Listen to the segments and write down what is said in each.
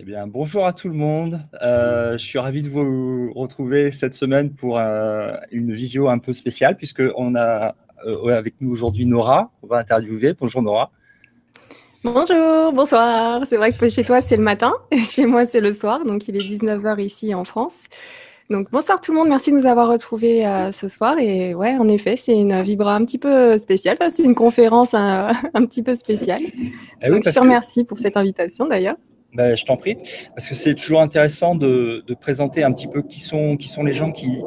Eh bien, bonjour à tout le monde. Euh, je suis ravi de vous retrouver cette semaine pour euh, une visio un peu spéciale, puisqu'on a euh, avec nous aujourd'hui Nora. On va interviewer. Bonjour Nora. Bonjour, bonsoir. C'est vrai que chez toi, c'est le matin, et chez moi, c'est le soir. Donc, il est 19h ici en France. Donc, bonsoir tout le monde. Merci de nous avoir retrouvés ce soir. Et ouais, en effet, c'est une vibra un petit peu spéciale. Enfin, c'est une conférence un, petit peu spéciale. Eh donc, je te remercie pour cette invitation d'ailleurs. Ben, je t'en prie, parce que c'est toujours intéressant de, présenter un petit peu qui sont, qui sont les gens qui,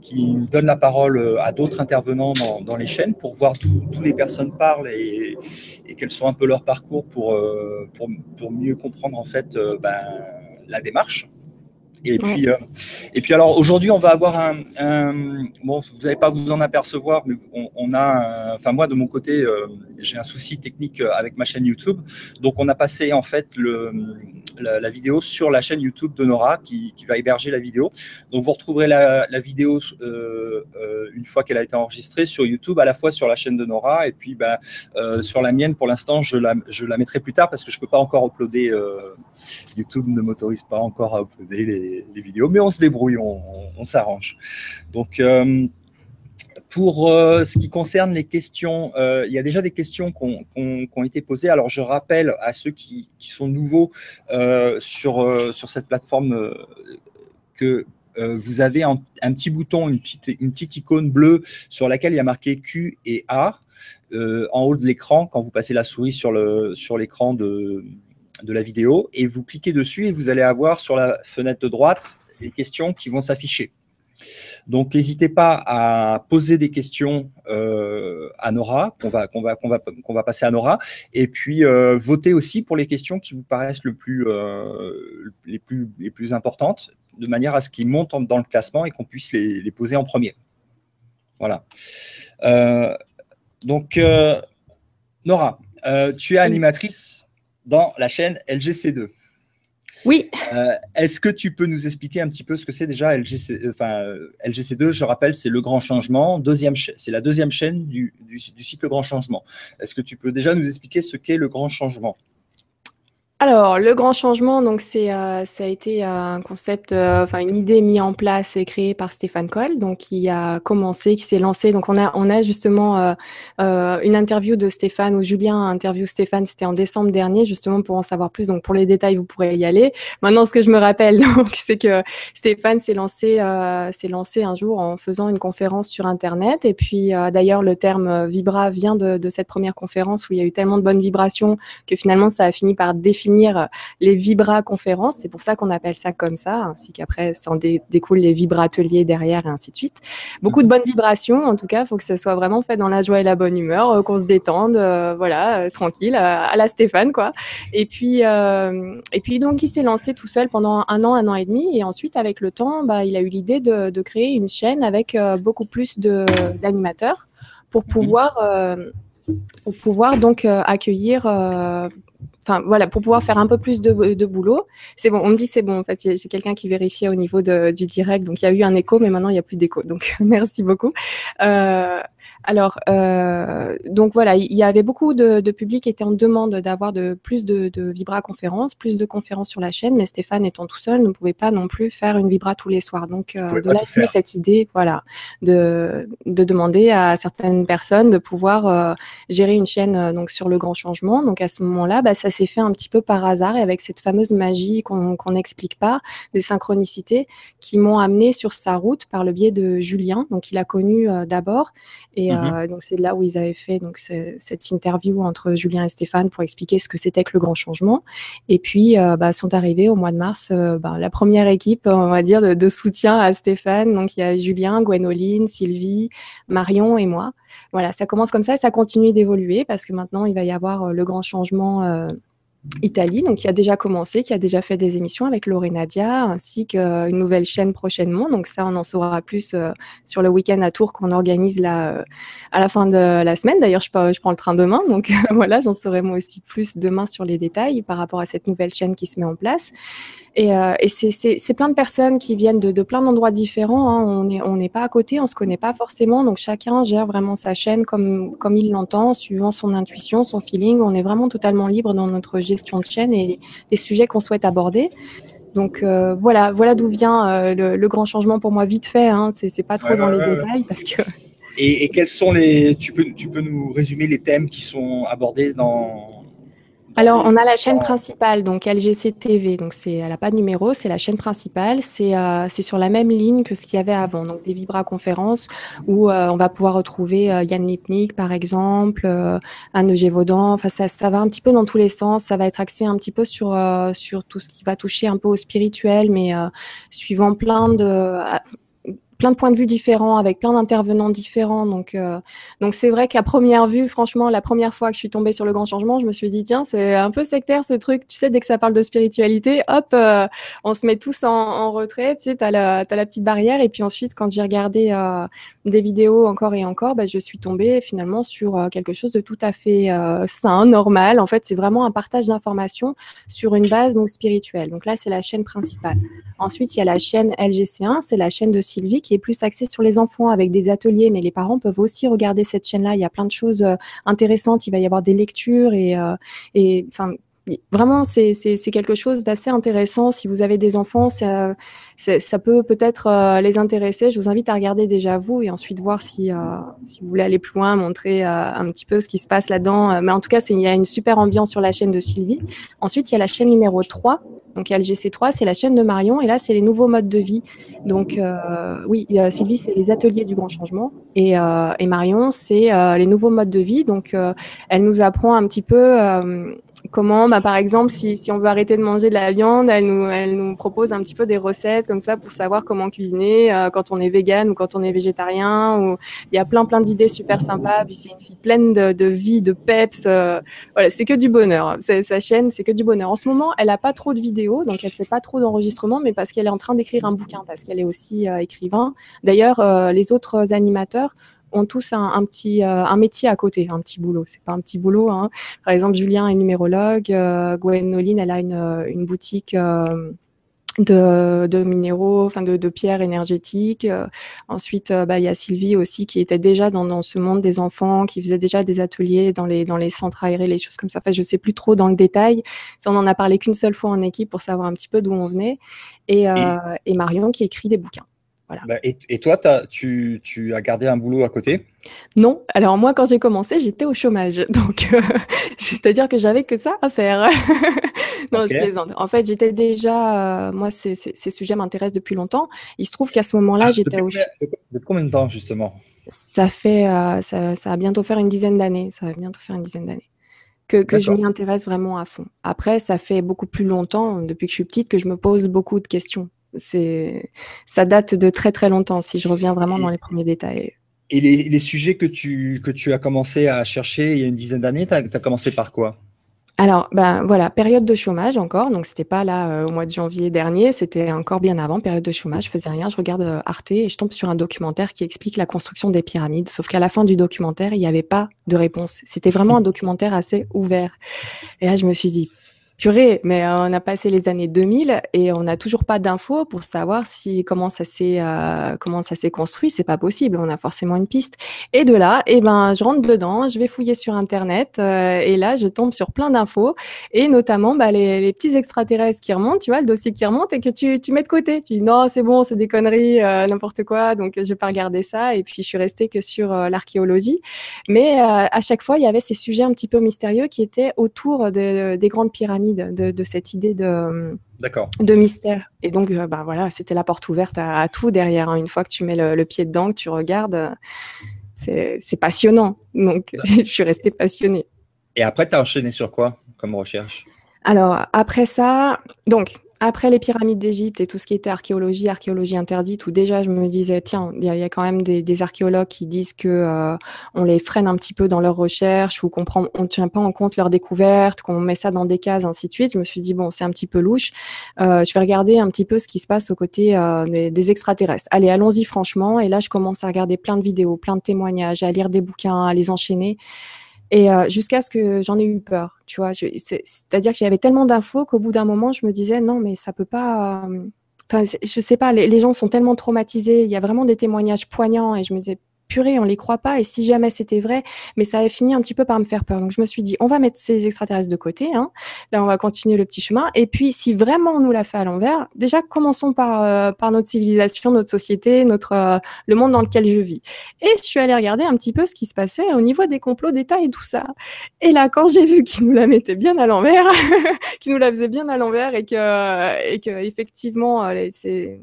qui, donnent la parole euh, à d'autres intervenants dans, les chaînes pour voir d'où les personnes parlent et, et, quels sont un peu leurs parcours pour, euh, pour, pour mieux comprendre en fait euh, ben, la démarche. Et puis, euh, et puis alors aujourd'hui, on va avoir un, bon, vous n'allez pas vous en apercevoir, mais on, a, enfin moi de mon côté, euh, j'ai un souci technique avec ma chaîne YouTube, donc on a passé en fait le, la, vidéo sur la chaîne YouTube de Nora qui, qui va héberger la vidéo. Donc vous retrouverez la, la vidéo euh, une fois qu'elle a été enregistrée sur YouTube, à la fois sur la chaîne de Nora et puis bah, sur la mienne. Pour l'instant, je la, je la mettrai plus tard parce que je peux pas encore uploader. YouTube ne m'autorise pas encore à uploader les vidéos, mais on se débrouille, on, s'arrange. Donc, euh, pour euh, ce qui concerne les questions, euh, il y a déjà des questions qui ont, été posées. Alors, je rappelle à ceux qui, sont nouveaux sur, sur cette plateforme que vous avez un, petit bouton, une petite, une petite icône bleue sur laquelle il y a marqué Q et A en haut de l'écran quand vous passez la souris sur l'écran sur de, de la vidéo et vous cliquez dessus et vous allez avoir sur la fenêtre de droite les questions qui vont s'afficher. Donc, n'hésitez pas à poser des questions euh, à Nora, qu'on va, qu'on va, qu'on va, qu'on va passer à Nora, et puis euh, votez aussi pour les questions qui vous paraissent le plus, euh, les, plus, les plus importantes, de manière à ce qu'ils montent dans le classement et qu'on puisse les, les, poser en premier. Voilà. donc, Nora, tu es animatrice dans la chaîne LGC2. Oui. Euh, est-ce que tu peux nous expliquer un petit peu ce que c'est déjà LGC, euh, enfin, LGC2 Je rappelle, c'est le grand changement. Deuxième, c'est la deuxième chaîne du, du, du site Le Grand Changement. Est-ce que tu peux déjà nous expliquer ce qu'est le grand changement? Alors, le grand changement, donc c'est, euh, ça a été un concept, euh, enfin une idée mise en place et créée par Stéphane Coll, donc qui a commencé, qui s'est lancé. Donc on a, on a justement euh, une interview de Stéphane ou Julien interview Stéphane, c'était en décembre dernier, justement pour en savoir plus. Donc pour les détails, vous pourrez y aller. Maintenant, ce que je me rappelle, donc, c'est que Stéphane s'est lancé, s'est lancé un jour en faisant une conférence sur Internet. Et puis d'ailleurs, le terme vibra vient de, de cette première conférence où il y a eu tellement de bonnes vibrations que finalement ça a fini par définir les Vibra conférences. C'est pour ça qu'on appelle ça comme ça, ainsi qu'après, ça en découle les Vibra ateliers derrière et ainsi de suite. Beaucoup de bonnes vibrations, en tout cas, il faut que ça soit vraiment fait dans la joie et la bonne humeur, euh, qu'on se détende, euh, voilà, euh, tranquille, à la Stéphane, quoi. Et puis, et puis donc, il s'est lancé tout seul pendant un an, un an et demi, et ensuite, avec le temps, bah, il a eu l'idée de, de, créer une chaîne avec beaucoup plus d'animateurs pour mhm. pouvoir pour pouvoir donc accueillir enfin voilà, pour pouvoir faire un peu plus de, boulot. C'est bon, on me dit que c'est bon. En fait, j'ai quelqu'un qui vérifiait au niveau de, du direct, donc il y a eu un écho, mais maintenant il n'y a plus d'écho. Donc merci beaucoup. Euh, alors, euh, donc voilà, il y avait beaucoup de, de public qui était en demande d'avoir de plus de, de Vibra conférences, plus de conférences sur la chaîne, mais Stéphane étant tout seul ne pouvait pas non plus faire une Vibra tous les soirs. Donc, euh, de là cette idée, voilà, de, de demander à certaines personnes de pouvoir euh, gérer une chaîne donc sur le grand changement. Donc à ce moment-là, bah, ça s'est fait un petit peu par hasard et avec cette fameuse magie qu'on n'explique pas, des synchronicités qui m'ont amené sur sa route par le biais de Julien. Donc il a connu d'abord et Mmh euh, donc c'est là où ils avaient fait donc cette interview entre Julien et Stéphane pour expliquer ce que c'était que le grand changement. Et puis euh, bah, sont arrivés au mois de mars bah, la première équipe, on va dire, de, de, soutien à Stéphane. Donc il y a Julien, Gwenoline, Sylvie, Marion et moi. Voilà, ça commence comme ça et ça continue d'évoluer parce que maintenant il va y avoir le grand changement Italie, donc qui a déjà commencé, qui a déjà fait des émissions avec Nadia, ainsi qu'une nouvelle chaîne prochainement. Donc ça, on en saura plus euh, sur le week-end à Tours qu'on organise là, euh, à la fin de la semaine. D'ailleurs, je, prends le train demain, donc voilà, j'en saurai moi aussi plus demain sur les détails par rapport à cette nouvelle chaîne qui se met en place. Et, c'est plein de personnes qui viennent de, plein d'endroits différents. Hein. On n'est on pas à côté, on se connaît pas forcément. Donc chacun gère vraiment sa chaîne comme, comme il l'entend, suivant son intuition, son feeling. On est vraiment totalement libre dans notre gestion de chaîne et les sujets qu'on souhaite aborder. Donc euh, voilà, voilà d'où vient euh, le, grand changement pour moi vite fait. Hein, c'est pas trop dans les détails parce que. Et, et, quels sont les Tu peux, tu peux nous résumer les thèmes qui sont abordés dans alors, on a la chaîne principale, donc LGC TV. Donc, c'est, elle n'a pas de numéro, c'est la chaîne principale. C'est, euh, c'est sur la même ligne que ce qu'il y avait avant. Donc, des Vibra conférences où euh, on va pouvoir retrouver euh, Yann Lipnik, par exemple, Anne Gévaudan. Enfin, ça, ça va un petit peu dans tous les sens. Ça va être axé un petit peu sur, sur tout ce qui va toucher un peu au spirituel, mais suivant plein de plein de points de vue différents, avec plein d'intervenants différents. Donc, euh, donc c'est vrai qu'à première vue, franchement, la première fois que je suis tombée sur le grand changement, je me suis dit, tiens, c'est un peu sectaire ce truc. Tu sais, dès que ça parle de spiritualité, hop, euh, on se met tous en, retrait. Tu sais, tu as, la petite barrière. Et puis ensuite, quand j'ai regardé euh, des vidéos encore et encore, bah, je suis tombée finalement sur quelque chose de tout à fait sain, normal. En fait, c'est vraiment un partage d'informations sur une base donc spirituelle. Donc là, c'est la chaîne principale. Ensuite, il y a la chaîne LGC1, c'est la chaîne de Sylvie qui est plus axée sur les enfants avec des ateliers, mais les parents peuvent aussi regarder cette chaîne-là. Il y a plein de choses euh, intéressantes. Il va y avoir des lectures et, euh, et vraiment, c'est quelque chose d'assez intéressant. Si vous avez des enfants, ça, ça peut peut-être euh, les intéresser. Je vous invite à regarder déjà vous et ensuite voir si, si vous voulez aller plus loin, montrer un petit peu ce qui se passe là-dedans. Mais en tout cas, il y a une super ambiance sur la chaîne de Sylvie. Ensuite, il y a la chaîne numéro 3 donc LGC3, c'est la chaîne de Marion, et là, c'est les nouveaux modes de vie. Donc euh, oui, Sylvie, c'est les ateliers du grand changement, et, euh, et Marion, c'est euh, les nouveaux modes de vie. Donc elle nous apprend un petit peu comment, bah, par exemple, si, si, on veut arrêter de manger de la viande, elle nous, elle nous propose un petit peu des recettes comme ça pour savoir comment cuisiner euh, quand on est vegan ou quand on est végétarien. Ou... Il y a plein, plein d'idées super sympas. Puis c'est une fille pleine de, vie, de peps. Euh, voilà, c'est que du bonheur. Sa chaîne, c'est que du bonheur. En ce moment, elle a pas trop de vidéos, donc elle fait pas trop d'enregistrements, mais parce qu'elle est en train d'écrire un bouquin, parce qu'elle est aussi euh, écrivain. D'ailleurs, les autres animateurs ont tous un, petit euh, un métier à côté, un petit boulot. C'est pas un petit boulot. Hein. Par exemple, Julien est numérologue, euh, Gwenoline, elle a une, euh, une boutique. De, de, minéraux, enfin de, de pierres énergétiques. ensuite, bah, il y a Sylvie aussi qui était déjà dans, dans, ce monde des enfants, qui faisait déjà des ateliers dans les, dans les centres aérés, les choses comme ça. Enfin, je sais plus trop dans le détail. On en a parlé qu'une seule fois en équipe pour savoir un petit peu d'où on venait. Et, et Marion qui écrit des bouquins. Bah, et, toi, tu, as gardé un boulot à côté? Non. Alors moi, quand j'ai commencé, j'étais au chômage. Donc, euh, c'est-à-dire que j'avais que ça à faire. non, je plaisante. En fait, j'étais déjà... Euh, moi, ces, sujets m'intéressent depuis longtemps. Il se trouve qu'à ce moment-là, ah, j'étais au chômage. Depuis combien de temps, justement? Ça fait, euh, ça, ça, va bientôt faire une dizaine d'années. Ça va bientôt faire une dizaine d'années que, que je m'y intéresse vraiment à fond. Après, ça fait beaucoup plus longtemps, depuis que je suis petite, que je me pose beaucoup de questions c'est, ça date de très très longtemps, si je reviens vraiment dans les premiers détails. Et les, sujets que tu, que tu as commencé à chercher il y a une dizaine d'années, tu as, commencé par quoi? Alors, ben voilà, période de chômage encore, donc c'était pas là euh, au mois de janvier dernier, c'était encore bien avant, période de chômage, je faisais rien, je regarde euh, Arte et je tombe sur un documentaire qui explique la construction des pyramides, sauf qu'à la fin du documentaire, il n'y avait pas de réponse. C'était vraiment un documentaire assez ouvert. Et là, je me suis dit, purée, mais euh, on a passé les années 2000 et on n'a toujours pas d'infos pour savoir si comment ça s'est euh, comment ça s'est construit. C'est pas possible. On a forcément une piste. Et de là, eh ben, je rentre dedans, je vais fouiller sur internet euh, et là, je tombe sur plein d'infos et notamment bah, les, petits extraterrestres qui remontent. Tu vois, le dossier qui remonte et que tu, tu mets de côté. Tu dis non, c'est bon, c'est des conneries, n'importe quoi. Donc je vais pas regarder ça. Et puis je suis restée que sur l'archéologie. Mais à chaque fois, il y avait ces sujets un petit peu mystérieux qui étaient autour des grandes pyramides de, cette idée de, de mystère. Et donc, euh, bah, voilà, c'était la porte ouverte à, tout derrière. Hein. Une fois que tu mets le, pied dedans, que tu regardes, c'est passionnant. Donc, je suis restée passionnée. Et après, tu as enchaîné sur quoi comme recherche? Alors, après ça, donc, après les pyramides d'Égypte et tout ce qui était archéologie, archéologie interdite, où déjà je me disais, tiens, il y, a quand même des, archéologues qui disent que euh, on les freine un petit peu dans leurs recherches ou qu'on prend, on tient pas en compte leurs découvertes, qu'on met ça dans des cases, ainsi de suite. Je me suis dit, bon, c'est un petit peu louche. Euh, je vais regarder un petit peu ce qui se passe aux côtés euh, des, des, extraterrestres. Allez, allons-y franchement. Et là, je commence à regarder plein de vidéos, plein de témoignages, à lire des bouquins, à les enchaîner. Et jusqu'à ce que j'en ai eu peur, tu vois. C'est-à-dire que j'avais tellement d'infos qu'au bout d'un moment, je me disais non, mais ça peut pas. Enfin, je sais pas, les, gens sont tellement traumatisés. Il y a vraiment des témoignages poignants et je me disais purée, on les croit pas. Et si jamais c'était vrai, mais ça avait fini un petit peu par me faire peur. Donc je me suis dit, on va mettre ces extraterrestres de côté. Hein. Là, on va continuer le petit chemin. Et puis, si vraiment on nous l'a fait à l'envers, déjà commençons par euh, par notre civilisation, notre société, notre euh, le monde dans lequel je vis. Et je suis allée regarder un petit peu ce qui se passait au niveau des complots d'État et tout ça. Et là, quand j'ai vu qu'ils nous la mettaient bien à l'envers, qu'ils nous la faisaient bien à l'envers et que et que effectivement, euh, c'est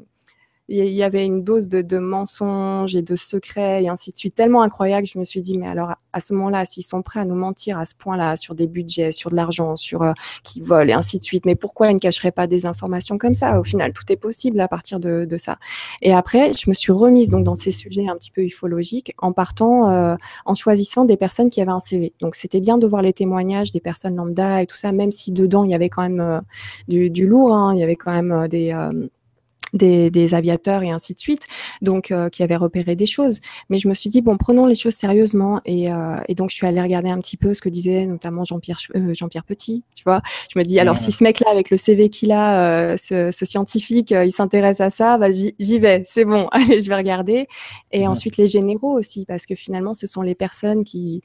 il y avait une dose de, mensonges et de secrets et ainsi de suite tellement incroyable que je me suis dit mais alors à ce moment-là s'ils sont prêts à nous mentir à ce point-là sur des budgets sur de l'argent sur euh, qui volent et ainsi de suite mais pourquoi ils ne cacheraient pas des informations comme ça? Au final tout est possible à partir de, ça et après je me suis remise donc dans ces sujets un petit peu ufologiques en partant euh, en choisissant des personnes qui avaient un CV donc c'était bien de voir les témoignages des personnes lambda et tout ça même si dedans il y avait quand même euh, du, lourd hein. il y avait quand même des des, aviateurs et ainsi de suite, donc euh, qui avaient repéré des choses. Mais je me suis dit bon, prenons les choses sérieusement et, euh, et donc je suis allée regarder un petit peu ce que disait notamment Jean-Pierre euh, Jean-Pierre Petit, tu vois. Je me dis alors si ce mec-là avec le CV qu'il a, ce, ce, scientifique, il s'intéresse à ça, bah, j'y vais, c'est bon, allez, je vais regarder. Et ensuite les généraux aussi parce que finalement ce sont les personnes qui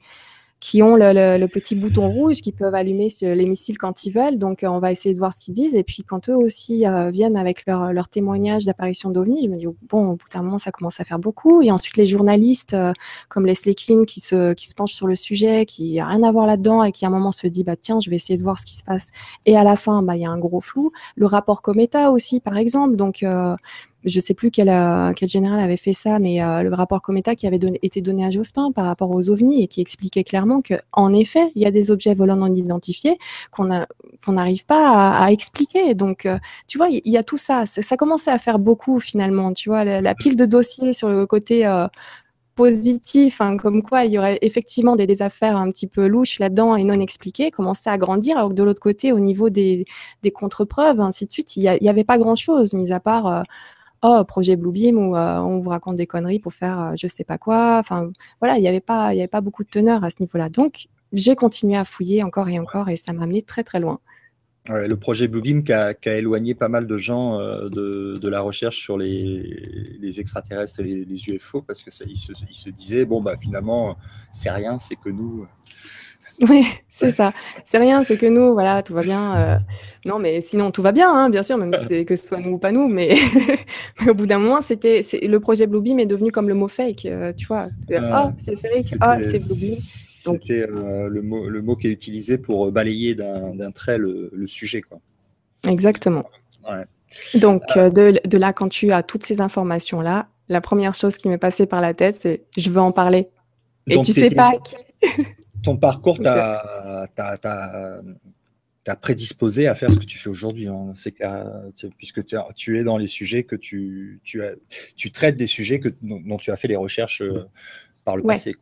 qui ont le, petit bouton rouge, qui peuvent allumer les missiles quand ils veulent. Donc, euh, on va essayer de voir ce qu'ils disent. Et puis, quand eux aussi euh, viennent avec leur, leur témoignage d'apparition d'OVNI, je me dis, bon, au bout d'un moment, ça commence à faire beaucoup. Et ensuite, les journalistes, euh, comme Leslie King, qui se, qui se penchent sur le sujet, qui n'a rien à voir là-dedans et qui, à un moment, se dit, bah, tiens, je vais essayer de voir ce qui se passe. Et à la fin, bah, il y a un gros flou. Le rapport Cometa aussi, par exemple. Donc, je sais plus quel, euh, quel général avait fait ça, mais euh, le rapport Cometa qui avait été donné à Jospin par rapport aux ovnis et qui expliquait clairement que, en effet, il y a des objets volants non identifiés qu'on n'arrive pas à, expliquer. Donc, euh, tu vois, il y, a tout ça. ça. commençait à faire beaucoup finalement. Tu vois, la, pile de dossiers sur le côté positif, hein, comme quoi il y aurait effectivement des, affaires un petit peu louches là-dedans et non expliquées, commençait à grandir, alors que de l'autre côté, au niveau des contre-preuves, ainsi de suite, il n'y avait pas grand-chose, mis à part oh projet Bluebeam où euh, on vous raconte des conneries pour faire euh, je sais pas quoi. Voilà, il n'y avait pas il avait pas beaucoup de teneur à ce niveau-là. Donc j'ai continué à fouiller encore et encore et ça m'a amené très très loin. le projet Bluebeam qui a, éloigné pas mal de gens euh, de, la recherche sur les, extraterrestres et les, UFO parce que ça, se, ils disaient bon bah finalement c'est rien, c'est que nous Oui, c'est ça. C'est rien, c'est que nous, voilà, tout va bien. Euh. Non, mais sinon, tout va bien, hein, bien sûr, même si que ce soit nous ou pas nous. Mais, au bout d'un moment, c'était le projet Bluebeam est devenu comme le mot fake, euh, tu vois. Ah, c'est fake, ah, c'est Bluebeam. C'était euh, le, mot, le mot qui est utilisé pour balayer d'un trait le, sujet, quoi. Exactement. Donc, de, de, là, quand tu as toutes ces informations-là, la première chose qui m'est passée par la tête, c'est je veux en parler. Et tu sais pas qui ton parcours t'a prédisposé à faire ce que tu fais aujourd'hui. Hein. C'est puisque tu es dans les sujets que tu, tu, as, tu traites des sujets que, dont, tu as fait les recherches euh, par le passé.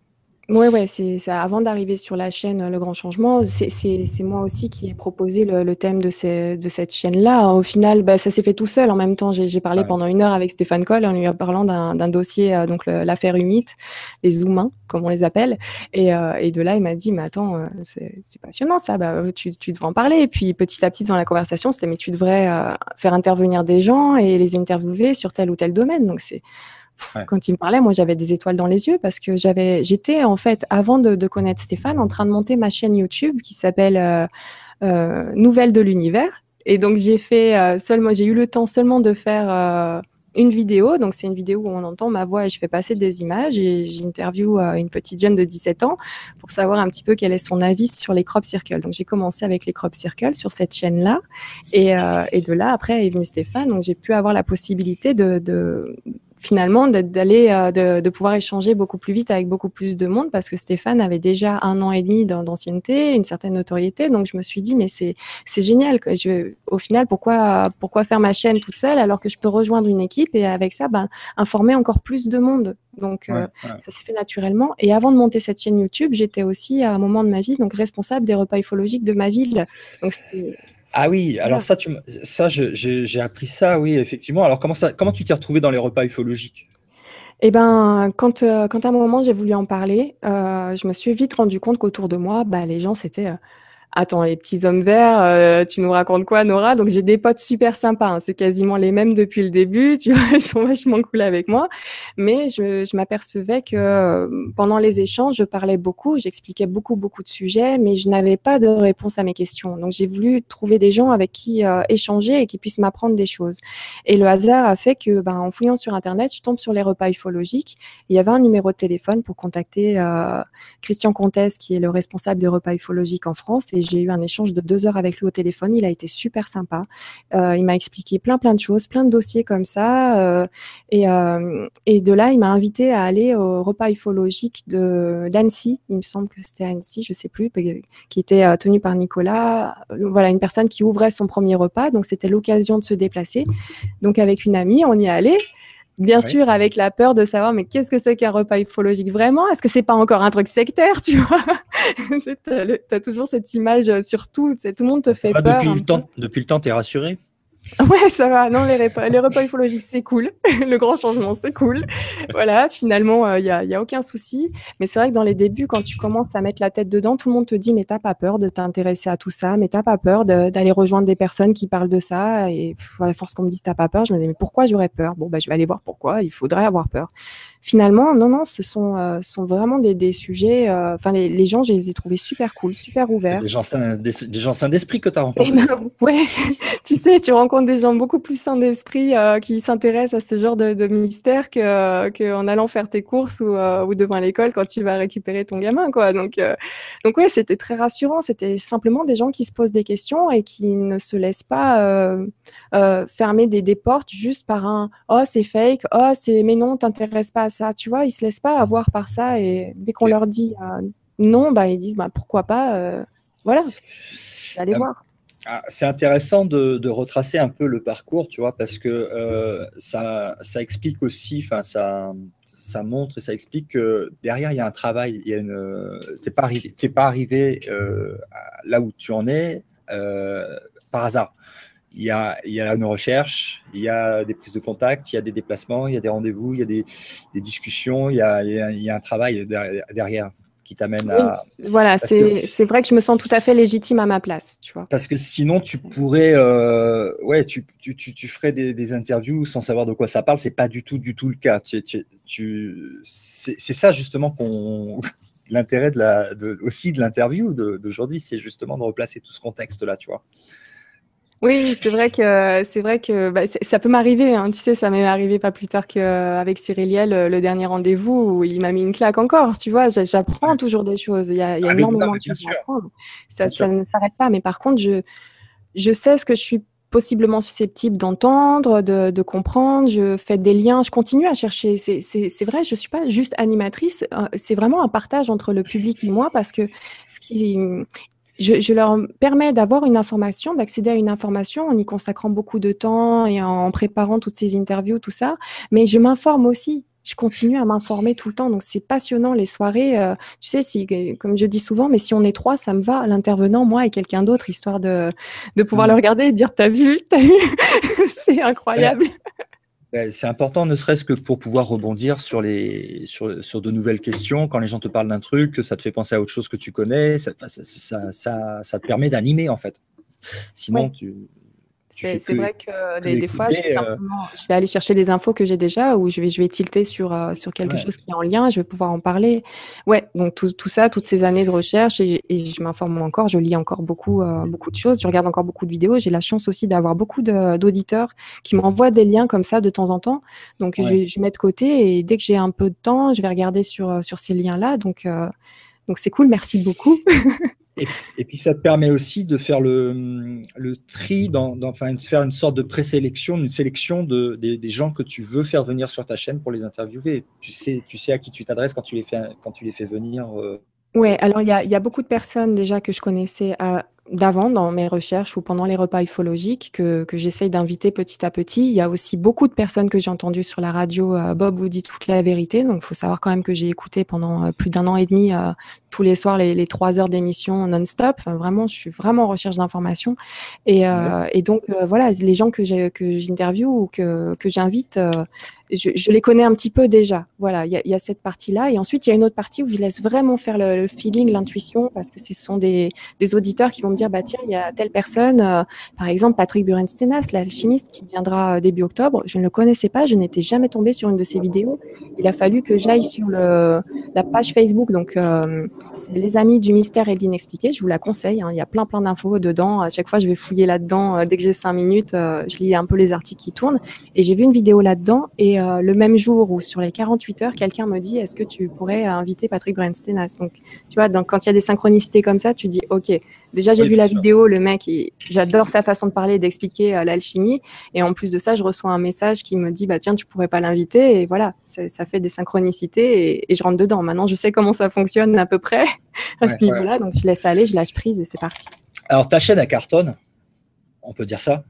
Oui, ouais, c'est ça. Avant d'arriver sur la chaîne euh, Le Grand Changement, c'est moi aussi qui ai proposé le, thème de, de cette chaîne-là. Au final, bah, ça s'est fait tout seul. En même temps, j'ai parlé pendant une heure avec Stéphane Coll en lui parlant d'un dossier, euh, donc l'affaire Humit, les Zoomins, comme on les appelle. Et, euh, et de là, il m'a dit, mais attends, c'est passionnant ça, bah, tu, tu, devrais en parler. Et puis petit à petit, dans la conversation, c'était, mais tu devrais faire intervenir des gens et les interviewer sur tel ou tel domaine. Donc c'est quand il me parlait, moi, j'avais des étoiles dans les yeux parce que j'avais, j'étais en fait, avant de, connaître Stéphane, en train de monter ma chaîne YouTube qui s'appelle euh, euh, Nouvelles de l'univers. Et donc, j'ai fait euh, seulement, j'ai eu le temps seulement de faire une vidéo. Donc, c'est une vidéo où on entend ma voix et je fais passer des images et j'interview une petite jeune de 17 ans pour savoir un petit peu quel est son avis sur les crop circles. Donc, j'ai commencé avec les crop circles sur cette chaîne-là. Et, et, de là, après est venu Stéphane. Donc, j'ai pu avoir la possibilité de finalement d'aller euh, de, pouvoir échanger beaucoup plus vite avec beaucoup plus de monde parce que Stéphane avait déjà un an et demi d'ancienneté, une certaine notoriété. Donc je me suis dit mais c'est c'est génial. Que je, au final pourquoi pourquoi faire ma chaîne toute seule alors que je peux rejoindre une équipe et avec ça ben, informer encore plus de monde. Donc euh, ça s'est fait naturellement. Et avant de monter cette chaîne YouTube, j'étais aussi à un moment de ma vie donc responsable des repas ufologiques de ma ville. Donc c'était ah oui, alors ça, tu, ça j'ai appris ça, oui, effectivement. Alors comment, ça, comment tu t'es retrouvé dans les repas ufologiques? Eh ben, quand, quand à un moment j'ai voulu en parler, je me suis vite rendu compte qu'autour de moi, bah, les gens, c'était Attends, les petits hommes verts, euh, tu nous racontes quoi, Nora? Donc j'ai des potes super sympas, hein. c'est quasiment les mêmes depuis le début, tu vois, ils sont vachement cool avec moi. Mais je, m'apercevais que euh, pendant les échanges, je parlais beaucoup, j'expliquais beaucoup, beaucoup de sujets, mais je n'avais pas de réponse à mes questions. Donc j'ai voulu trouver des gens avec qui euh, échanger et qui puissent m'apprendre des choses. Et le hasard a fait que, ben, en fouillant sur Internet, je tombe sur les repas ufologiques. Il y avait un numéro de téléphone pour contacter Christian Comtesse, qui est le responsable des repas ufologiques en France, et j'ai eu un échange de deux heures avec lui au téléphone. Il a été super sympa. Euh, il m'a expliqué plein, plein de choses, plein de dossiers comme ça. Euh, et, euh, et, de là, il m'a invité à aller au repas ufologique d'Annecy. Il me semble que c'était Annecy, je sais plus, qui était tenu par Nicolas. Voilà, une personne qui ouvrait son premier repas. Donc, c'était l'occasion de se déplacer. Donc, avec une amie, on y est Bien sûr, avec la peur de savoir, mais qu'est-ce que c'est qu'un repas ufologique vraiment? Est-ce que c'est pas encore un truc sectaire, tu vois? Tu as, toujours cette image euh, sur tout, tout le monde te fait peur. Depuis le, temps, depuis le temps, tu es rassuré? Ouais, ça va. Non, les repas, les ufologiques, c'est cool. le grand changement, c'est cool. Voilà, finalement, il euh, n'y a, a, aucun souci. Mais c'est vrai que dans les débuts, quand tu commences à mettre la tête dedans, tout le monde te dit, mais t'as pas peur de t'intéresser à tout ça, mais t'as pas peur d'aller rejoindre des personnes qui parlent de ça. Et à force qu'on me dise, t'as pas peur, je me dis, mais pourquoi j'aurais peur? Bon, bah, je vais aller voir pourquoi. Il faudrait avoir peur finalement, non, non, ce sont, euh, sont vraiment des, des sujets. Euh, enfin, les, les, gens, je les ai trouvés super cool, super ouverts. Des gens sains, des, gens sains d'esprit que tu as rencontrés. Ben, ouais, tu sais, tu rencontres des gens beaucoup plus sains d'esprit euh, qui s'intéressent à ce genre de, de mystère que, que, allant faire tes courses ou, ou devant l'école quand tu vas récupérer ton gamin, quoi. Donc, donc ouais, c'était très rassurant. C'était simplement des gens qui se posent des questions et qui ne se laissent pas fermer des, des, portes juste par un oh c'est fake, oh c'est mais non t'intéresses pas ça, tu vois, ils se laissent pas avoir par ça et dès qu'on leur dit euh, non, bah, ils disent bah, pourquoi pas, euh, voilà, allez ah, voir. Ah, c'est intéressant de, retracer un peu le parcours, tu vois, parce que euh, ça, ça explique aussi, enfin, ça, ça montre et ça explique que derrière, il y a un travail. Tu n'es pas arrivé, pas arrivé là où tu en es par hasard il y, a, il y a une recherche, il y a des prises de contact, il y a des déplacements, il y a des rendez-vous, il y a des, discussions, il y a, il y a, un travail derrière qui t'amène à. Voilà, c'est vrai que je me sens tout à fait légitime à ma place, tu vois. Parce que sinon, tu pourrais, euh, ouais, tu, tu, tu, ferais des, interviews sans savoir de quoi ça parle. C'est pas du tout, du tout le cas. Tu, tu c'est ça justement qu'on l'intérêt de la, de, aussi de l'interview d'aujourd'hui, c'est justement de replacer tout ce contexte-là, tu vois. Oui, c'est vrai que c'est vrai que bah, ça peut m'arriver. Hein. Tu sais, ça m'est arrivé pas plus tard qu'avec Cyriliel, le, le dernier rendez-vous où il m'a mis une claque encore. Tu vois, j'apprends toujours des choses. Il y a, il y a ah, énormément de choses à apprendre. Ça, ça ne s'arrête pas. Mais par contre, je, je sais ce que je suis possiblement susceptible d'entendre, de, de, comprendre. Je fais des liens. Je continue à chercher. C'est vrai, je suis pas juste animatrice. Euh, c'est vraiment un partage entre le public et moi parce que ce qui je, leur permets d'avoir une information, d'accéder à une information en y consacrant beaucoup de temps et en préparant toutes ces interviews, tout ça. Mais je m'informe aussi. Je continue à m'informer tout le temps. Donc, c'est passionnant les soirées. Euh, tu sais, si, comme je dis souvent, mais si on est trois, ça me va. L'intervenant, moi et quelqu'un d'autre, histoire de, de pouvoir mmh. le regarder et dire T'as vu T'as vu? C'est incroyable. C'est important, ne serait-ce que pour pouvoir rebondir sur, les, sur, sur, de nouvelles questions. Quand les gens te parlent d'un truc, ça te fait penser à autre chose que tu connais, ça, ça, ça, ça te permet d'animer en fait. Sinon, tu, c'est vrai que des, fois, je vais, euh, je vais, aller chercher des infos que j'ai déjà ou je vais, je vais tilter sur, euh, sur quelque chose qui est en lien, je vais pouvoir en parler. Ouais, donc tout, tout ça, toutes ces années de recherche et, je m'informe encore, je lis encore beaucoup, euh, beaucoup de choses, je regarde encore beaucoup de vidéos. J'ai la chance aussi d'avoir beaucoup d'auditeurs qui m'envoient des liens comme ça de temps en temps. Donc je, je, mets de côté et dès que j'ai un peu de temps, je vais regarder sur, sur ces liens-là. Donc donc c'est cool, merci beaucoup. Et, puis ça te permet aussi de faire le, le tri, dans, enfin, de faire une sorte de présélection, une sélection de, des, gens que tu veux faire venir sur ta chaîne pour les interviewer. Tu sais, tu sais à qui tu t'adresses quand, tu les fais, quand tu les fais venir. Euh. Oui, alors il y a, y a, beaucoup de personnes déjà que je connaissais à, d'avant dans mes recherches ou pendant les repas ufologiques que, que j'essaye d'inviter petit à petit. Il y a aussi beaucoup de personnes que j'ai entendues sur la radio. Euh, Bob vous dit toute la vérité. Donc, il faut savoir quand même que j'ai écouté pendant euh, plus d'un an et demi euh, tous les soirs les, trois heures d'émission non-stop. vraiment, je suis vraiment en recherche d'informations. Et, et donc, voilà, les gens que j'interviewe ou que, que j'invite, je, les connais un petit peu déjà. Voilà, il y, a cette partie-là. Et ensuite, il y a une autre partie où je laisse vraiment faire le, feeling, l'intuition, parce que ce sont des, auditeurs qui vont me dire, bah tiens, il y a telle personne, euh, par exemple Patrick Burenstenas, l'alchimiste, qui viendra début octobre. Je ne le connaissais pas, je n'étais jamais tombée sur une de ses vidéos. Il a fallu que j'aille sur la page Facebook, donc euh, les amis du mystère et de l'inexpliqué. Je vous la conseille. Hein. Il y a plein plein d'infos dedans. À chaque fois, je vais fouiller là-dedans. Euh, dès que j'ai cinq minutes, je lis un peu les articles qui tournent. Et j'ai vu une vidéo là-dedans et euh, le même jour ou sur les 48 heures, quelqu'un me dit est-ce que tu pourrais inviter Patrick Brenstenas? Donc, tu vois, quand il y a des synchronicités comme ça, tu dis ok, déjà j'ai vu la vidéo, le mec, j'adore sa façon de parler, d'expliquer euh, l'alchimie. Et en plus de ça, je reçois un message qui me dit bah tiens, tu pourrais pas l'inviter. Et voilà, ça fait des synchronicités et, je rentre dedans. Maintenant, je sais comment ça fonctionne à peu près à ce niveau-là. Donc, je laisse aller, je lâche prise et c'est parti. Alors, ta chaîne, à cartonne, on peut dire ça?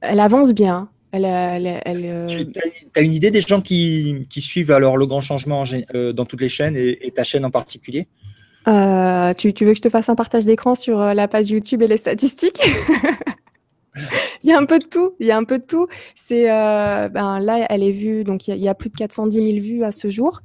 Elle avance bien. Elle, euh, Tu as une idée des gens qui, suivent alors le grand changement euh, dans toutes les chaînes et, ta chaîne en particulier? Euh, tu, tu, veux que je te fasse un partage d'écran sur la page YouTube et les statistiques? il y a un peu de tout. Il y a un peu de tout. C'est euh, ben, là, elle est vue. Donc il y, a plus de 410 000 vues à ce jour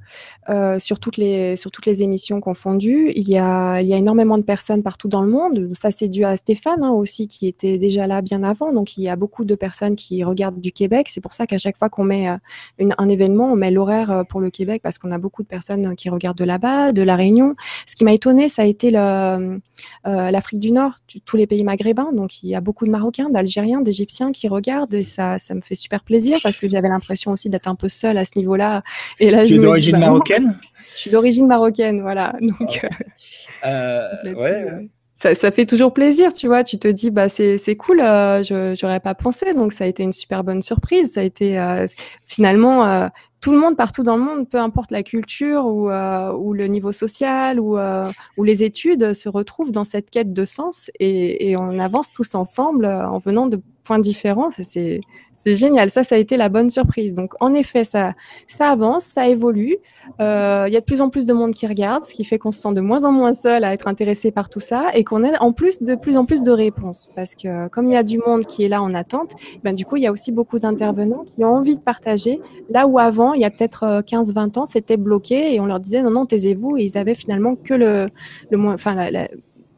euh, sur toutes les sur toutes les émissions confondues. Il y a il y a énormément de personnes partout dans le monde. Ça c'est dû à Stéphane hein, aussi qui était déjà là bien avant. Donc il y a beaucoup de personnes qui regardent du Québec. C'est pour ça qu'à chaque fois qu'on met euh, un événement, on met l'horaire pour le Québec parce qu'on a beaucoup de personnes qui regardent de là-bas, de la Réunion. Ce qui m'a étonné, ça a été l'Afrique du Nord, tous les pays maghrébins. Donc il y a beaucoup de Marocains, d'Algériens, d'Égyptiens qui regardent et ça, ça me fait super plaisir parce que j'avais l'impression aussi d'être un peu seule à ce niveau-là. Et là, tu es d'origine bah, marocaine? Je suis d'origine marocaine, voilà. Donc, ah euh, ouais. Euh, ça, ça, fait toujours plaisir, tu vois. Tu te dis, bah c'est cool, euh, je j'aurais pas pensé, donc ça a été une super bonne surprise. Ça a été finalement tout le monde partout dans le monde, peu importe la culture ou, ou le niveau social ou, ou les études, se retrouvent dans cette quête de sens et, et on avance tous ensemble en venant de points différents. C'est génial. Ça, ça a été la bonne surprise. Donc, en effet, ça, ça avance, ça évolue. Euh, il y a de plus en plus de monde qui regarde, ce qui fait qu'on se sent de moins en moins seul à être intéressé par tout ça et qu'on a en plus de plus en plus de réponses. Parce que comme il y a du monde qui est là en attente, ben, du coup, il y a aussi beaucoup d'intervenants qui ont envie de partager. Là où avant, il y a peut-être 15-20 euh, ans, c'était bloqué et on leur disait non, non, taisez-vous. Et ils avaient finalement que le, le moins, enfin, la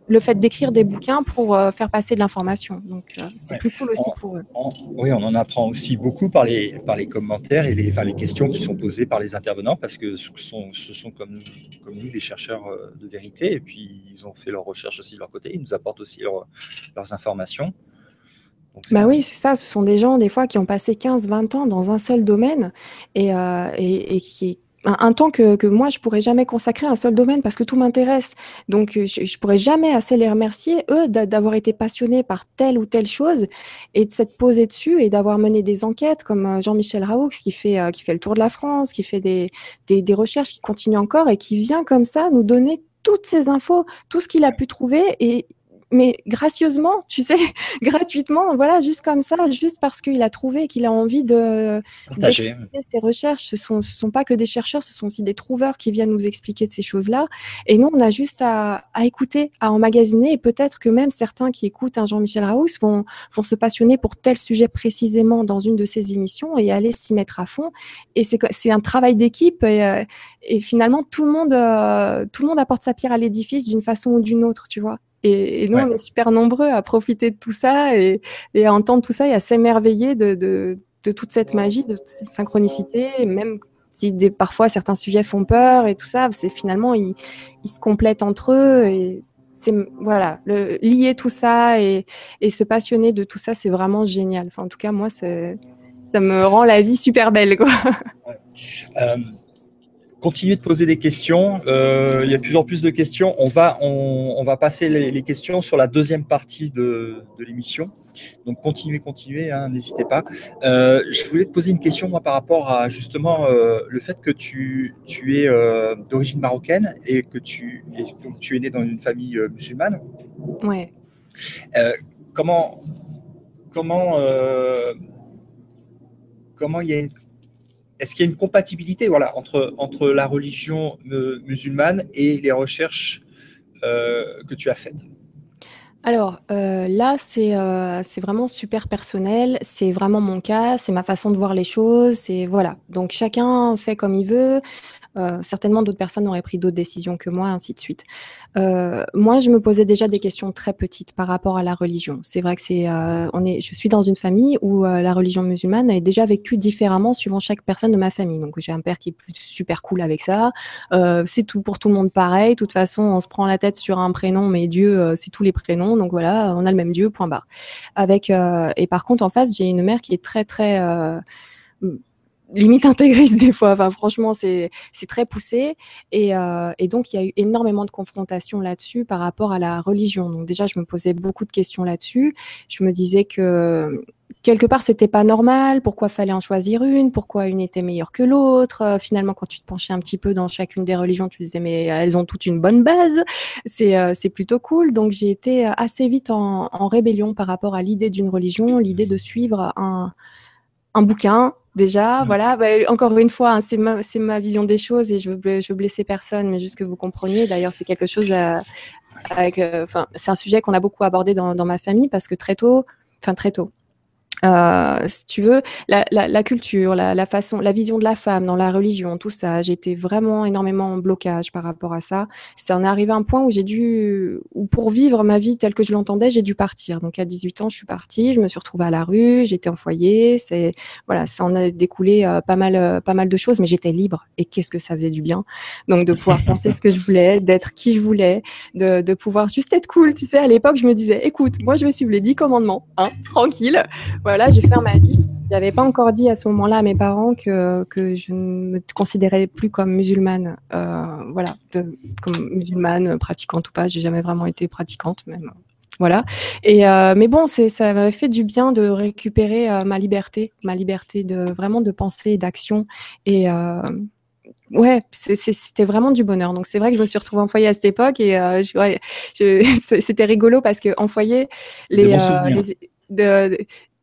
le fait d'écrire des bouquins pour euh, faire passer de l'information. Donc, euh, c'est plus cool aussi pour eux. oui, on en apprend aussi beaucoup par les, par les commentaires et les, enfin, les questions qui sont posées par les intervenants parce que ce sont, ce sont comme, comme nous des chercheurs euh, de vérité et puis ils ont fait leurs recherches aussi de leur côté. Ils nous apportent aussi leurs informations. bah oui, c'est ça. Ce sont des gens, des fois, qui ont passé 15-20 ans dans un seul domaine et, et, et qui, un, temps que, que, moi, je pourrais jamais consacrer à un seul domaine parce que tout m'intéresse. Donc, euh, je, pourrais jamais assez les remercier, eux, d'avoir été passionnés par telle ou telle chose et de s'être posés dessus et d'avoir mené des enquêtes comme euh, Jean-Michel Raoux qui fait, euh, qui fait le tour de la France, qui fait des, des, des recherches, qui continue encore et qui vient comme ça nous donner toutes ces infos, tout ce qu'il a pu trouver et mais gracieusement, tu sais, gratuitement, voilà, juste comme ça, juste parce qu'il a trouvé qu'il a envie de d'expliquer ses recherches. Ce sont, ce sont pas que des chercheurs, ce sont aussi des trouveurs qui viennent nous expliquer de ces choses-là. Et nous, on a juste à, à écouter, à emmagasiner, et peut-être que même certains qui écoutent un Jean-Michel Raoux vont, vont se passionner pour tel sujet précisément dans une de ces émissions et aller s'y mettre à fond. Et c'est un travail d'équipe, et, euh, et, finalement, tout le monde, euh, tout le monde apporte sa pierre à l'édifice d'une façon ou d'une autre, tu vois. Et, nous, on est super nombreux à profiter de tout ça et, à entendre tout ça et à s'émerveiller de, toute cette magie, de toute cette synchronicité, même si parfois certains sujets font peur et tout ça, c'est finalement ils, se complètent entre eux et c'est voilà, le, lier tout ça et, se passionner de tout ça, c'est vraiment génial. Enfin, en tout cas, moi, ça me rend la vie super belle. Quoi. Euh, continuez de poser des questions. Euh, il y a de plus en plus de questions. On va, on, va passer les, questions sur la deuxième partie de, l'émission. Donc continuez, continuez, hein, n'hésitez pas. Euh, je voulais te poser une question moi par rapport à justement euh, le fait que tu, tu es d'origine marocaine et que tu, tu es né dans une famille musulmane. Ouais. comment comment comment il y a une est-ce qu'il y a une compatibilité voilà, entre, entre la religion musulmane et les recherches euh, que tu as faites? Alors, heu, là, c'est vraiment super personnel. C'est vraiment mon cas, c'est ma façon de voir les choses, c'est voilà. Donc chacun fait comme il veut. Heu, certainement d'autres personnes auraient pris d'autres décisions que moi, ainsi de suite. Heu, moi, je me posais déjà des questions très petites par rapport à la religion. C'est vrai que c'est, heu, on est je suis dans une famille où, la religion musulmane est déjà vécue différemment suivant chaque personne de ma famille. Donc j'ai un père qui est plus super cool avec ça. C'est tout pour tout le monde pareil. De toute façon, on se prend la tête sur un prénom, mais Dieu, c'est tous les prénoms. Donc voilà, on a le même Dieu, point barre. Avec, et par contre, en face, j'ai une mère qui est très, très, limite intégriste des fois. Enfin, franchement, c'est très poussé. Et, euh, et, donc, il y a eu énormément de confrontations là-dessus par rapport à la religion. Donc, déjà, je me posais beaucoup de questions là-dessus. Je me disais que quelque part, c'était pas normal. Pourquoi fallait en choisir une? Pourquoi une était meilleure que l'autre? Euh, Finalement, quand tu te penchais un petit peu dans chacune des religions, tu disais mais elles ont toutes une bonne base. C'est euh, plutôt cool. Donc, j'ai été assez vite en, en, rébellion par rapport à l'idée d'une religion, l'idée de suivre un, un bouquin, déjà. Voilà, bah, encore une fois, hein, c'est ma, ma, vision des choses et je veux, je veux blesser personne, mais juste que vous compreniez. D'ailleurs, c'est quelque chose à, avec, euh, c'est un sujet qu'on a beaucoup abordé dans, dans, ma famille parce que très tôt, enfin très tôt, euh, si tu veux, la, culture, la, façon, la vision de la femme dans la religion, tout ça, été vraiment énormément en blocage par rapport à ça. Ça en est arrivé à un point où j'ai dû, où pour vivre ma vie telle que je l'entendais, j'ai dû partir. Donc à 18 ans, je suis partie, je me suis retrouvée à la rue, j'étais en foyer, c'est voilà, ça en a découlé euh, pas mal, euh, pas mal de choses, mais j'étais libre. Et qu'est-ce que ça faisait du bien? Donc de pouvoir penser ce que je voulais, d'être qui je voulais, de, pouvoir juste être cool. Tu sais, à l'époque, je me disais, écoute, moi je vais suivre les dix commandements, hein, tranquille voilà, je vais faire ma vie. Je n'avais pas encore dit à ce moment-là à mes parents que, que je ne me considérais plus comme musulmane, euh, voilà, comme musulmane, pratiquante ou pas. J'ai jamais vraiment été pratiquante, même. Voilà. Et euh, mais bon, c'est ça m'avait fait du bien de récupérer euh, ma liberté, ma liberté de vraiment de penser et d'action. Et ouais, c'était vraiment du bonheur. Donc c'est vrai que je me suis retrouvée en foyer à cette époque et ouais, c'était rigolo parce que en foyer les, les de,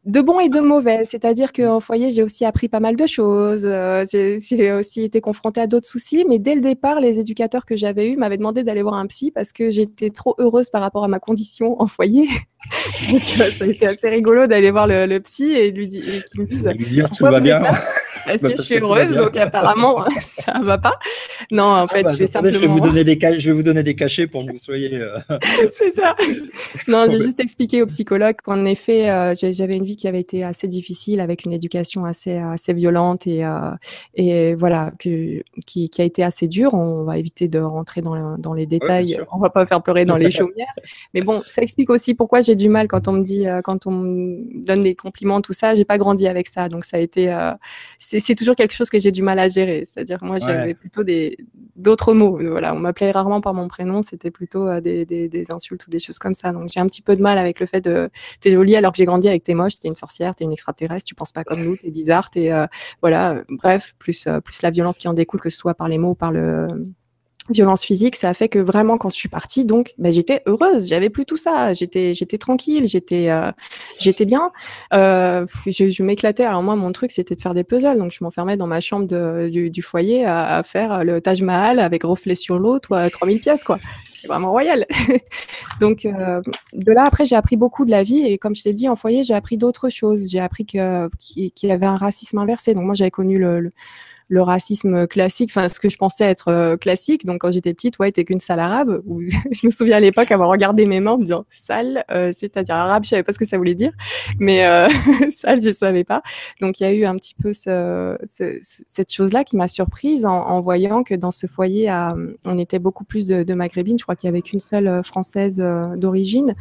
de bons et de mauvais. C'est-à-dire qu'en foyer, j'ai aussi appris pas mal de choses. Euh, j'ai aussi été confrontée à d'autres soucis. Mais dès le départ, les éducateurs que j'avais eus m'avaient demandé d'aller voir un psy parce que j'étais trop heureuse par rapport à ma condition en foyer. Donc, euh, ça a été assez rigolo d'aller voir le, psy et lui, dire, lui dire tout va bien. Parce que je suis heureuse, donc apparemment, ça va pas? Non, en ah fait, bah, je vais simplement. Je vais, vous donner des je vais vous donner des cachets pour que vous soyez. Euh, C'est ça. Non, j'ai juste expliqué au psychologue qu'en effet, euh, j'avais une vie qui avait été assez difficile, avec une éducation assez, assez violente et, euh, et voilà, que, qui, qui, a été assez dure. On va éviter de rentrer dans, dans les détails. On on va pas faire pleurer dans les chaumières. Mais bon, ça explique aussi pourquoi j'ai du mal quand on me dit, quand on me donne des compliments, tout ça. J'ai pas grandi avec ça, donc ça a été c'est toujours quelque chose que j'ai du mal à gérer. C'est-à-dire, moi, j'avais plutôt des d'autres mots. Voilà, on m'appelait rarement par mon prénom, c'était plutôt euh, des, des, insultes ou des choses comme ça. Donc, j'ai un petit peu de mal avec le fait de t'es jolie alors que j'ai grandi avec t'es moche, t'es une sorcière, t'es une extraterrestre, tu penses pas comme nous, t'es bizarre, t'es euh, voilà. Bref, plus euh, plus la violence qui en découle, que ce soit par les mots ou par le violence physique, ça a fait que vraiment quand je suis partie, donc bah, j'étais heureuse, j'avais plus tout ça, j'étais j'étais tranquille, j'étais euh, j'étais bien, euh, je, m'éclatais. Alors moi mon truc c'était de faire des puzzles, donc je m'enfermais dans ma chambre du, foyer à, faire le Taj Mahal avec reflet sur l'eau, toi 3000 pièces quoi. C'est vraiment royal. donc euh, de là après j'ai appris beaucoup de la vie et comme je t'ai dit en foyer j'ai appris d'autres choses, j'ai appris que qu'il y avait un racisme inversé. Donc moi j'avais connu le le racisme classique, enfin ce que je pensais être euh, classique. Donc quand j'étais petite, ouais, t'es qu'une sale arabe. Je me souviens à l'époque avoir regardé mes mains en me disant sale, euh, c'est-à-dire arabe, je savais pas ce que ça voulait dire, mais euh, sale, je savais pas. Donc il y a eu un petit peu ce, cette chose-là qui m'a surprise en, voyant que dans ce foyer, on était beaucoup plus de, de maghrébines. Je crois qu'il y avait qu'une seule française d'origine.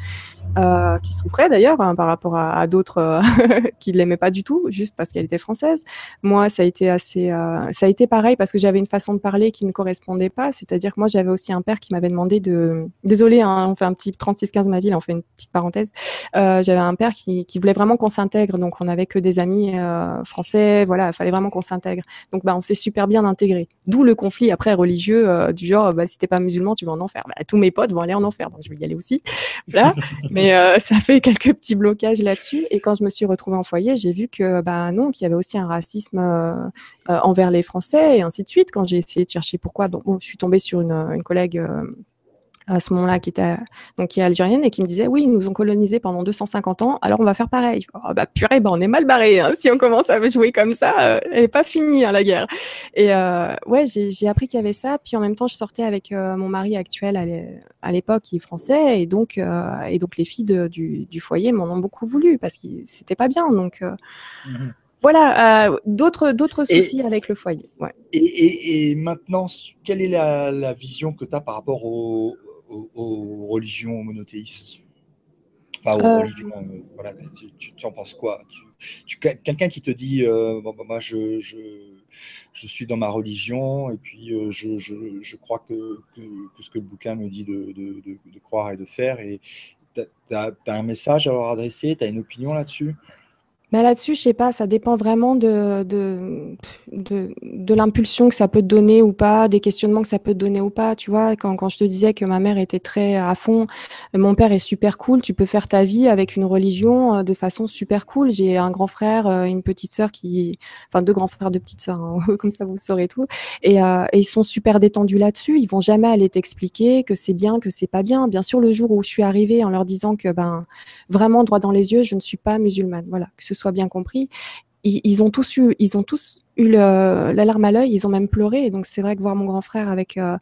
qui souffrait d'ailleurs hein, par rapport à, d'autres qui ne l'aimaient pas du tout, juste parce qu'elle était française. Moi, ça a été assez, ça a été pareil parce que j'avais une façon de parler qui ne correspondait pas. C'est-à-dire que moi, j'avais aussi un père qui m'avait demandé de. Désolé, hein, on fait un petit 36-15 ma ville, on fait une petite parenthèse. Euh, j'avais un père qui, qui voulait vraiment qu'on s'intègre. Donc, on n'avait que des amis euh, français. Voilà, il fallait vraiment qu'on s'intègre. Donc, bah, on s'est super bien intégré. D'où le conflit après religieux euh, du genre, bah, si t'es pas musulman, tu vas en enfer. Bah, tous mes potes vont aller en enfer. Donc, je vais y aller aussi. Voilà. Mais ça fait quelques petits blocages là-dessus. Et quand je me suis retrouvée en foyer, j'ai vu que, bah, non, qu'il y avait aussi un racisme envers les Français et ainsi de suite. Quand j'ai essayé de chercher pourquoi, bon, je suis tombée sur une, collègue euh, à ce moment-là, qui était donc qui est algérienne et qui me disait oui, ils nous ont colonisés pendant 250 ans, alors on va faire pareil. Oh, bah purée, bah, on est mal barré hein. si on commence à jouer comme ça, euh, elle n'est pas finie hein, la guerre. Et euh, ouais, j'ai appris qu'il y avait ça. Puis en même temps, je sortais avec mon mari actuel à l'époque qui est français et donc et donc les filles du, du, foyer m'en ont beaucoup voulu parce que c'était pas bien. Donc mmh voilà, d'autres d'autres soucis avec le foyer. Ouais. Et, et, maintenant, quelle est la, la vision que tu as par rapport aux, aux, religions monothéistes? Enfin, aux euh. religions, euh, voilà, tu, tu, en penses quoi? Tu, Quelqu'un qui te dit, euh, bon, bah, moi, je, je, je, suis dans ma religion et puis je, je, crois que, que, ce que le bouquin me dit de, de, de, croire et de faire, et tu as, as, un message à leur adresser, tu as une opinion là-dessus? Mais là-dessus, je sais pas, ça dépend vraiment de, de, de, de l'impulsion que ça peut te donner ou pas, des questionnements que ça peut te donner ou pas. Tu vois, quand, quand je te disais que ma mère était très à fond, mon père est super cool, tu peux faire ta vie avec une religion euh, de façon super cool. J'ai un grand frère, euh, une petite sœur qui, enfin deux grands frères, deux petites sœurs, hein, comme ça vous saurez tout. Et, euh, et ils sont super détendus là-dessus. Ils vont jamais aller t'expliquer que c'est bien, que c'est pas bien. Bien sûr, le jour où je suis arrivée en leur disant que ben vraiment droit dans les yeux, je ne suis pas musulmane. Voilà, que ce soit bien compris. Ils, ont tous eu, ils ont tous eu la larme à l'œil, ils ont même pleuré. donc c'est vrai que voir mon grand frère avec euh,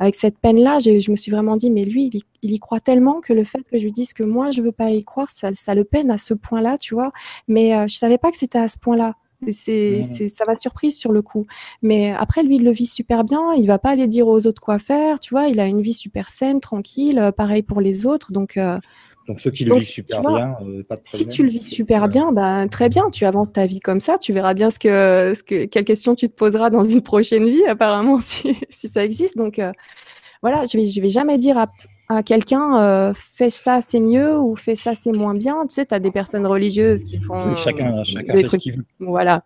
avec cette peine-là, je me suis vraiment dit, mais lui, il y, croit tellement que le fait que je lui dise que moi je veux pas y croire, ça, ça le peine à ce point-là, tu vois. Mais euh, je savais pas que c'était à ce point-là. C'est, ça m'a surprise sur le coup. Mais après, lui, il le vit super bien. Il va pas aller dire aux autres quoi faire, tu vois. Il a une vie super saine, tranquille. Euh, pareil pour les autres. Donc, donc ceux qui le vivent super bien, euh, pas de problème. Si tu le vis super bien, bah, très bien, tu avances ta vie comme ça, tu verras bien ce que, ce que, quelles questions tu te poseras dans une prochaine vie, apparemment, si, si ça existe. Donc euh, voilà, je vais, je vais jamais dire à, à quelqu'un euh, fais ça c'est mieux ou fais ça c'est moins bien? Tu sais, tu as des personnes religieuses qui font chacun, chacun des trucs. Ce veut. Voilà.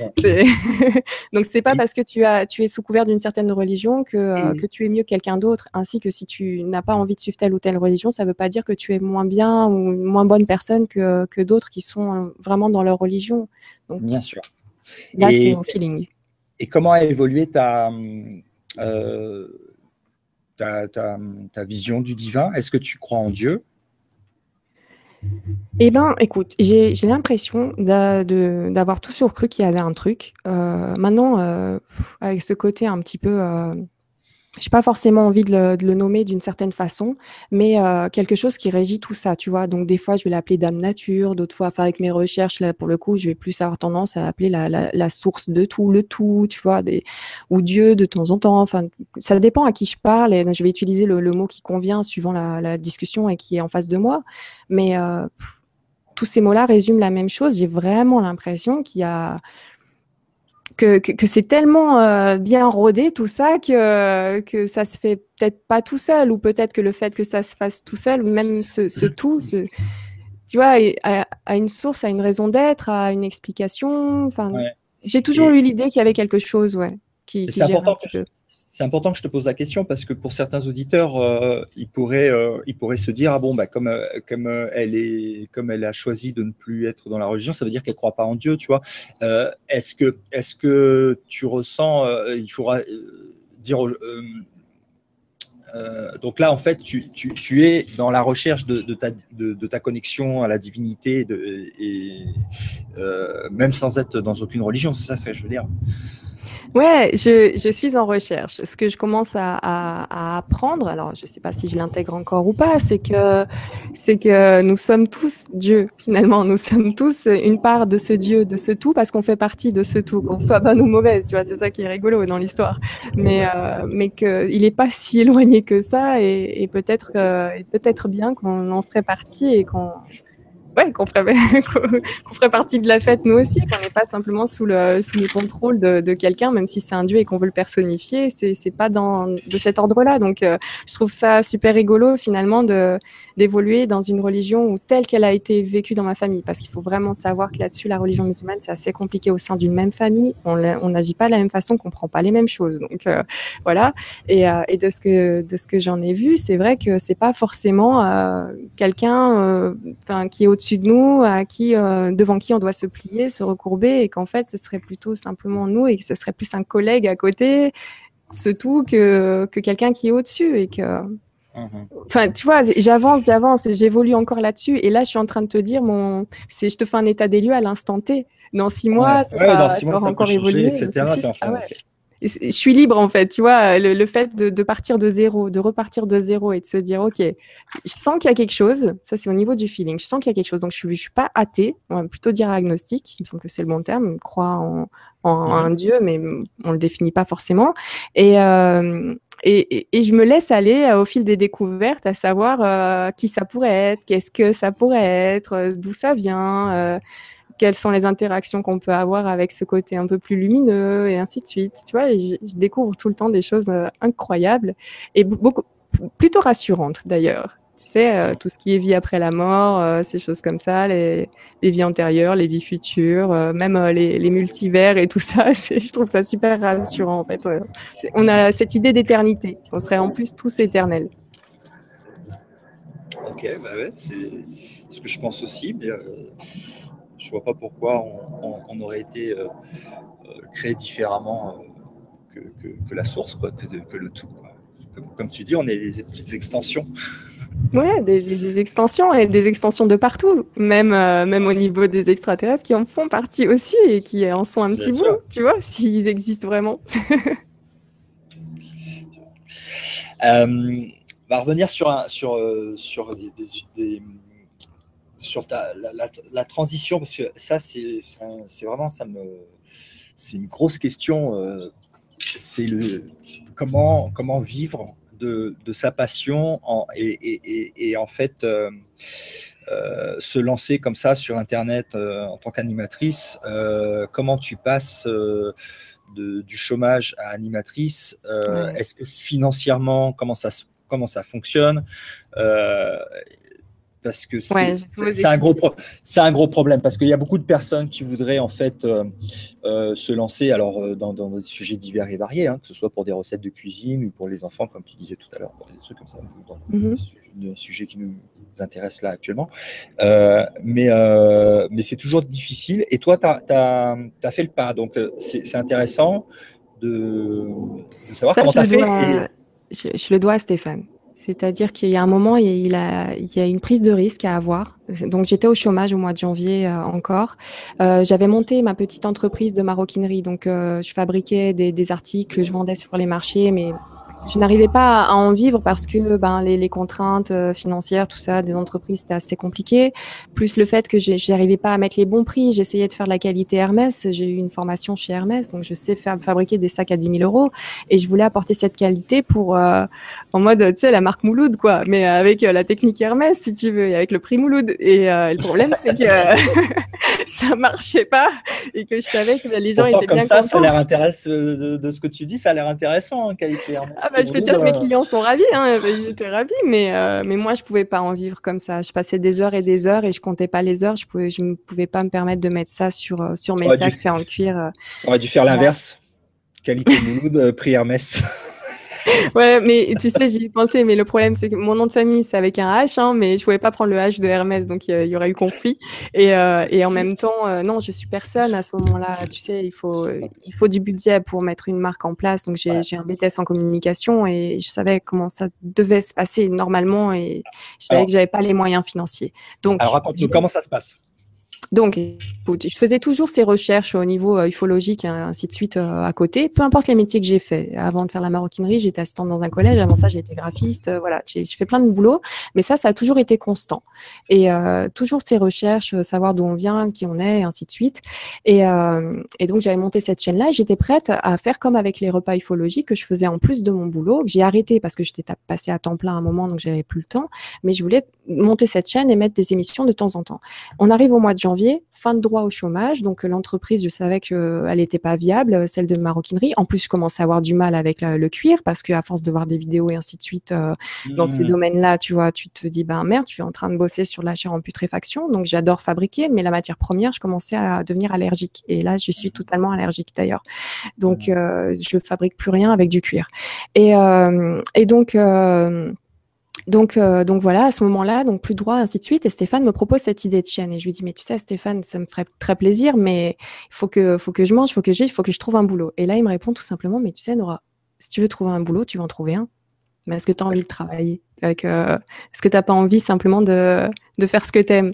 Ouais. Donc c'est pas parce que tu as tu es sous couvert d'une certaine religion que, euh, que tu es mieux que quelqu'un d'autre. Ainsi que si tu n'as pas envie de suivre telle ou telle religion, ça veut pas dire que tu es moins bien ou une moins bonne personne que, que d'autres qui sont euh, vraiment dans leur religion. Donc, bien sûr. Là, c'est mon feeling. Et comment a évolué ta euh, ta, vision du divin? Est-ce que tu crois en Dieu? Eh bien, écoute, j'ai l'impression d'avoir toujours cru qu'il y avait un truc. Euh, maintenant, euh, avec ce côté un petit peu euh, j'ai pas forcément envie de le, nommer d'une certaine façon, mais euh, quelque chose qui régit tout ça, tu vois. Donc des fois, je vais l'appeler Dame Nature, d'autres fois, avec mes recherches, là, pour le coup, je vais plus avoir tendance à appeler la, source de tout, le tout, tu vois, ou Dieu de temps en temps. Enfin, ça dépend à qui je parle et je vais utiliser le, mot qui convient suivant la, la, discussion et qui est en face de moi. Mais euh, tous ces mots-là résument la même chose. J'ai vraiment l'impression qu'il y a que, que, c'est tellement euh, bien rodé tout ça que, que ça se fait peut-être pas tout seul ou peut-être que le fait que ça se fasse tout seul, même ce, ce tout, ce, tu vois, à, une source, à une raison d'être, à une explication. Enfin, j'ai toujours eu l'idée qu'il y avait quelque chose, ouais, qui, qui gère un petit peu c'est important que je te pose la question parce que pour certains auditeurs, euh, ils, pourraient, euh, ils pourraient se dire ah bon bah comme euh, comme elle est comme elle a choisi de ne plus être dans la religion, ça veut dire qu'elle croit pas en Dieu, tu vois. est-ce que est-ce que tu ressens il faudra dire donc là, en fait, tu, tu, tu, es dans la recherche de, de, ta, de, ta, connexion à la divinité, et même sans être dans aucune religion, c'est ça ce que je veux dire. Ouais, je, je, suis en recherche. Ce que je commence à, à, apprendre, alors je ne sais pas si je l'intègre encore ou pas, c'est que, c'est que nous sommes tous Dieu, finalement. Nous sommes tous une part de ce Dieu, de ce tout, parce qu'on fait partie de ce tout, qu'on soit bonne ou mauvaise, tu vois, c'est ça qui est rigolo dans l'histoire. Mais, euh, mais qu'il n'est pas si éloigné que ça, et, et peut-être euh, peut-être bien qu'on en ferait partie et qu'on ouais, qu'on ferait, qu'on ferait partie de la fête nous aussi, qu'on n'est pas simplement sous le, sous le contrôle de, de quelqu'un, même si c'est un dieu et qu'on veut le personnifier, c'est, c'est pas dans, de cet ordre-là. Donc, euh, je trouve ça super rigolo finalement de, d'évoluer dans une religion où, telle qu'elle a été vécue dans ma famille, parce qu'il faut vraiment savoir que là-dessus, la religion musulmane, c'est assez compliqué au sein d'une même famille. On n'agit pas de la même façon, qu'on prend pas les mêmes choses. Donc, euh, voilà. Et, euh, et, de ce que, que j'en ai vu, c'est vrai que c'est pas forcément quelqu'un, enfin, qui est au-dessus de nous, à qui, euh, devant qui on doit se plier, se recourber, et qu'en fait, ce serait plutôt simplement nous et que ce serait plus un collègue à côté, ce tout, que, que quelqu'un qui est au-dessus. Et que. Enfin, tu vois, j'avance, j'avance, j'évolue encore là-dessus. Et là, je suis en train de te dire, mon, c'est, je te fais un état des lieux à l'instant T. Dans six mois, ça, va encore évoluer, etc. Ah je suis libre en fait, tu vois, le, fait de, partir de zéro, de repartir de zéro et de se dire, ok, je sens qu'il y a quelque chose, ça c'est au niveau du feeling, je sens qu'il y a quelque chose, donc je ne suis, pas athée, on va plutôt dire agnostique, il me semble que c'est le bon terme, croire en, un Dieu, mais on ne le définit pas forcément. Euh, et, et, je me laisse aller euh, au fil des découvertes à savoir euh, qui ça pourrait être, qu'est-ce que ça pourrait être, d'où ça vient quelles sont les interactions qu'on peut avoir avec ce côté un peu plus lumineux et ainsi de suite. Tu vois, je, découvre tout le temps des choses euh, incroyables et beaucoup plutôt rassurantes d'ailleurs. Tu sais, euh, tout ce qui est vie après la mort, euh, ces choses comme ça, les, vies antérieures, les vies futures, même les, multivers et tout ça, je trouve ça super rassurant en fait. On a cette idée d'éternité, on serait en plus tous éternels. Ok, bah c'est ce que je pense aussi. Je vois pas pourquoi on, aurait été euh, euh, créé différemment euh, que, la source, quoi, que, le tout. Comme, tu dis, on est des petites extensions. Ouais, des, extensions et des extensions de partout, même, même au niveau des extraterrestres qui en font partie aussi et qui en sont un petit bout, tu vois, s'ils existent vraiment. on va revenir sur, un, sur, sur des, sur la, transition, parce que ça, c'est vraiment, ça me, c'est une grosse question. Euh, c'est le comment, comment vivre de, sa passion et, en fait euh, euh, se lancer comme ça sur Internet en tant qu'animatrice. comment tu passes du chômage à animatrice Est-ce que financièrement, comment ça, comment ça fonctionne parce que c'est un, gros un gros problème, parce qu'il y a beaucoup de personnes qui voudraient en fait euh, euh, se lancer alors, euh, dans, des sujets divers et variés, hein, que ce soit pour des recettes de cuisine ou pour les enfants, comme tu disais tout à l'heure, pour des trucs comme ça, dans mm sujets qui nous intéressent là actuellement. mais mais c'est toujours difficile. Et toi, tu as, fait le pas, donc c'est intéressant de, savoir comment tu as fait. je le dois à Stéphane. C'est-à-dire qu'il y a un moment, il, il y a une prise de risque à avoir. Donc j'étais au chômage au mois de janvier euh, encore. Euh, j'avais monté ma petite entreprise de maroquinerie. Donc euh, je fabriquais des, des, articles, je vendais sur les marchés, mais je n'arrivais pas à en vivre parce que ben, les, les contraintes euh, financières, tout ça, des entreprises, c'était assez compliqué. Plus le fait que je n'arrivais pas à mettre les bons prix. J'essayais de faire de la qualité Hermès. J'ai eu une formation chez Hermès, donc je sais faire fabriquer des sacs à 10 000 euros. Et je voulais apporter cette qualité pour, euh, en mode, tu sais, la marque Mouloud, quoi. Mais avec euh, la technique Hermès, si tu veux, et avec le prix Mouloud. Et le problème, c'est que ça marchait pas et que je savais que les gens étaient comme bien ça, Ça a l'air intéressant de, ce que tu dis, ça a l'air intéressant, hein, qualité Hermès. Ah bah, je peux dire que mes clients sont ravis, hein, ils étaient ravis, mais, euh, mais moi, je pouvais pas en vivre comme ça. Je passais des heures et des heures et je comptais pas les heures. Je pouvais, je ne pouvais pas me permettre de mettre ça sur, euh, sur mes sacs faits en cuir. Euh. On aurait dû faire l'inverse. Qualité Mouloud, prix Hermès. Ouais, mais tu sais, j'y ai pensé, mais le problème, c'est que mon nom de famille, c'est avec un H, hein, mais je pouvais pas prendre le H de Hermès, donc il y, aurait eu conflit. Et, euh, et en même temps, euh, non, je suis personne à ce moment-là. Tu sais, il faut, il faut du budget pour mettre une marque en place. Donc j'ai un BTS en communication et je savais comment ça devait se passer normalement et je savais que j'avais pas les moyens financiers. Donc, alors raconte-nous comment ça se passe? Donc, je faisais toujours ces recherches au niveau euh, ufologique, hein, ainsi de suite, euh, à côté, peu importe les métiers que j'ai fait. Avant de faire la maroquinerie, j'étais assistante dans un collège. Avant ça, j'ai été graphiste. Euh, voilà, j'ai fait plein de boulot, mais ça, ça a toujours été constant. Et toujours ces recherches, savoir d'où on vient, qui on est, ainsi de suite. Et, donc, j'avais monté cette chaîne-là. J'étais prête à faire comme avec les repas ufologiques que je faisais en plus de mon boulot. J'ai arrêté parce que j'étais passée à temps plein à un moment, donc j'avais plus le temps. Mais je voulais monter cette chaîne et mettre des émissions de temps en temps. On arrive au mois de janvier, fin de droit au chômage. Donc euh, l'entreprise, je savais qu'elle euh, n'était pas viable, euh, celle de maroquinerie. En plus, je commençais à avoir du mal avec le cuir parce qu'à force de voir des vidéos et ainsi de suite dans ces mmh. domaines-là, tu vois, tu te dis, ben merde, je suis en train de bosser sur la chair en putréfaction. Donc j'adore fabriquer, mais la matière première, je commençais à devenir allergique. Et là, je suis totalement allergique d'ailleurs. Donc mmh. je fabrique plus rien avec du cuir. Et, et donc donc, euh, donc voilà, à ce moment-là, donc plus droit, ainsi de suite. Et Stéphane me propose cette idée de chaîne. Et je lui dis, mais tu sais, Stéphane, ça me ferait très plaisir, mais il faut que, je mange, il faut que j'aille, il faut que je trouve un boulot. Et là, il me répond tout simplement, mais tu sais, Nora, si tu veux trouver un boulot, tu vas en trouver un. mais est-ce que tu as envie de travailler Est-ce que tu n'as pas envie simplement de, de faire ce que tu aimes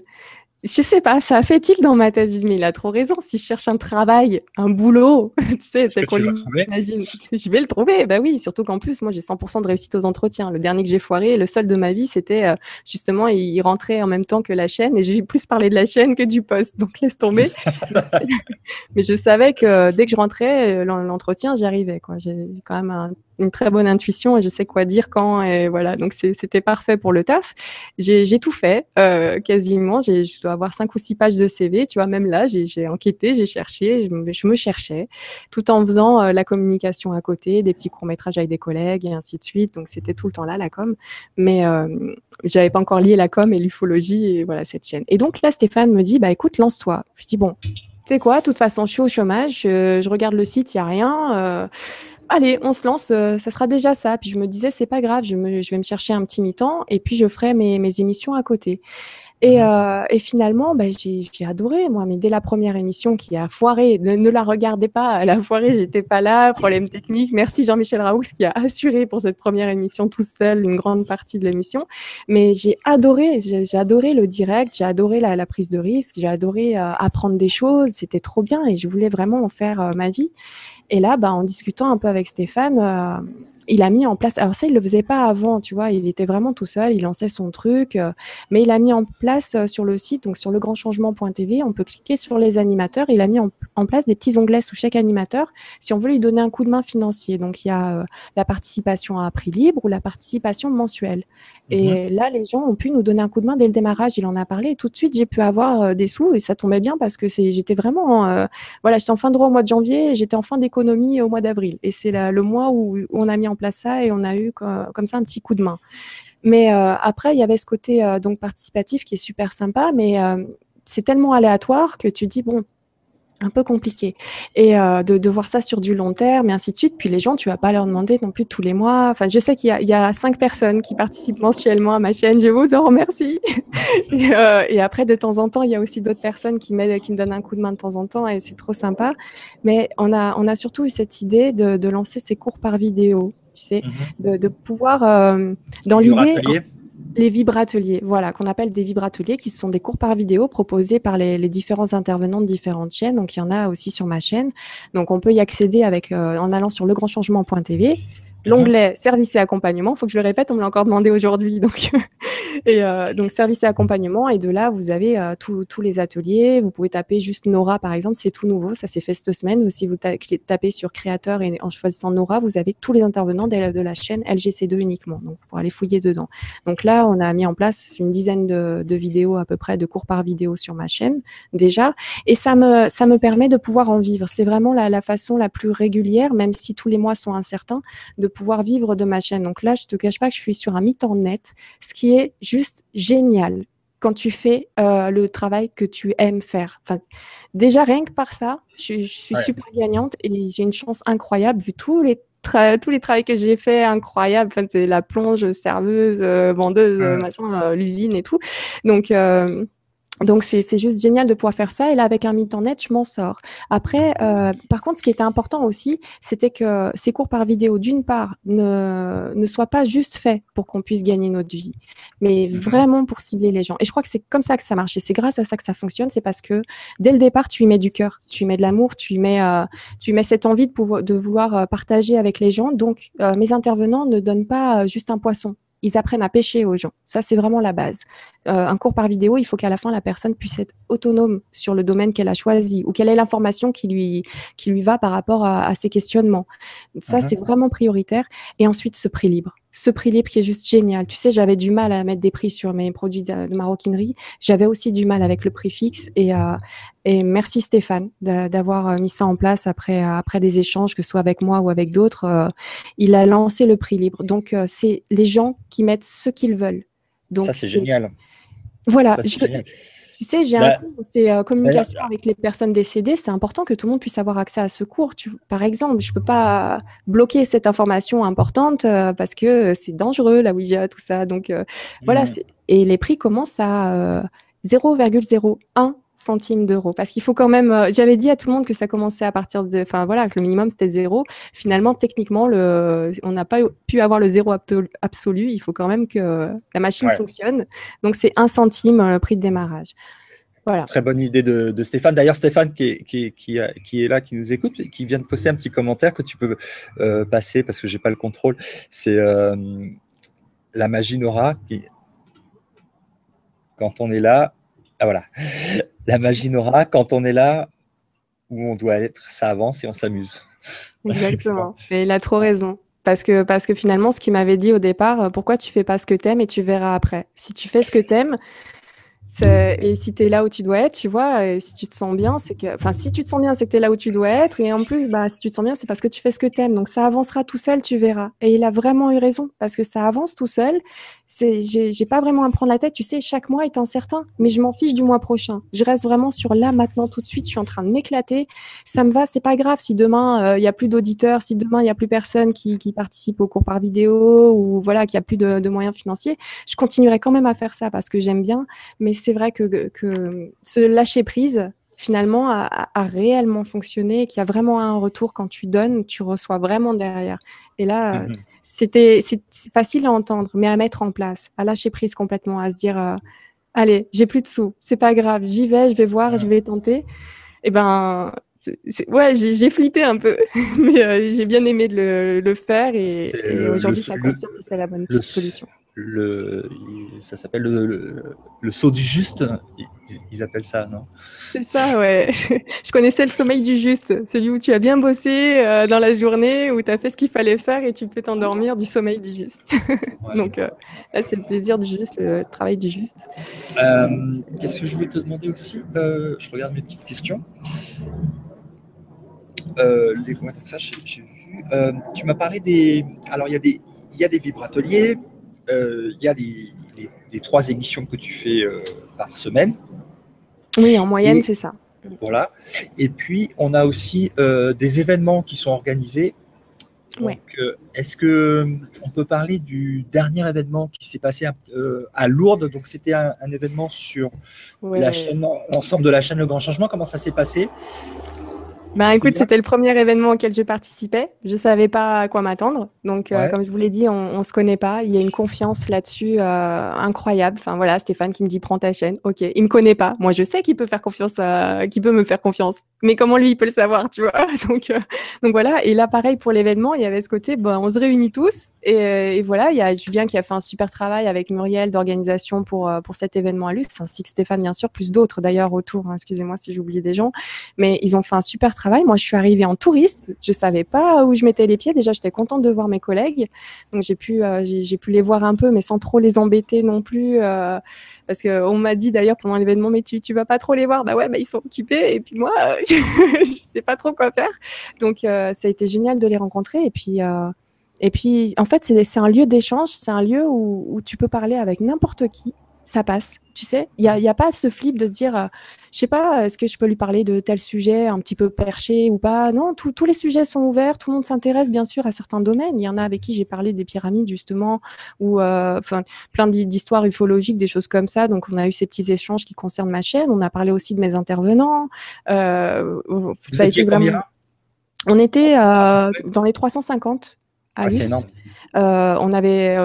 je sais pas, ça a fait tilt dans ma tête. Je mais il a trop raison. Si je cherche un travail, un boulot, tu sais, c'est qu'on l'imagine. Je vais le trouver. Bah oui, surtout qu'en plus, moi, j'ai 100% de réussite aux entretiens. Le dernier que j'ai foiré, le seul de ma vie, c'était euh, justement, il rentrait en même temps que la chaîne et j'ai plus parlé de la chaîne que du poste. Donc, laisse tomber. mais je savais que dès que je rentrais, euh, l'entretien, j'y arrivais. J'ai quand même un une très bonne intuition et je sais quoi dire quand et voilà. Donc c'était parfait pour le taf. J'ai tout fait euh, quasiment. Je dois avoir cinq ou six pages de CV tu vois même là j'ai enquêté j'ai cherché je me, cherchais tout en faisant euh, la communication à côté des petits courts métrages avec des collègues et ainsi de suite. Donc c'était tout le temps là la com. Mais euh, j'avais pas encore lié la com et l'ufologie et voilà cette chaîne. Et donc là Stéphane me dit bah écoute lance-toi. Je dis bon tu sais quoi, de toute façon, je suis au chômage, je, je regarde le site, il n'y a rien. Allez, on se lance, euh, ça sera déjà ça. Puis je me disais, c'est pas grave, je, vais me chercher un petit mi-temps et puis je ferai mes, émissions à côté. Et, mmh. euh, finalement, bah, j'ai adoré, moi, mais dès la première émission qui a foiré, ne, la regardez pas, elle a foiré, j'étais pas là, problème technique. Merci Jean-Michel Raoux qui a assuré pour cette première émission tout seul une grande partie de l'émission. Mais j'ai adoré, j'ai adoré le direct, j'ai adoré la, prise de risque, j'ai adoré euh, apprendre des choses, c'était trop bien et je voulais vraiment en faire ma vie. Et là, bah, en discutant un peu avec Stéphane, euh, il a mis en place. Alors ça, il le faisait pas avant, tu vois. Il était vraiment tout seul, il lançait son truc, euh, mais il a mis en place euh, sur le site, donc sur legrandchangement.tv, on peut cliquer sur les animateurs. Il a mis en, place des petits onglets sous chaque animateur si on veut lui donner un coup de main financier. Donc il y a euh, la participation à prix libre ou la participation mensuelle. Et mhm. là, les gens ont pu nous donner un coup de main dès le démarrage. Il en a parlé et tout de suite, j'ai pu avoir des sous et ça tombait bien parce que j'étais vraiment, voilà, j'étais en fin de droit au mois de janvier, j'étais en fin d'économie au mois d'avril. Et c'est le mois où on a mis en place ça et on a eu comme ça un petit coup de main. Mais euh, après, il y avait ce côté euh, donc participatif qui est super sympa, mais euh, c'est tellement aléatoire que tu dis bon, un peu compliqué. Et de, voir ça sur du long terme et ainsi de suite. Puis les gens, tu vas pas leur demander non plus tous les mois. Enfin, je sais qu'il y, a cinq personnes qui participent mensuellement à ma chaîne. Je vous en remercie. et, après, de temps en temps, il y a aussi d'autres personnes qui, qui me donnent un coup de main de temps en temps et c'est trop sympa. Mais on a, on a surtout eu cette idée de lancer ces cours par vidéo tu sais, mhm. de, pouvoir, euh, dans l'idée, les vibrateliers, voilà, qu'on appelle des vibrateliers, qui sont des cours par vidéo proposés par les, différents intervenants de différentes chaînes. Donc, il y en a aussi sur ma chaîne. Donc, on peut y accéder avec, euh, en allant sur legrandchangement.tv. L'onglet service et accompagnement, faut que je le répète, on me l'a encore demandé aujourd'hui. Donc, et euh, service et accompagnement. Et de là, vous avez euh, tous les ateliers. Vous pouvez taper juste Nora, par exemple, c'est tout nouveau. Ça s'est fait cette semaine. Si vous tapez sur créateur et en choisissant Nora, vous avez tous les intervenants de la, chaîne LGC2 uniquement. Donc, pour aller fouiller dedans. Donc là, on a mis en place une dizaine de, vidéos à peu près, de cours par vidéo sur ma chaîne déjà. Et ça me, ça me permet de pouvoir en vivre. C'est vraiment la, la façon la plus régulière, même si tous les mois sont incertains, de pouvoir vivre de ma chaîne. Donc là, je te cache pas que je suis sur un mi-temps net, ce qui est juste génial quand tu fais euh, le travail que tu aimes faire. Enfin, déjà, rien que par ça, je, suis super gagnante et j'ai une chance incroyable vu tous les tous les travaux que j'ai fait incroyables. Enfin, c'est la plonge, serveuse, euh, vendeuse, machin, euh, l'usine et tout. Donc, donc c'est juste génial de pouvoir faire ça. Et là, avec un mi-temps net, je m'en sors. Après, euh, par contre, ce qui était important aussi, c'était que ces cours par vidéo, d'une part, ne, ne soient pas juste faits pour qu'on puisse gagner notre vie, mais mhm. vraiment pour cibler les gens. Et je crois que c'est comme ça que ça marche. Et c'est grâce à ça que ça fonctionne. C'est parce que dès le départ, tu y mets du cœur, tu y mets de l'amour, tu y mets, euh, tu y mets cette envie de, pouvoir, de vouloir euh, partager avec les gens. Donc, mes intervenants ne donnent pas juste un poisson ils apprennent à pêcher aux gens. Ça, c'est vraiment la base. Euh, un cours par vidéo, il faut qu'à la fin, la personne puisse être autonome sur le domaine qu'elle a choisi ou quelle est l'information qui lui, qui lui va par rapport à, ses questionnements. Ça, uh-huh. c'est vraiment prioritaire. Et ensuite, ce prix libre ce prix libre qui est juste génial. Tu sais, j'avais du mal à mettre des prix sur mes produits de, maroquinerie. J'avais aussi du mal avec le prix fixe. Et, euh, et merci Stéphane d'avoir euh, mis ça en place après, euh, après des échanges, que ce soit avec moi ou avec d'autres. il a lancé le prix libre. Donc, c'est les gens qui mettent ce qu'ils veulent. Donc, ça, c'est génial. Voilà. Tu sais, j'ai un bah, cours, c'est euh, communication avec les personnes décédées. C'est important que tout le monde puisse avoir accès à ce cours. Tu, par exemple, je ne peux pas bloquer cette information importante euh, parce que c'est dangereux, la Ouija, tout ça. Donc, euh, voilà. Mmh. Et les prix commencent à 0,01 centimes d'euros. Parce qu'il faut quand même. Euh, j'avais dit à tout le monde que ça commençait à partir de. Enfin voilà, que le minimum c'était zéro. Finalement, techniquement, le, on n'a pas pu avoir le zéro absolu. Il faut quand même que la machine fonctionne. Donc c'est un centime le prix de démarrage. Voilà. Très bonne idée de, Stéphane. D'ailleurs, Stéphane qui est, qui, qui, est, là, qui nous écoute, qui vient de poster un petit commentaire que tu peux euh, passer parce que j'ai pas le contrôle. C'est euh, la magie Nora qui, quand on est là, ah voilà, la magie Nora, quand on est là où on doit être, ça avance et on s'amuse. Exactement. et il a trop raison. Parce que, parce que finalement, ce qu'il m'avait dit au départ, euh, pourquoi tu fais pas ce que tu aimes et tu verras après. Si tu fais ce que tu aimes, et si tu es là où tu dois être, tu vois, et si tu te sens bien, c'est que. Enfin, si tu te sens bien, c'est que tu es là où tu dois être. Et en plus, bah, si tu te sens bien, c'est parce que tu fais ce que tu aimes. Donc ça avancera tout seul, tu verras. Et il a vraiment eu raison, parce que ça avance tout seul. J'ai pas vraiment à me prendre la tête. Tu sais, chaque mois est incertain, mais je m'en fiche du mois prochain. Je reste vraiment sur là, maintenant, tout de suite. Je suis en train de m'éclater. Ça me va, c'est pas grave si demain, euh, il y a plus d'auditeurs, si demain, il y a plus personne qui, participe au cours par vidéo, ou voilà, qu'il y a plus de, de moyens financiers. Je continuerai quand même à faire ça parce que j'aime bien. Mais c'est vrai que, que ce lâcher prise, finalement, a, réellement fonctionné et qu'il y a vraiment un retour quand tu donnes, tu reçois vraiment derrière. Et là, mhm. c'était c'est facile à entendre, mais à mettre en place, à lâcher prise complètement, à se dire, euh, allez, j'ai plus de sous, c'est pas grave, j'y vais, je vais voir, je vais tenter. Et eh ben, ouais, j'ai flippé un peu, mais euh, j'ai bien aimé de le, faire et, aujourd'hui, ça confirme que c'est la bonne solution le, ça s'appelle le, le, saut du juste, ils, appellent ça, non? C'est ça, ouais. Je connaissais le sommeil du juste, celui où tu as bien bossé euh, dans la journée, où tu as fait ce qu'il fallait faire et tu peux t'endormir du sommeil du juste. Donc euh, là, c'est le plaisir du juste, le travail du juste. Euh, qu'est-ce que je voulais te demander aussi? Je regarde mes petites questions. les ça, j'ai vu. tu m'as parlé des. Alors, il y a des, y a des vibrateliers, euh, il y a les, trois émissions que tu fais euh, par semaine. Oui, en moyenne, c'est ça. Voilà. Et puis, on a aussi euh, des événements qui sont organisés. Donc, est-ce que on peut parler du dernier événement qui s'est passé à Lourdes? Donc, c'était un, événement sur la chaîne, l'ensemble de la chaîne Le Grand Changement. Comment ça s'est passé? Bah écoute, c'était le premier événement auquel je participais. Je savais pas à quoi m'attendre. Donc, euh, comme je vous l'ai dit, on, on se connaît pas. Il y a une confiance là-dessus euh, incroyable. Enfin voilà, Stéphane qui me dit prends ta chaîne. Ok, il me connaît pas. Moi, je sais qu'il peut faire confiance, à... qu'il peut me faire confiance. Mais comment lui, il peut le savoir, tu vois? Donc, euh, donc voilà. Et là, pareil pour l'événement, il y avait ce côté. Bon, on se réunit tous et, et, voilà. Il y a Julien qui a fait un super travail avec Muriel d'organisation pour pour cet événement à Luce, ainsi que Stéphane bien sûr, plus d'autres d'ailleurs autour. Hein. Excusez-moi si j'ai oublié des gens, mais ils ont fait un super travail moi, je suis arrivée en touriste. Je savais pas où je mettais les pieds. Déjà, j'étais contente de voir mes collègues. Donc, j'ai pu, euh, j'ai pu les voir un peu, mais sans trop les embêter non plus. Euh, parce qu'on m'a dit d'ailleurs pendant l'événement, mais tu, tu vas pas trop les voir. Bah ouais, bah, ils sont occupés. Et puis moi, je sais pas trop quoi faire. Donc, euh, ça a été génial de les rencontrer. Et puis, et puis en fait, c'est un lieu d'échange. C'est un lieu où, où tu peux parler avec n'importe qui ça passe. Tu sais, il n'y a, y a, pas ce flip de se dire, euh, je sais pas, est-ce que je peux lui parler de tel sujet un petit peu perché ou pas? Non, tous les sujets sont ouverts, tout le monde s'intéresse bien sûr à certains domaines. Il y en a avec qui j'ai parlé des pyramides justement, ou euh, plein d'histoires ufologiques, des choses comme ça. Donc on a eu ces petits échanges qui concernent ma chaîne. On a parlé aussi de mes intervenants. Euh, ça a été vraiment... On était dans les 350 ah, énorme. Euh, on avait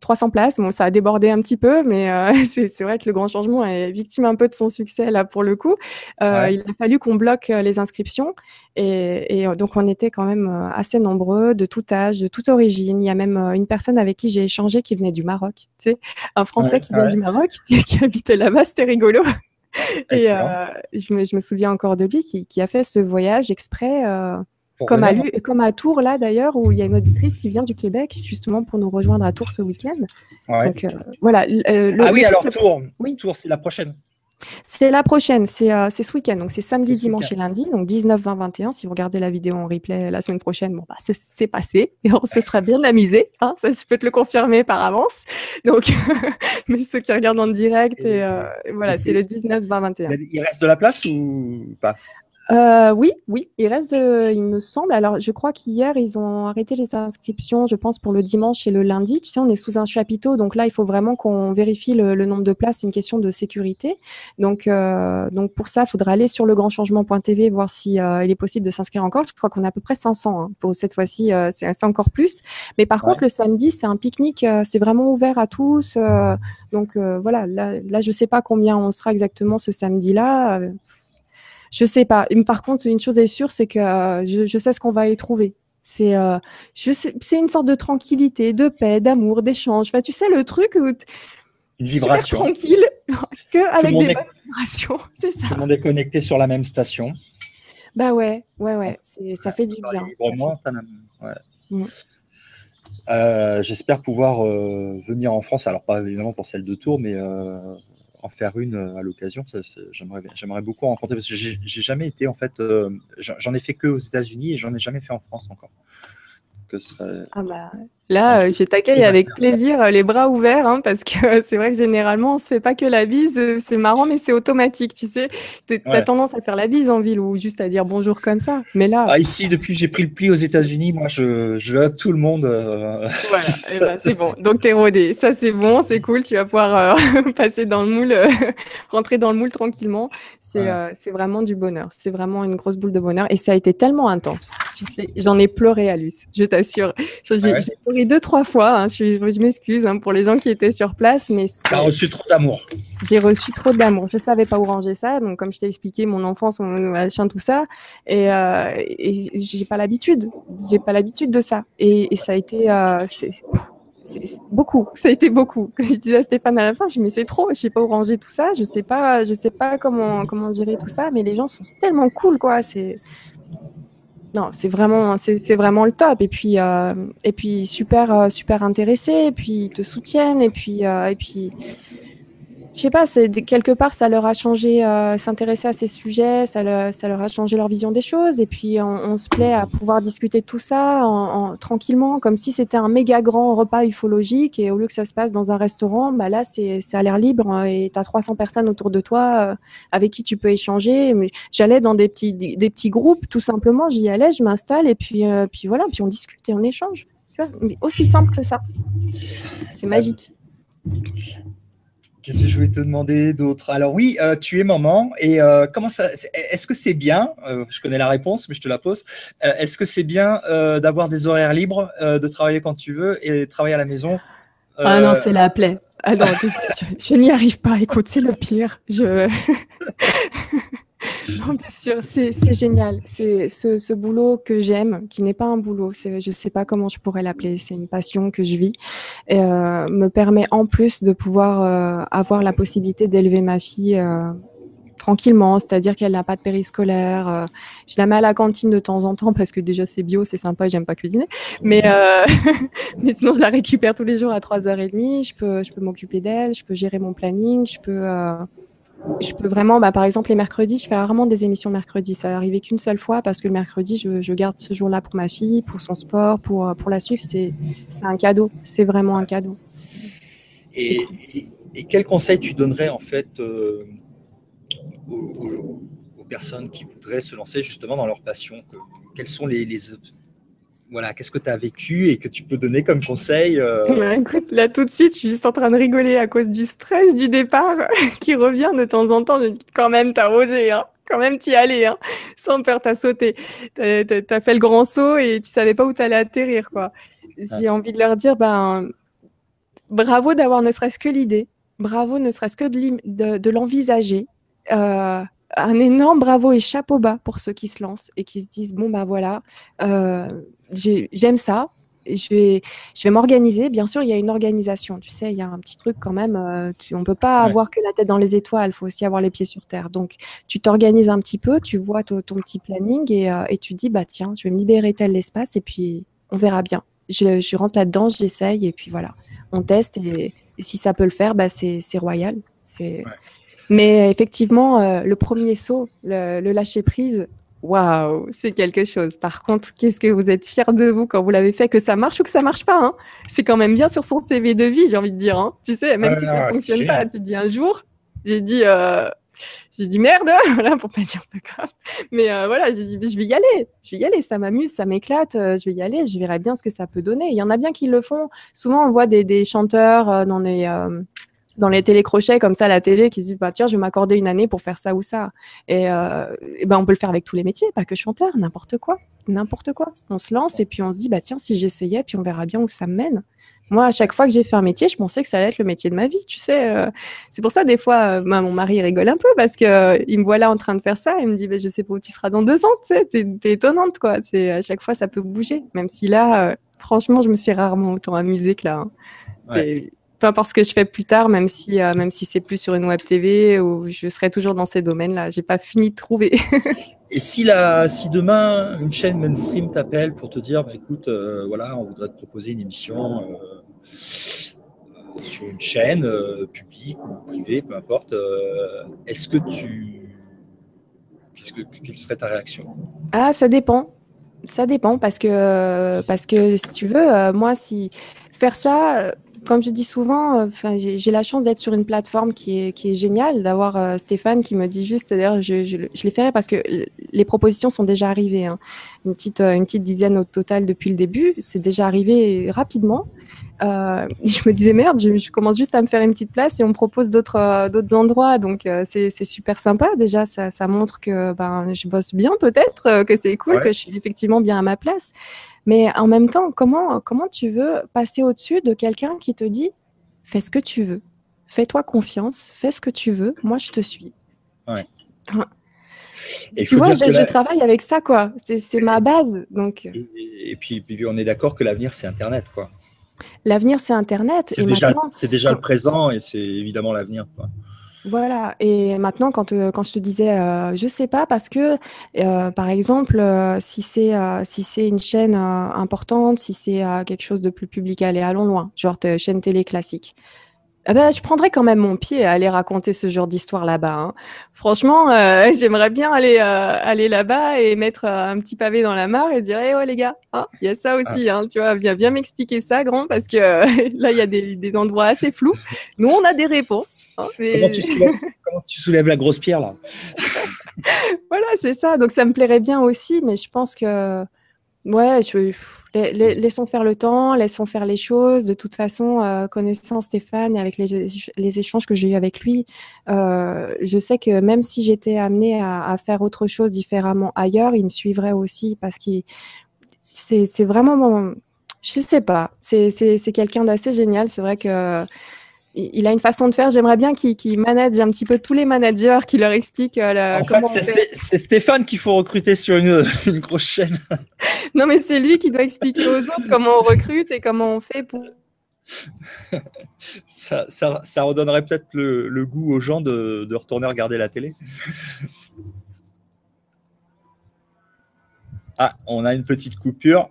300 euh, places. Bon, ça a débordé un petit peu, mais euh, c'est vrai que le grand changement est victime un peu de son succès là pour le coup. Il a fallu qu'on bloque les inscriptions et, donc on était quand même assez nombreux, de tout âge, de toute origine. Il y a même une personne avec qui j'ai échangé qui venait du Maroc. Tu sais, un Français qui vient du Maroc, qui habite là-bas. C'était rigolo. Et je me, je, me, souviens encore de lui qui, qui a fait ce voyage exprès comme à, comme à Tours, là d'ailleurs, où il y a une auditrice qui vient du Québec, justement pour nous rejoindre à Tours ce week-end. Donc euh, voilà. Euh, ah oui, alors Tours, oui. Tours, c'est la prochaine. C'est la prochaine, c'est euh, ce week-end. Donc c'est samedi, dimanche et lundi, donc 19, 20, 21. Si vous regardez la vidéo en replay la semaine prochaine, bon, bah, c'est passé et on se sera bien amusé. Hein, ça, je peux te le confirmer par avance. Donc, mais ceux qui regardent en direct, et, voilà, c'est le 19, 20, 21. Il reste de la place ou pas? Euh, oui, oui, il reste, euh, il me semble. Alors, je crois qu'hier, ils ont arrêté les inscriptions, je pense, pour le dimanche et le lundi. Tu sais, on est sous un chapiteau, donc là, il faut vraiment qu'on vérifie le, nombre de places. C'est une question de sécurité. Donc, euh, donc pour ça, il faudra aller sur le legrandchangement.tv voir si il est possible de s'inscrire encore. Je crois qu'on a à peu près 500 hein. pour cette fois-ci. c'est encore plus. Mais par contre, le samedi, c'est un pique-nique. c'est vraiment ouvert à tous. donc voilà, là, là, je sais pas combien on sera exactement ce samedi-là je sais pas. Par contre, une chose est sûre, c'est que euh, je, sais ce qu'on va y trouver. C'est euh, c'est une sorte de tranquillité, de paix, d'amour, d'échange. Enfin, tu sais, le truc où une vibration. tranquille que avec des vibrations. C'est ça. Tout le monde est connecté sur la même station. Bah ouais, ouais, ouais. Ça fait du bien. Mm. Euh, j'espère pouvoir venir en France. Alors, pas évidemment pour celle de Tours, mais en faire une euh, à l'occasion. J'aimerais, beaucoup rencontrer parce que j'ai, jamais été en fait, euh, j'en ai fait que aux États-Unis et j'en ai jamais fait en France encore. Que ah bah, Là, euh, je t'accueille avec plaisir, euh, les bras ouverts, hein, parce que c'est vrai que généralement, on se fait pas que la bise. Euh, c'est marrant, mais c'est automatique, tu sais. Tu as tendance à faire la bise en ville ou juste à dire bonjour comme ça. Mais là. Ah, ici, depuis que j'ai pris le pli aux États-Unis, moi, je, je tout le monde. Voilà, eh ben, c'est bon. Donc, t'es rodé. Ça, c'est bon, c'est cool. Tu vas pouvoir passer dans le moule, rentrer dans le moule tranquillement. C'est vraiment du bonheur. C'est vraiment une grosse boule de bonheur. Et ça a été tellement intense. Tu sais, j'en ai pleuré à Luce, je t'assure. J'ai ah pleuré deux, trois fois. Hein. Je, m'excuse hein, pour les gens qui étaient sur place, mais tu as reçu trop d'amour. J'ai reçu trop d'amour. Je savais pas où ranger ça. Donc, comme je t'ai expliqué, mon enfance, mon machin, tout ça. Et, euh, et j'ai pas l'habitude. J'ai pas l'habitude de ça. Et, ça a été, euh, c'est, beaucoup. Ça a été beaucoup. je disais à Stéphane à la fin, je me mais c'est trop. Je sais pas où ranger tout ça. Je sais pas, je sais pas comment, comment gérer tout ça. Mais les gens sont tellement cool, quoi. C'est, non, c'est vraiment, c'est vraiment le top. Et puis, euh, et puis super, euh, super intéressés. Et puis ils te soutiennent. Et puis, euh, et puis, je sais pas, quelque part, ça leur a changé, euh, s'intéresser à ces sujets, ça, ça, leur a changé leur vision des choses. Et puis, on, se plaît à pouvoir discuter de tout ça en, tranquillement, comme si c'était un méga grand repas ufologique. Et au lieu que ça se passe dans un restaurant, bah là, c'est à l'air libre hein, et tu as 300 personnes autour de toi euh, avec qui tu peux échanger. J'allais dans des petits, des, petits groupes, tout simplement. J'y allais, je m'installe et puis, euh, puis voilà, puis on discute et on échange. Tu vois, aussi simple que ça. C'est magique. Qu'est-ce que je voulais te demander d'autre? Alors oui, euh, tu es maman et euh, comment ça Est-ce que c'est bien euh, Je connais la réponse, mais je te la pose. Est-ce que c'est bien d'avoir des horaires libres, de travailler quand tu veux et de travailler à la maison? Ah non, c'est la plaie. Ah non, je n'y arrive pas. Écoute, c'est le pire. Je Non, bien sûr, c'est génial. C'est ce, boulot que j'aime, qui n'est pas un boulot, je ne sais pas comment je pourrais l'appeler, c'est une passion que je vis, euh, me permet en plus de pouvoir euh, avoir la possibilité d'élever ma fille euh, tranquillement, c'est-à-dire qu'elle n'a pas de périscolaire. je la mets à la cantine de temps en temps parce que déjà c'est bio, c'est sympa, j'aime pas cuisiner. Mais, mais sinon, je la récupère tous les jours à 3h30. Je peux, je peux m'occuper d'elle, je peux gérer mon planning, je peux je peux vraiment, bah, par exemple, les mercredis, je fais rarement des émissions mercredi. Ça arrivé qu'une seule fois parce que le mercredi, je, garde ce jour-là pour ma fille, pour son sport, pour, pour la suivre. C'est un cadeau. C'est vraiment un cadeau. Et, et, quel conseil tu donnerais en fait euh, aux, personnes qui voudraient se lancer justement dans leur passion? Quels sont les, les, voilà, qu'est-ce que tu as vécu et que tu peux donner comme conseil euh? bah, Écoute, là tout de suite, je suis juste en train de rigoler à cause du stress du départ qui revient de temps en temps. Je dis quand même, tu as osé, hein quand même t'y aller, hein sans peur, t'as sauté. T'as as, fait le grand saut et tu savais pas où t'allais atterrir, quoi. J'ai envie de leur dire, ben, bravo d'avoir ne serait-ce que l'idée, bravo ne serait-ce que de, de l'envisager. Euh, un énorme bravo et chapeau bas pour ceux qui se lancent et qui se disent bon ben voilà, euh, j'aime ça, je vais, je vais m'organiser. Bien sûr, il y a une organisation. Tu sais, il y a un petit truc quand même. Euh, tu, on peut pas avoir que la tête dans les étoiles. Il faut aussi avoir les pieds sur terre. Donc, tu t'organises un petit peu. Tu vois ton, petit planning et, euh, et, tu dis bah tiens, je vais me libérer tel espace et puis on verra bien. Je, je rentre là-dedans, j'essaye et puis voilà, on teste et, si ça peut le faire, bah c'est royal. C'est mais effectivement, euh, le premier saut, le, lâcher prise, waouh, c'est quelque chose. Par contre, qu'est-ce que vous êtes fier de vous quand vous l'avez fait, que ça marche ou que ça marche pas hein? C'est quand même bien sur son CV de vie, j'ai envie de dire. Hein tu sais, même si ça ne fonctionne pas, tu te dis un jour, j'ai dit, euh, j'ai dit merde, voilà, pour pas dire pas. Mais euh, voilà, j'ai dit, je vais y aller, je vais y aller, ça m'amuse, ça m'éclate, euh, je vais y aller, je verrai bien ce que ça peut donner. Il y en a bien qui le font. Souvent, on voit des, des chanteurs dans les dans les télécrochets comme ça à la télé qui se disent bah tiens je vais m'accorder une année pour faire ça ou ça et, et, ben on peut le faire avec tous les métiers pas que chanteur n'importe quoi n'importe quoi on se lance et puis on se dit bah tiens si j'essayais puis on verra bien où ça me mène moi, à chaque fois que j'ai fait un métier, je pensais que ça allait être le métier de ma vie, tu sais. Euh. c'est pour ça, des fois, euh, mon mari rigole un peu parce qu'il euh, me voit là en train de faire ça. Il me dit, bah, je sais pas où tu seras dans deux ans, tu sais, étonnante, quoi. C'est, à chaque fois, ça peut bouger. Même si là, franchement, je me suis rarement autant amusée que là. Hein. C'est, peu importe ce que je fais plus tard, même si, même si c'est plus sur une web TV, ou je serai toujours dans ces domaines-là. J'ai pas fini de trouver. Et si, la, si demain une chaîne mainstream t'appelle pour te dire, bah, écoute, voilà, on voudrait te proposer une émission sur une chaîne euh, publique ou privée, peu importe, euh, est-ce que tu. que, quelle serait ta réaction? Ah, ça dépend. Ça dépend parce que, parce que si tu veux, euh, moi, si faire ça, comme je dis souvent, j'ai la chance d'être sur une plateforme qui est, géniale, d'avoir Stéphane qui me dit juste, d'ailleurs, je, je, je l'ai fait parce que les propositions sont déjà arrivées, hein. petite, une petite dizaine au total depuis le début, c'est déjà arrivé rapidement. Euh, je me disais merde, je, commence juste à me faire une petite place et on me propose d'autres euh, d'autres endroits, donc euh, c'est super sympa. Déjà, ça, ça montre que ben je bosse bien peut-être, que c'est cool, que je suis effectivement bien à ma place. Mais en même temps, comment comment tu veux passer au-dessus de quelqu'un qui te dit fais ce que tu veux, fais-toi confiance, fais ce que tu veux, moi je te suis. Ouais. Et tu vois, je, travaille avec ça, quoi. C'est ma base. Donc... Et, puis, puis, on est d'accord que l'avenir, c'est Internet, quoi. L'avenir, c'est Internet. C'est déjà, déjà le présent et c'est évidemment l'avenir. Voilà, et maintenant, quand, euh, quand je te disais, euh, je sais pas, parce que, euh, par exemple, si c'est si c'est une chaîne importante, si c'est quelque chose de plus public, allez, allons loin, genre chaîne télé classique. Eh ben, je prendrais quand même mon pied à aller raconter ce genre d'histoire là-bas. Hein. Franchement, euh, j'aimerais bien aller euh, aller là-bas et mettre euh, un petit pavé dans la mare et dire "Eh oh les gars, hein, il y a ça aussi, ah. hein, tu vois, viens bien m'expliquer ça, grand, parce que là il y a des, des, endroits assez flous. Nous on a des réponses. Comment, tu soulèves, comment, tu soulèves, la grosse pierre là? Voilà, c'est ça. Donc ça me plairait bien aussi, mais je pense que Ouais, laissons faire le temps, laissons faire les choses. De toute façon, euh, connaissant Stéphane et avec les, échanges que j'ai eus avec lui, euh, je sais que même si j'étais amenée à, faire autre chose différemment ailleurs, il me suivrait aussi parce que c'est vraiment mon... Je sais pas, c'est quelqu'un d'assez génial. C'est vrai que il a une façon de faire. J'aimerais bien qu'il manage un petit peu tous les managers, qu'il leur explique. Euh, en fait, c'est Stéphane qu'il faut recruter sur une, grosse chaîne. non, mais c'est lui qui doit expliquer aux autres comment on recrute et comment on fait pour. ça, redonnerait peut-être le, goût aux gens de, de retourner regarder la télé. Ah, on a une petite coupure.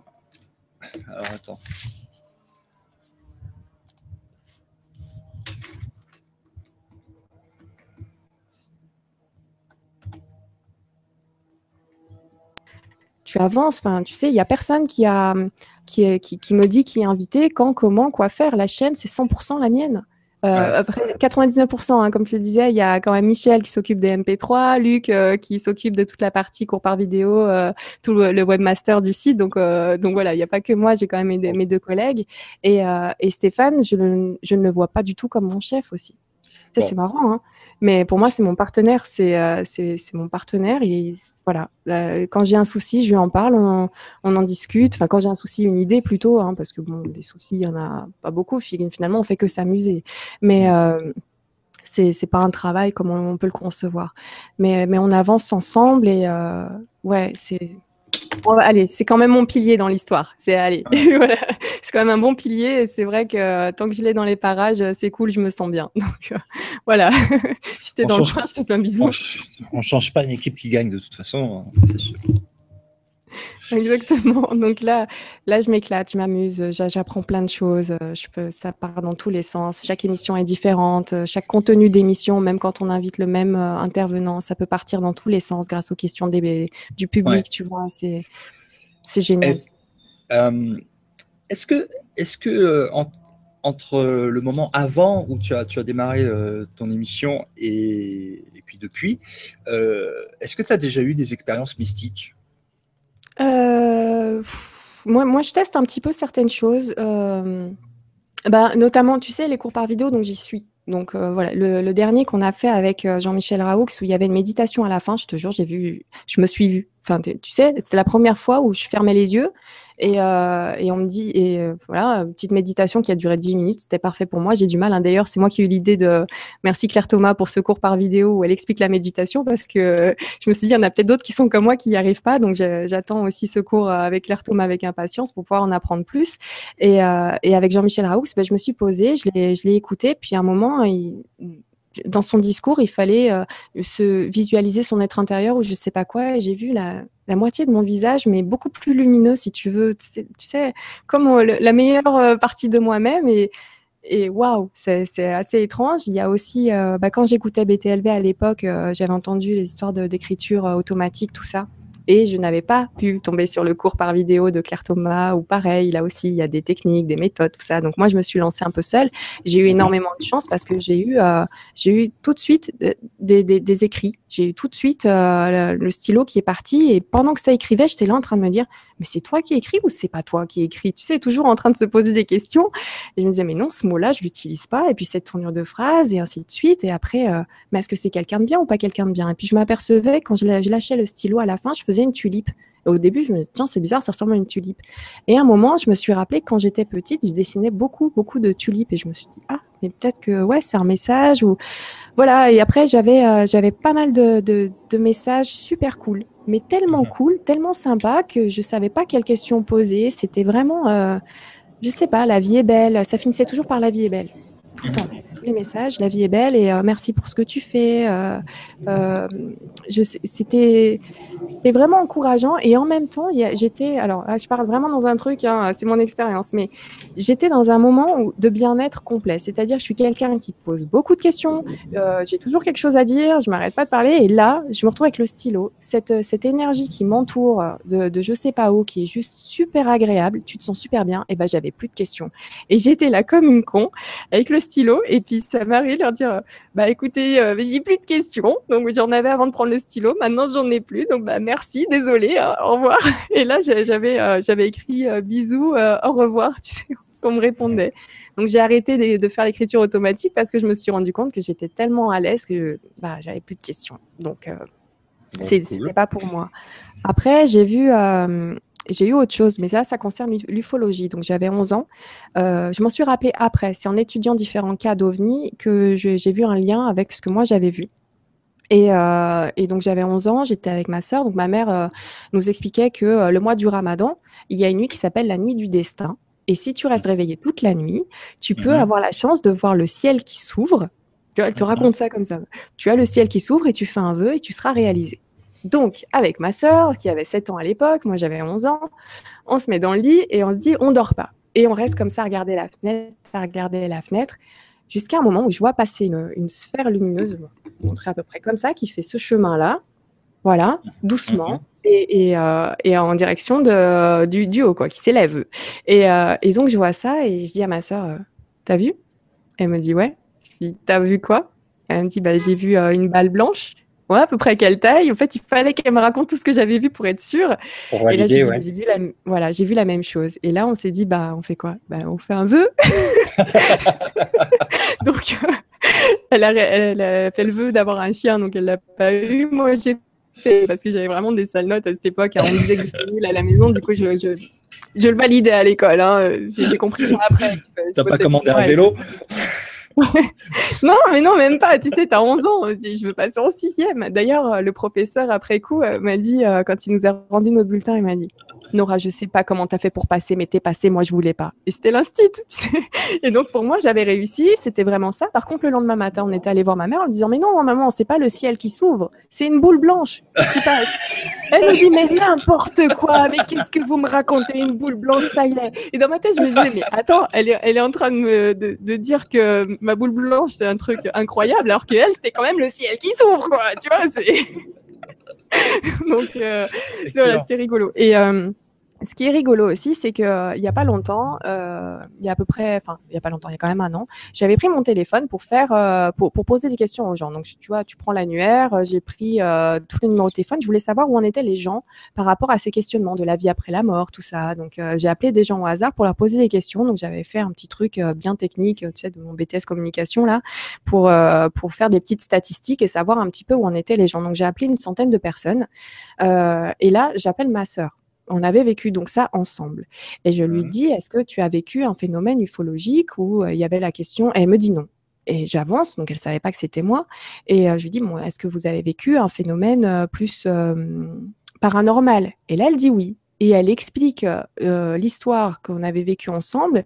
Alors attends. Tu avances. Enfin, tu sais, il y a personne qui a qui, qui, me dit qui est invité, quand, comment, quoi faire. La chaîne, c'est 100% la mienne. Euh, après 99%, hein, comme je le disais, il y a quand même Michel qui s'occupe des MP3, Luc euh, qui s'occupe de toute la partie cours par vidéo, euh, tout le, webmaster du site. Donc, donc voilà, il n'y a pas que moi, j'ai quand même mes, deux collègues. Et, et Stéphane, je, je, ne le vois pas du tout comme mon chef aussi. C'est marrant, hein mais pour moi, c'est mon partenaire. C'est euh, mon partenaire. Et voilà, quand j'ai un souci, je lui en parle, on, on en discute. Enfin, quand j'ai un souci, une idée plutôt, hein, parce que bon, des soucis, il y en a pas beaucoup. Finalement, on fait que s'amuser. Mais mmh. euh, c'est pas un travail comme on, peut le concevoir. Mais, mais on avance ensemble et euh, ouais, c'est allez, c'est quand même mon pilier dans l'histoire. C'est allez, voilà. c'est quand même un bon pilier. Et c'est vrai que euh, tant que je l'ai dans les parages, euh, c'est cool, je me sens bien. Donc euh, voilà. si t'es dans le train, c'est un bisou. On, change pas une équipe qui gagne de toute façon, hein, c'est sûr. Exactement. Donc là, là, je m'éclate, je m'amuse, j'apprends plein de choses. Euh, je peux, ça part dans tous les sens. Chaque émission est différente. Euh, chaque contenu d'émission, même quand on invite le même euh, intervenant, ça peut partir dans tous les sens grâce aux questions des, du public. Tu vois, c'est, c'est génial. Est-ce, que, est-ce que entre le moment avant où tu as, tu as démarré ton émission et, puis depuis, est-ce que tu as déjà eu des expériences mystiques? Moi, moi, je teste un petit peu certaines choses. Bah, notamment, tu sais, les cours par vidéo, donc j'y suis. Donc euh, voilà, le, dernier qu'on a fait avec euh, Jean-Michel Raoux, où il y avait une méditation à la fin, je te jure, j'ai vu, je me suis vue. Enfin, tu sais, c'est la première fois où je fermais les yeux et, euh, et on me dit, et euh, voilà, petite méditation qui a duré 10 minutes, c'était parfait pour moi. J'ai du mal. Hein. D'ailleurs, c'est moi qui ai eu l'idée de. Merci Claire Thomas pour ce cours par vidéo où elle explique la méditation parce que je me suis dit, il y en a peut-être d'autres qui sont comme moi qui n'y arrivent pas. Donc j'attends aussi ce cours avec Claire Thomas avec impatience pour pouvoir en apprendre plus. Et, euh, et avec Jean-Michel Raoux, ben, je me suis posée, je l'ai écouté, puis à un moment, il dans son discours, il fallait euh, se visualiser son être intérieur ou je sais pas quoi. J'ai vu la, moitié de mon visage, mais beaucoup plus lumineux, si tu veux. Tu sais, comme euh, la meilleure euh, partie de moi-même. Et, et waouh, c'est assez étrange. Il y a aussi, bah, quand j'écoutais BTLV à l'époque, j'avais entendu les histoires d'écriture automatique, tout ça. Et je n'avais pas pu tomber sur le cours par vidéo de Claire Thomas ou pareil, là aussi, il y a des techniques, des méthodes, tout ça. Donc moi, je me suis lancée un peu seule. J'ai eu énormément de chance parce que j'ai eu, euh, j'ai eu tout de suite euh, des, des, écrits. J'ai eu tout de suite euh, le, stylo qui est parti. Et pendant que ça écrivait, j'étais là en train de me dire, mais c'est toi qui écris ou c'est pas toi qui écris? Tu sais, toujours en train de se poser des questions. Et je me disais, mais non, ce mot-là, je l'utilise pas. Et puis cette tournure de phrase et ainsi de suite. Et après, mais est-ce que c'est quelqu'un de bien ou pas quelqu'un de bien? Et puis je m'apercevais quand je lâchais le stylo à la fin, je faisais une tulipe. Au début, je me disais, tiens, c'est bizarre, ça ressemble à une tulipe. Et à un moment, je me suis rappelé que quand j'étais petite, je dessinais beaucoup, beaucoup de tulipes. Et je me suis dit, ah, mais peut-être que, ouais, c'est un message. ou Voilà. Et après, j'avais euh, j'avais pas mal de, de, messages super cool. Mais tellement cool, tellement sympa que je savais pas quelle question poser. C'était vraiment, euh, je sais pas, la vie est belle. Ça finissait toujours par la vie est belle. Tout le temps les messages. La vie est belle et euh, merci pour ce que tu fais. Euh, euh, c'était, vraiment encourageant et en même temps, j'étais, alors je parle vraiment dans un truc, hein, c'est mon expérience, mais j'étais dans un moment de bien-être complet. C'est-à-dire, je suis quelqu'un qui pose beaucoup de questions, j'ai toujours quelque chose à dire, je m'arrête pas de parler et là, je me retrouve avec le stylo, cette, cette énergie qui m'entoure de, de je sais pas où, qui est juste super agréable, tu te sens super bien, et ben j'avais plus de questions. Et j'étais là comme une con avec le stylo et puis ça m'arrive de leur dire bah écoutez, euh, j'ai plus de questions. Donc j'en avais avant de prendre le stylo, maintenant j'en ai plus. Donc bah merci, désolé, hein, au revoir. Et là j'avais euh, j'avais écrit euh, bisous, au revoir, tu sais ce qu'on me répondait. Donc j'ai arrêté de, faire l'écriture automatique parce que je me suis rendu compte que j'étais tellement à l'aise que bah j'avais plus de questions. Donc c'était pas pour moi. Après j'ai vu j'ai eu autre chose, mais ça, ça concerne l'ufologie. Donc, j'avais 11 ans. Euh, je m'en suis rappelé après. C'est en étudiant différents cas d'OVNI que j'ai vu un lien avec ce que moi j'avais vu. Et, euh, et, donc j'avais 11 ans, j'étais avec ma sœur. Donc ma mère euh, nous expliquait que le mois du Ramadan, il y a une nuit qui s'appelle la nuit du destin. Et si tu restes réveillé toute la nuit, tu peux mhm. avoir la chance de voir le ciel qui s'ouvre. Elle te raconte ça comme ça. Tu as le ciel qui s'ouvre et tu fais un vœu et tu seras réalisé. Donc, avec ma sœur, qui avait 7 ans à l'époque, moi j'avais 11 ans, on se met dans le lit et on se dit, on dort pas. Et on reste comme ça à regarder la fenêtre, à regarder la fenêtre, jusqu'à un moment où je vois passer une, sphère lumineuse, montrer à peu près comme ça, qui fait ce chemin-là, voilà, doucement, mhm. et, euh, et, en direction de, du, du, haut, quoi, qui s'élève. Et, euh, et, donc, je vois ça et je dis à ma sœur, euh, t'as vu? Elle me dit, ouais. Je dis, t'as vu quoi? Elle me dit, bah, j'ai vu une balle blanche ouais, à peu près à quelle taille. En fait, il fallait qu'elle me raconte tout ce que j'avais vu pour être sûre. et là, j'ai vu, la, voilà, vu la même chose. Et là, on s'est dit, bah, on fait quoi bah, On fait un vœu. donc, elle, a, elle, a, fait le vœu d'avoir un chien, donc elle l'a pas eu. Moi, j'ai fait parce que j'avais vraiment des sales notes à cette époque. on disait que j'étais nulle à la maison. Du coup, je, je, je le validais à l'école. Hein. J'ai compris après. T'as pas commandé un vélo non, mais non, même pas. Tu sais, tu as 11 ans. Je veux passer en sixième. D'ailleurs, le professeur, après coup, euh, m'a dit, euh, quand il nous a rendu nos bulletins, il m'a dit Nora, je sais pas comment tu as fait pour passer, mais t'es passé, moi je voulais pas. Et c'était l'instit. Et donc pour moi, j'avais réussi, c'était vraiment ça. Par contre, le lendemain matin, on était allé voir ma mère en lui disant Mais non, maman, c'est pas le ciel qui s'ouvre, c'est une boule blanche qui passe. Elle nous dit Mais n'importe quoi, mais qu'est-ce que vous me racontez Une boule blanche, ça y est. Et dans ma tête, je me disais Mais attends, elle est, elle est en train de me de, dire que ma boule blanche, c'est un truc incroyable, alors que elle, c'était quand même le ciel qui s'ouvre, quoi. Tu vois, c'est. Donc, euh, voilà, c'était rigolo. Et, euh, ce qui est rigolo aussi, c'est qu'il euh, il n'y a pas longtemps, euh, il y a à peu près, enfin, il n'y a pas longtemps, il y a quand même un an, j'avais pris mon téléphone pour faire, euh, pour, pour, poser des questions aux gens. Donc, tu vois, tu prends l'annuaire, j'ai pris tous les numéros de téléphone, je voulais savoir où en étaient les gens par rapport à ces questionnements de la vie après la mort, tout ça. Donc, j'ai appelé des gens au hasard pour leur poser des questions. Donc, j'avais fait un petit truc bien technique, tu sais, de mon BTS communication là, pour, pour faire des petites statistiques et savoir un petit peu où en étaient les gens. Donc, j'ai appelé une centaine de personnes. et là, j'appelle ma sœur on avait vécu donc ça ensemble. Et je lui dis, est-ce que tu as vécu un phénomène ufologique où euh, il y avait la question? Et elle me dit non. Et j'avance, donc elle ne savait pas que c'était moi. Et euh, je lui dis, bon, est-ce que vous avez vécu un phénomène euh, plus paranormal? Et là, elle dit oui. Et elle explique l'histoire qu'on avait vécue ensemble,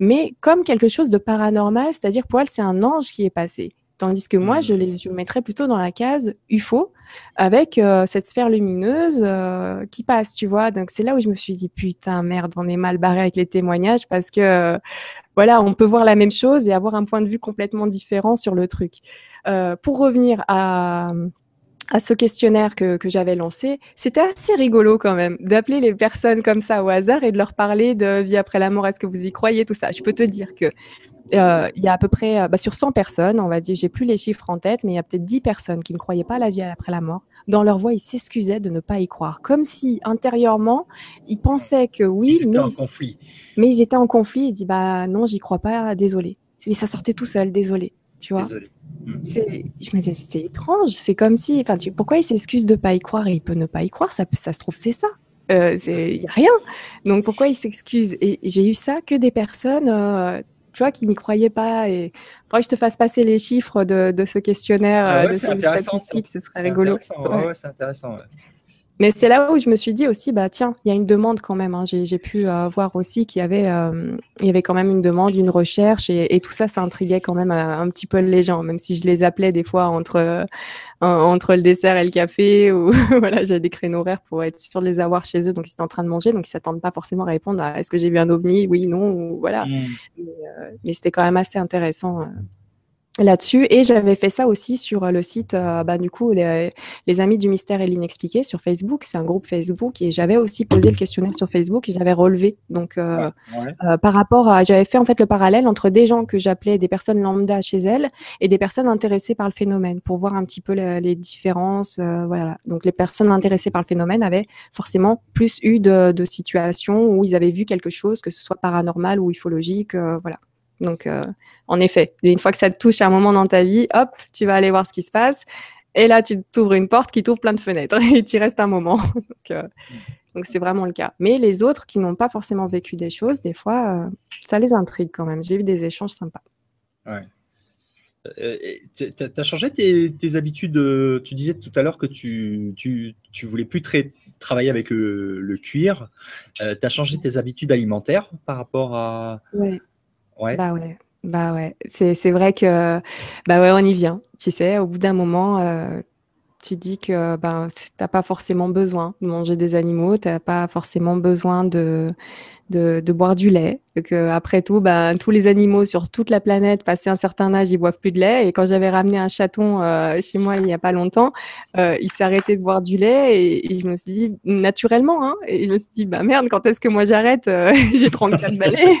mais comme quelque chose de paranormal, c'est-à-dire pour elle, c'est un ange qui est passé. Tandis que moi, je, les, je le mettrais plutôt dans la case UFO, avec euh, cette sphère lumineuse euh, qui passe, tu vois. Donc c'est là où je me suis dit, putain, merde, on est mal barré avec les témoignages parce que, voilà, on peut voir la même chose et avoir un point de vue complètement différent sur le truc. Euh, pour revenir à, à ce questionnaire que, que j'avais lancé, c'était assez rigolo quand même d'appeler les personnes comme ça au hasard et de leur parler de vie après la mort, est-ce que vous y croyez, tout ça? Je peux te dire que euh, il y a à peu près, euh, bah, sur 100 personnes, on va dire, j'ai plus les chiffres en tête, mais il y a peut-être 10 personnes qui ne croyaient pas à la vie après la mort. Dans leur voix, ils s'excusaient de ne pas y croire, comme si intérieurement, ils pensaient que oui, ils étaient mais, en conflit. mais ils étaient en conflit. Ils disent bah non, j'y crois pas, désolé. Mais ça sortait tout seul, désolé. Tu vois. Désolé. Je me disais, c'est étrange. C'est comme si, enfin, pourquoi il s'excuse de pas y croire? Et il peut ne pas y croire Ça, ça se trouve, c'est ça. Euh, il n'y a rien. Donc pourquoi il s'excuse Et j'ai eu ça que des personnes euh, tu vois, qui n'y croyaient pas. Et faudrait que je te fasse passer les chiffres de, de ce questionnaire, ah euh, de ces statistiques, ce serait rigolo. Ouais, c'est intéressant. Mais c'est là où je me suis dit aussi, bah tiens, il y a une demande quand même. Hein. J'ai pu euh, voir aussi qu'il y avait, euh, il y avait quand même une demande, une recherche, et, tout ça, ça intriguait quand même euh, un petit peu les gens, même si je les appelais des fois entre entre le dessert et le café, ou voilà, j'avais des créneaux horaires pour être sûr de les avoir chez eux, donc ils étaient en train de manger, donc ils s'attendent pas forcément à répondre à est-ce que j'ai vu un ovni, oui, non, ou voilà. Mmh. Mais, mais c'était quand même assez intéressant là-dessus. Et j'avais fait ça aussi sur euh, le site, euh, bah, du coup, les, Amis du Mystère et l'Inexpliqué sur Facebook. C'est un groupe Facebook et j'avais aussi posé le questionnaire sur Facebook et j'avais relevé. Donc, euh, par rapport à, j'avais fait en fait le parallèle entre des gens que j'appelais des personnes lambda chez elles et des personnes intéressées par le phénomène pour voir un petit peu les différences. voilà. Donc, les personnes intéressées par le phénomène avaient forcément plus eu de, de situations où ils avaient vu quelque chose, que ce soit paranormal ou ufologique. voilà. Donc, euh, en effet, une fois que ça te touche à un moment dans ta vie, hop, tu vas aller voir ce qui se passe. Et là, tu t'ouvres une porte qui t'ouvre plein de fenêtres et tu restes un moment. Euh, donc, c'est vraiment le cas. Mais les autres qui n'ont pas forcément vécu des choses, des fois, euh, ça les intrigue quand même. J'ai eu des échanges sympas. Ouais. tu as changé tes, habitudes Tu disais tout à l'heure que tu, tu, tu voulais plus travailler avec le, cuir. tu as changé tes habitudes alimentaires par rapport à, Ouais. Bah ouais, bah ouais. C'est, vrai que bah ouais, on y vient. Tu sais, au bout d'un moment, euh, tu dis que bah, t'as pas forcément besoin de manger des animaux, t'as pas forcément besoin de, de, boire du lait. Que après tout, bah, tous les animaux sur toute la planète, passé un certain âge, ils boivent plus de lait. Et quand j'avais ramené un chaton euh, chez moi il y a pas longtemps, euh, il s'est arrêté de boire du lait et, je me suis dit naturellement, hein, et je me suis dit bah merde, quand est-ce que moi j'arrête euh, J'ai 34 balais.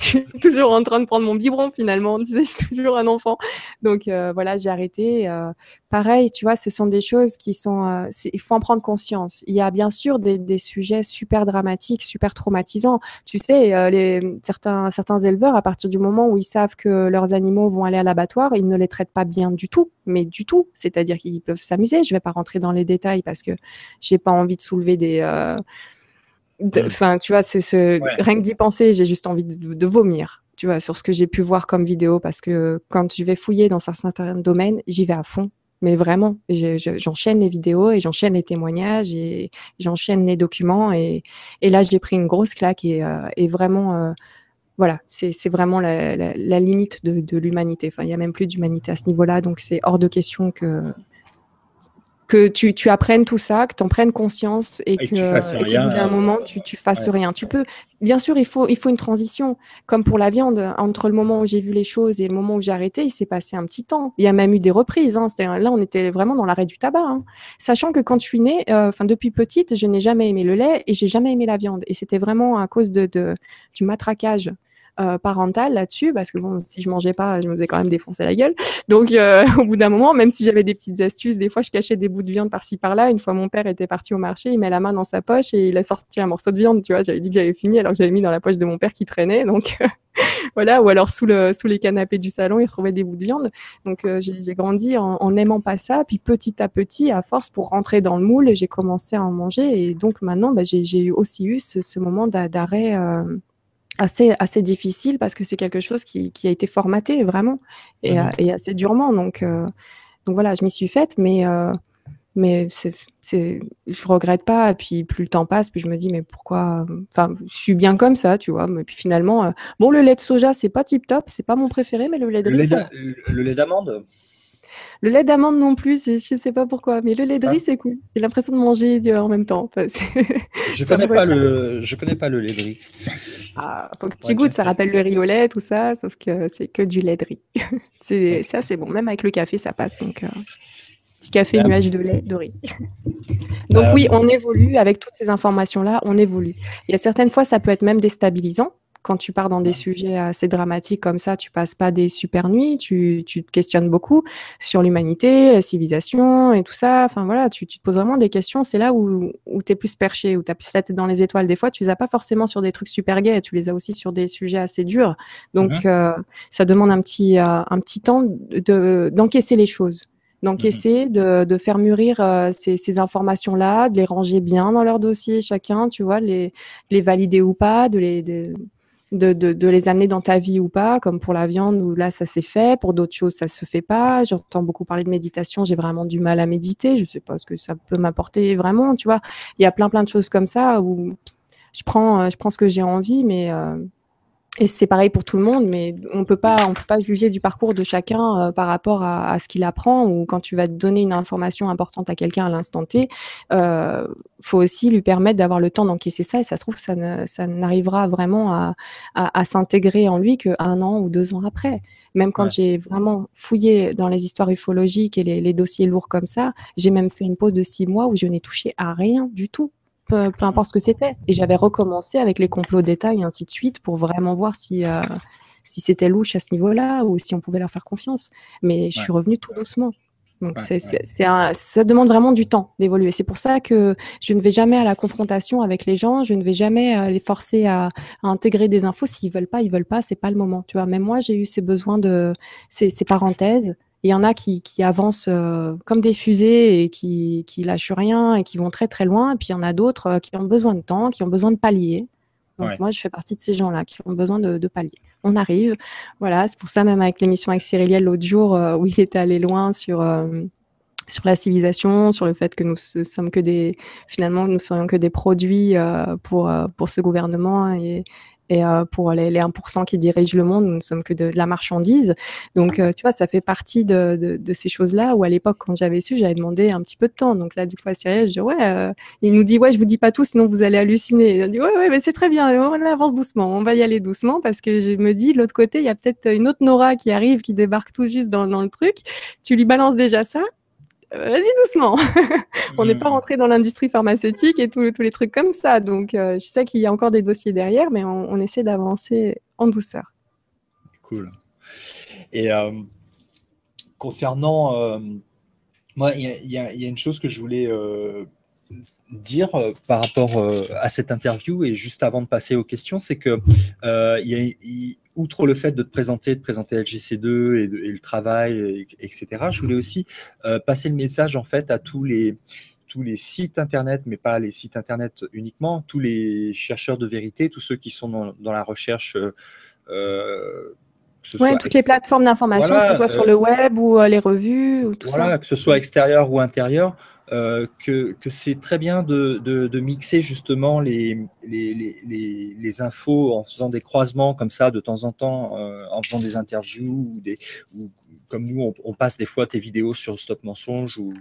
Je suis toujours en train de prendre mon biberon finalement, tu sais, je suis toujours un enfant. Donc euh, voilà, j'ai arrêté. Euh, pareil, tu vois, ce sont des choses qui sont, euh, il faut en prendre conscience. Il y a bien sûr des, des sujets super dramatiques, super traumatisants. Tu sais, les, certains, certains éleveurs, à partir du moment où ils savent que leurs animaux vont aller à l'abattoir, ils ne les traitent pas bien du tout, mais du tout. C'est-à-dire qu'ils peuvent s'amuser. Je vais pas rentrer dans les détails parce que j'ai pas envie de soulever des Enfin, tu vois, c'est ce... rien que d'y penser, j'ai juste envie de, vomir, tu vois, sur ce que j'ai pu voir comme vidéo, parce que quand je vais fouiller dans certains domaines, j'y vais à fond. Mais vraiment, j'enchaîne les vidéos et j'enchaîne les témoignages et j'enchaîne les documents. Et, et là, j'ai pris une grosse claque et, euh, et vraiment, euh, voilà, c'est vraiment la, la, limite de, de l'humanité. Enfin, il n'y a même plus d'humanité à ce niveau-là, donc c'est hors de question que, que tu, tu apprennes tout ça, que tu en prennes conscience et, que, et un moment, tu, tu fasses rien. Tu peux, bien sûr, il faut, il faut une transition. Comme pour la viande, entre le moment où j'ai vu les choses et le moment où j'ai arrêté, il s'est passé un petit temps. Il y a même eu des reprises. Hein. Là, on était vraiment dans l'arrêt du tabac. Hein. Sachant que quand je suis née, euh, enfin depuis petite, je n'ai jamais aimé le lait et j'ai jamais aimé la viande. Et c'était vraiment à cause de, de du matraquage euh, parentale là-dessus, parce que bon, si je mangeais pas, je me faisais quand même défoncer la gueule. Donc, euh, au bout d'un moment, même si j'avais des petites astuces, des fois, je cachais des bouts de viande par-ci par-là. Une fois, mon père était parti au marché, il met la main dans sa poche et il a sorti un morceau de viande. Tu vois, j'avais dit que j'avais fini, alors que j'avais mis dans la poche de mon père qui traînait. Donc, voilà. Ou alors sous le sous les canapés du salon, il retrouvait des bouts de viande. Donc, euh, j'ai grandi en, en, aimant pas ça. Puis petit à petit, à force, pour rentrer dans le moule, j'ai commencé à en manger. Et donc maintenant, bah, j'ai aussi eu ce, ce moment d'arrêt assez, assez difficile parce que c'est quelque chose qui, qui, a été formaté vraiment et, mmh et assez durement. Donc, euh, donc voilà, je m'y suis faite, mais, euh, mais c'est, c'est, je regrette pas. Et puis plus le temps passe, puis je me dis, mais pourquoi Enfin, je suis bien comme ça, tu vois. Mais puis finalement, euh, bon, le lait de soja, c'est pas tip top, c'est pas mon préféré, mais le lait de le, lait, le lait d'amande? Le lait d'amande non plus, je ne sais pas pourquoi, mais le lait de riz, ah. c'est cool. J'ai l'impression de manger en même temps. je connais pas le, je connais pas le lait de riz. Ah, faut que tu goûtes, ça rappelle le riz au lait, tout ça, sauf que c'est que du lait de riz. c'est ça, c'est bon. Même avec le café, ça passe. Donc, euh, petit café, nuage de lait, de riz. donc oui, on évolue avec toutes ces informations-là, on évolue. Il y a certaines fois, ça peut être même déstabilisant quand tu pars dans des sujets assez dramatiques comme ça, tu passes pas des super nuits, tu, tu te questionnes beaucoup sur l'humanité, la civilisation et tout ça. Enfin voilà, tu, tu te poses vraiment des questions. C'est là où, où tu es plus perché, où tu as plus la tête dans les étoiles. Des fois, tu les as pas forcément sur des trucs super gays, tu les as aussi sur des sujets assez durs. Donc, mhm. euh, ça demande un petit, euh, un petit temps d'encaisser de, les choses d'encaisser, mhm. de, de, faire mûrir euh, ces, ces informations-là, de les ranger bien dans leur dossier chacun, tu vois, les, les valider ou pas, de les, de, de, les amener dans ta vie ou pas, comme pour la viande où là ça s'est fait, pour d'autres choses ça se fait pas. J'entends beaucoup parler de méditation, j'ai vraiment du mal à méditer, je sais pas ce que ça peut m'apporter vraiment, tu vois. Il y a plein plein de choses comme ça où je prends, euh, je prends ce que j'ai envie, mais euh, et c'est pareil pour tout le monde, mais on peut pas, on peut pas juger du parcours de chacun euh, par rapport à, à ce qu'il apprend. Ou quand tu vas donner une information importante à quelqu'un à l'instant T, euh, faut aussi lui permettre d'avoir le temps d'encaisser ça. Et ça se trouve, ça, ne, ça n'arrivera vraiment à, à, à s'intégrer en lui qu'un an ou deux ans après. Même quand j'ai vraiment fouillé dans les histoires ufologiques et les, les dossiers lourds comme ça, j'ai même fait une pause de six mois où je n'ai touché à rien du tout peu, importe ce que c'était. Et j'avais recommencé avec les complots d'État et ainsi de suite pour vraiment voir si, euh, si c'était louche à ce niveau-là ou si on pouvait leur faire confiance. Mais je suis revenue tout doucement. Donc c'est, ça demande vraiment du temps d'évoluer. C'est pour ça que je ne vais jamais à la confrontation avec les gens. Je ne vais jamais euh, les forcer à, intégrer des infos. S'ils veulent pas, ils veulent pas. C'est pas le moment. Tu vois. Même moi, j'ai eu ces besoins de ces, ces parenthèses il y en a qui, qui avancent euh, comme des fusées et qui, qui lâchent rien et qui vont très très loin. Et puis il y en a d'autres euh, qui ont besoin de temps, qui ont besoin de pallier. Donc moi, je fais partie de ces gens-là qui ont besoin de, de pallier. On arrive. Voilà, c'est pour ça même avec l'émission avec Cyriliel l'autre jour euh, où il était allé loin sur sur la civilisation, sur le fait que nous sommes que des, finalement, nous serions que des produits pour pour ce gouvernement et, et euh, pour les, les, 1% qui dirigent le monde, nous ne sommes que de, la marchandise. Donc, euh, tu vois, ça fait partie de, de, de ces choses-là où à l'époque, quand j'avais su, j'avais demandé un petit peu de temps. Donc là, du coup, à Cyril, je dis, ouais, euh, il nous dit, ouais, je vous dis pas tout, sinon vous allez halluciner. Il dit, ouais, ouais, mais c'est très bien, on avance doucement, on va y aller doucement parce que je me dis, de l'autre côté, il y a peut-être une autre Nora qui arrive, qui débarque tout juste dans, dans le truc. Tu lui balances déjà ça, vas-y doucement. on n'est pas hmm. rentré dans l'industrie pharmaceutique et tous les trucs comme ça. Donc, euh, je sais qu'il y a encore des dossiers derrière, mais on, essaie d'avancer en douceur. Cool. Et euh, concernant, moi, il y, a une chose que je voulais dire par rapport à cette interview et juste avant de passer aux questions, c'est que il y a outre le fait de te présenter, de présenter LGC2 et, le travail, etc., je voulais aussi euh, passer le message en fait à tous les, tous les sites internet, mais pas les sites internet uniquement, tous les chercheurs de vérité, tous ceux qui sont dans, la recherche. Euh, oui, toutes les plateformes d'information, que ce soit sur le web ou euh, les revues, ou tout voilà, que ce soit extérieur ou intérieur, euh, que, que c'est très bien de, de, mixer justement les, les, les, les, infos en faisant des croisements comme ça de temps en temps, euh, en faisant des interviews ou, des, ou comme nous, on, passe des fois tes vidéos sur Stop Mensonge ou,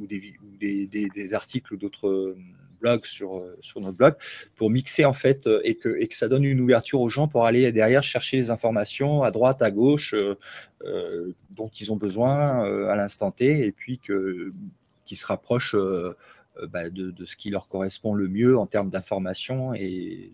des, articles ou d'autres blogs sur, sur notre blog pour mixer en fait et que, et que ça donne une ouverture aux gens pour aller derrière chercher les informations à droite, à gauche dont ils ont besoin à l'instant T et puis que, se rapprochent bah, de, de, ce qui leur correspond le mieux en termes d'information et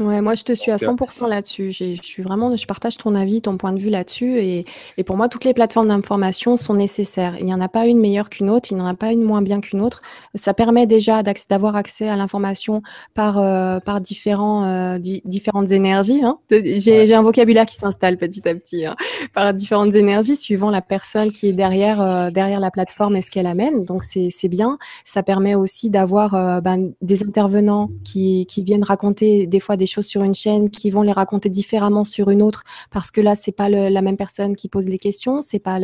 Ouais, moi je te suis à 100% euh, là-dessus. Je suis vraiment, je partage ton avis, ton point de vue là-dessus. Et, et, pour moi, toutes les plateformes d'information sont nécessaires. Il n'y en a pas une meilleure qu'une autre, il n'y en a pas une moins bien qu'une autre. Ça permet déjà d'avoir accès à l'information par, euh, par différents, euh, différentes énergies. Hein. J'ai un vocabulaire qui s'installe petit à petit, hein. par différentes énergies, suivant la personne qui est derrière, derrière la plateforme et ce qu'elle amène. Donc c'est bien. Ça permet aussi d'avoir ben, des intervenants qui, qui viennent raconter des fois des choses sur une chaîne qui vont les raconter différemment sur une autre parce que là c'est pas la même personne qui pose les questions, c'est pas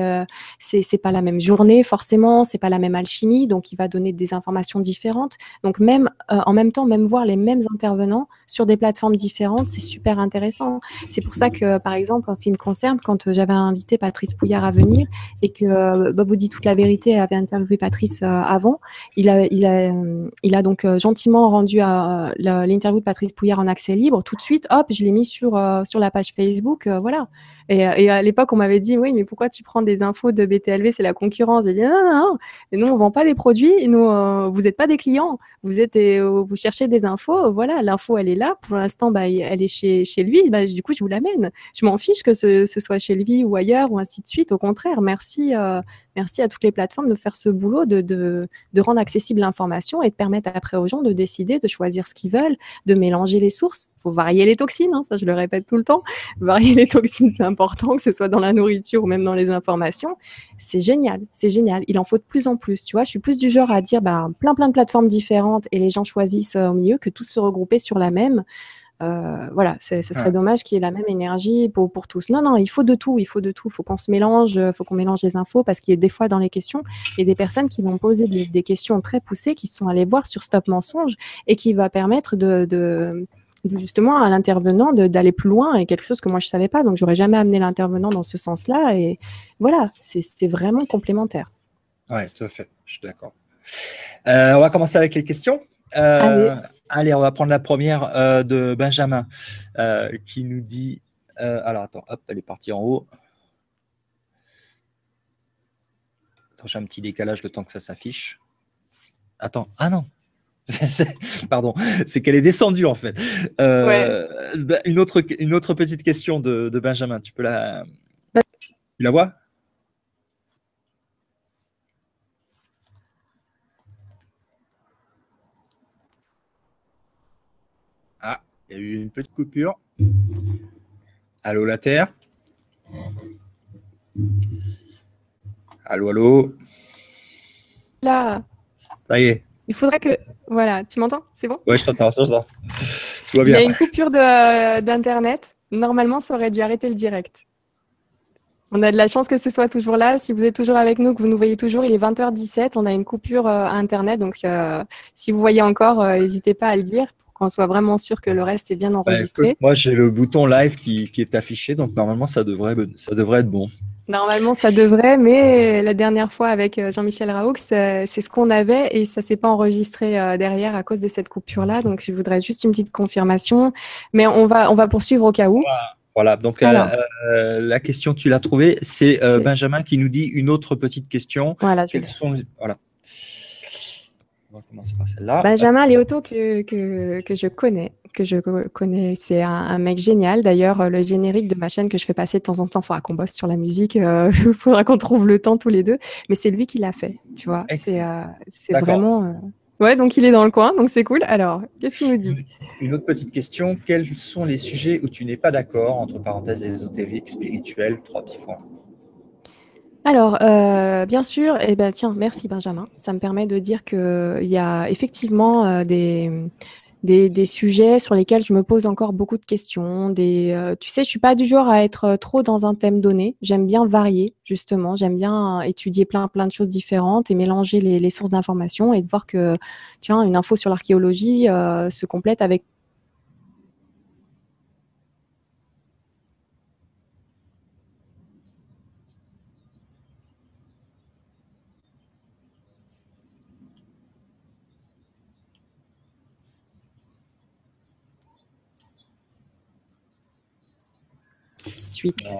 c'est pas la même journée forcément, c'est pas la même alchimie donc il va donner des informations différentes. Donc même euh, en même temps même voir les mêmes intervenants sur des plateformes différentes, c'est super intéressant. C'est pour ça que par exemple en ce qui me concerne quand j'avais invité Patrice Pouillard à venir et que euh, Bob vous dit toute la vérité avait interviewé Patrice euh, avant, il a il a il a donc gentiment rendu l'interview de Patrice Pouillard en accès libre, tout de suite, hop, je l'ai mis sur, euh, la page Facebook, euh, voilà. Et, et, à l'époque, on m'avait dit, oui, mais pourquoi tu prends des infos de BTLV, c'est la concurrence. J'ai dit, non, non, non, et nous, on vend pas des produits, nous, euh, vous n'êtes pas des clients, vous êtes, vous cherchez des infos, voilà, l'info, elle est là, pour l'instant, bah, elle est chez, chez lui, bah, du coup, je vous l'amène. Je m'en fiche que ce, soit chez lui ou ailleurs, ou ainsi de suite, au contraire, merci, merci à toutes les plateformes de faire ce boulot, de, de, de rendre accessible l'information et de permettre après aux gens de décider, de choisir ce qu'ils veulent, de mélanger les sources. Il faut varier les toxines, hein, ça je le répète tout le temps. Varier les toxines, c'est important, que ce soit dans la nourriture ou même dans les informations. C'est génial, c'est génial. Il en faut de plus en plus. Tu vois, je suis plus du genre à dire bah, plein plein de plateformes différentes et les gens choisissent euh, au milieu que toutes se regrouper sur la même. Euh, voilà, ce serait dommage qu'il y ait la même énergie pour, pour tous. Non, non, il faut de tout, il faut de tout. Il faut qu'on se mélange, il faut qu'on mélange les infos parce qu'il y a des fois dans les questions, il y a des personnes qui vont poser des, questions très poussées, qui sont allées voir sur Stop Mensonge et qui va permettre de, justement à l'intervenant d'aller plus loin et quelque chose que moi je savais pas. Donc j'aurais jamais amené l'intervenant dans ce sens-là. Et voilà, c'est vraiment complémentaire. Oui, tout à fait, je suis d'accord. Euh, on va commencer avec les questions. Euh, Allez, on va prendre la première euh, de Benjamin qui nous dit. Alors attends, hop, elle est partie en haut. Attends, j'ai un petit décalage le temps que ça s'affiche. Attends, ah non, Pardon, c'est qu'elle est descendue en fait. Bah, une, autre, une autre petite question de, de Benjamin. Tu peux la. Tu la vois? Il y a eu une petite coupure. Allô, la Terre? Allô, allô? Là. Ça y est. Il faudrait que. Voilà, tu m'entends? C'est bon? Oui, je t'entends, je t'entends. Il y a une coupure d'Internet. Normalement, ça aurait dû arrêter le direct. On a de la chance que ce soit toujours là. Si vous êtes toujours avec nous, que vous nous voyez toujours, il est 20h17. On a une coupure euh, Internet. Donc, euh, si vous voyez encore, euh, n'hésitez pas à le dire qu'on soit vraiment sûr que le reste est bien bah, enregistré. moi, j'ai le bouton live qui, est affiché, donc normalement, ça devrait, ça devrait être bon. Normalement, ça devrait, mais la dernière fois avec euh, Jean-Michel Raoux, c'est ce qu'on avait et ça s'est pas enregistré euh, derrière à cause de cette coupure-là. Donc, je voudrais juste une petite confirmation, mais on va, on va poursuivre au cas où. Voilà, donc euh, la question, tu l'as trouvée, c'est Benjamin qui nous dit une autre petite question. Voilà, Quelles sont, voilà. Benjamin Léoto que, que, que, je connais, que je connais, c'est un, mec génial. D'ailleurs, le générique de ma chaîne que je fais passer de temps en temps, il faudra qu'on bosse sur la musique, il euh, faudra qu'on trouve le temps tous les deux. Mais c'est lui qui l'a fait, tu vois. C'est euh, vraiment. Euh, ouais, donc il est dans le coin, donc c'est cool. Alors, qu'est-ce qu'il nous dit? Une autre petite question. Quels sont les sujets où tu n'es pas d'accord, entre parenthèses ésotériques, spirituels, trois petits points? Alors, euh, bien sûr, eh ben, tiens, merci Benjamin. Ça me permet de dire qu'il y a effectivement euh, des, des, sujets sur lesquels je me pose encore beaucoup de questions. Des, euh, tu sais, je suis pas du genre à être trop dans un thème donné. J'aime bien varier, justement. J'aime bien étudier plein, plein de choses différentes et mélanger les, les sources d'informations et de voir que, tiens, une info sur l'archéologie se complète avec ensuite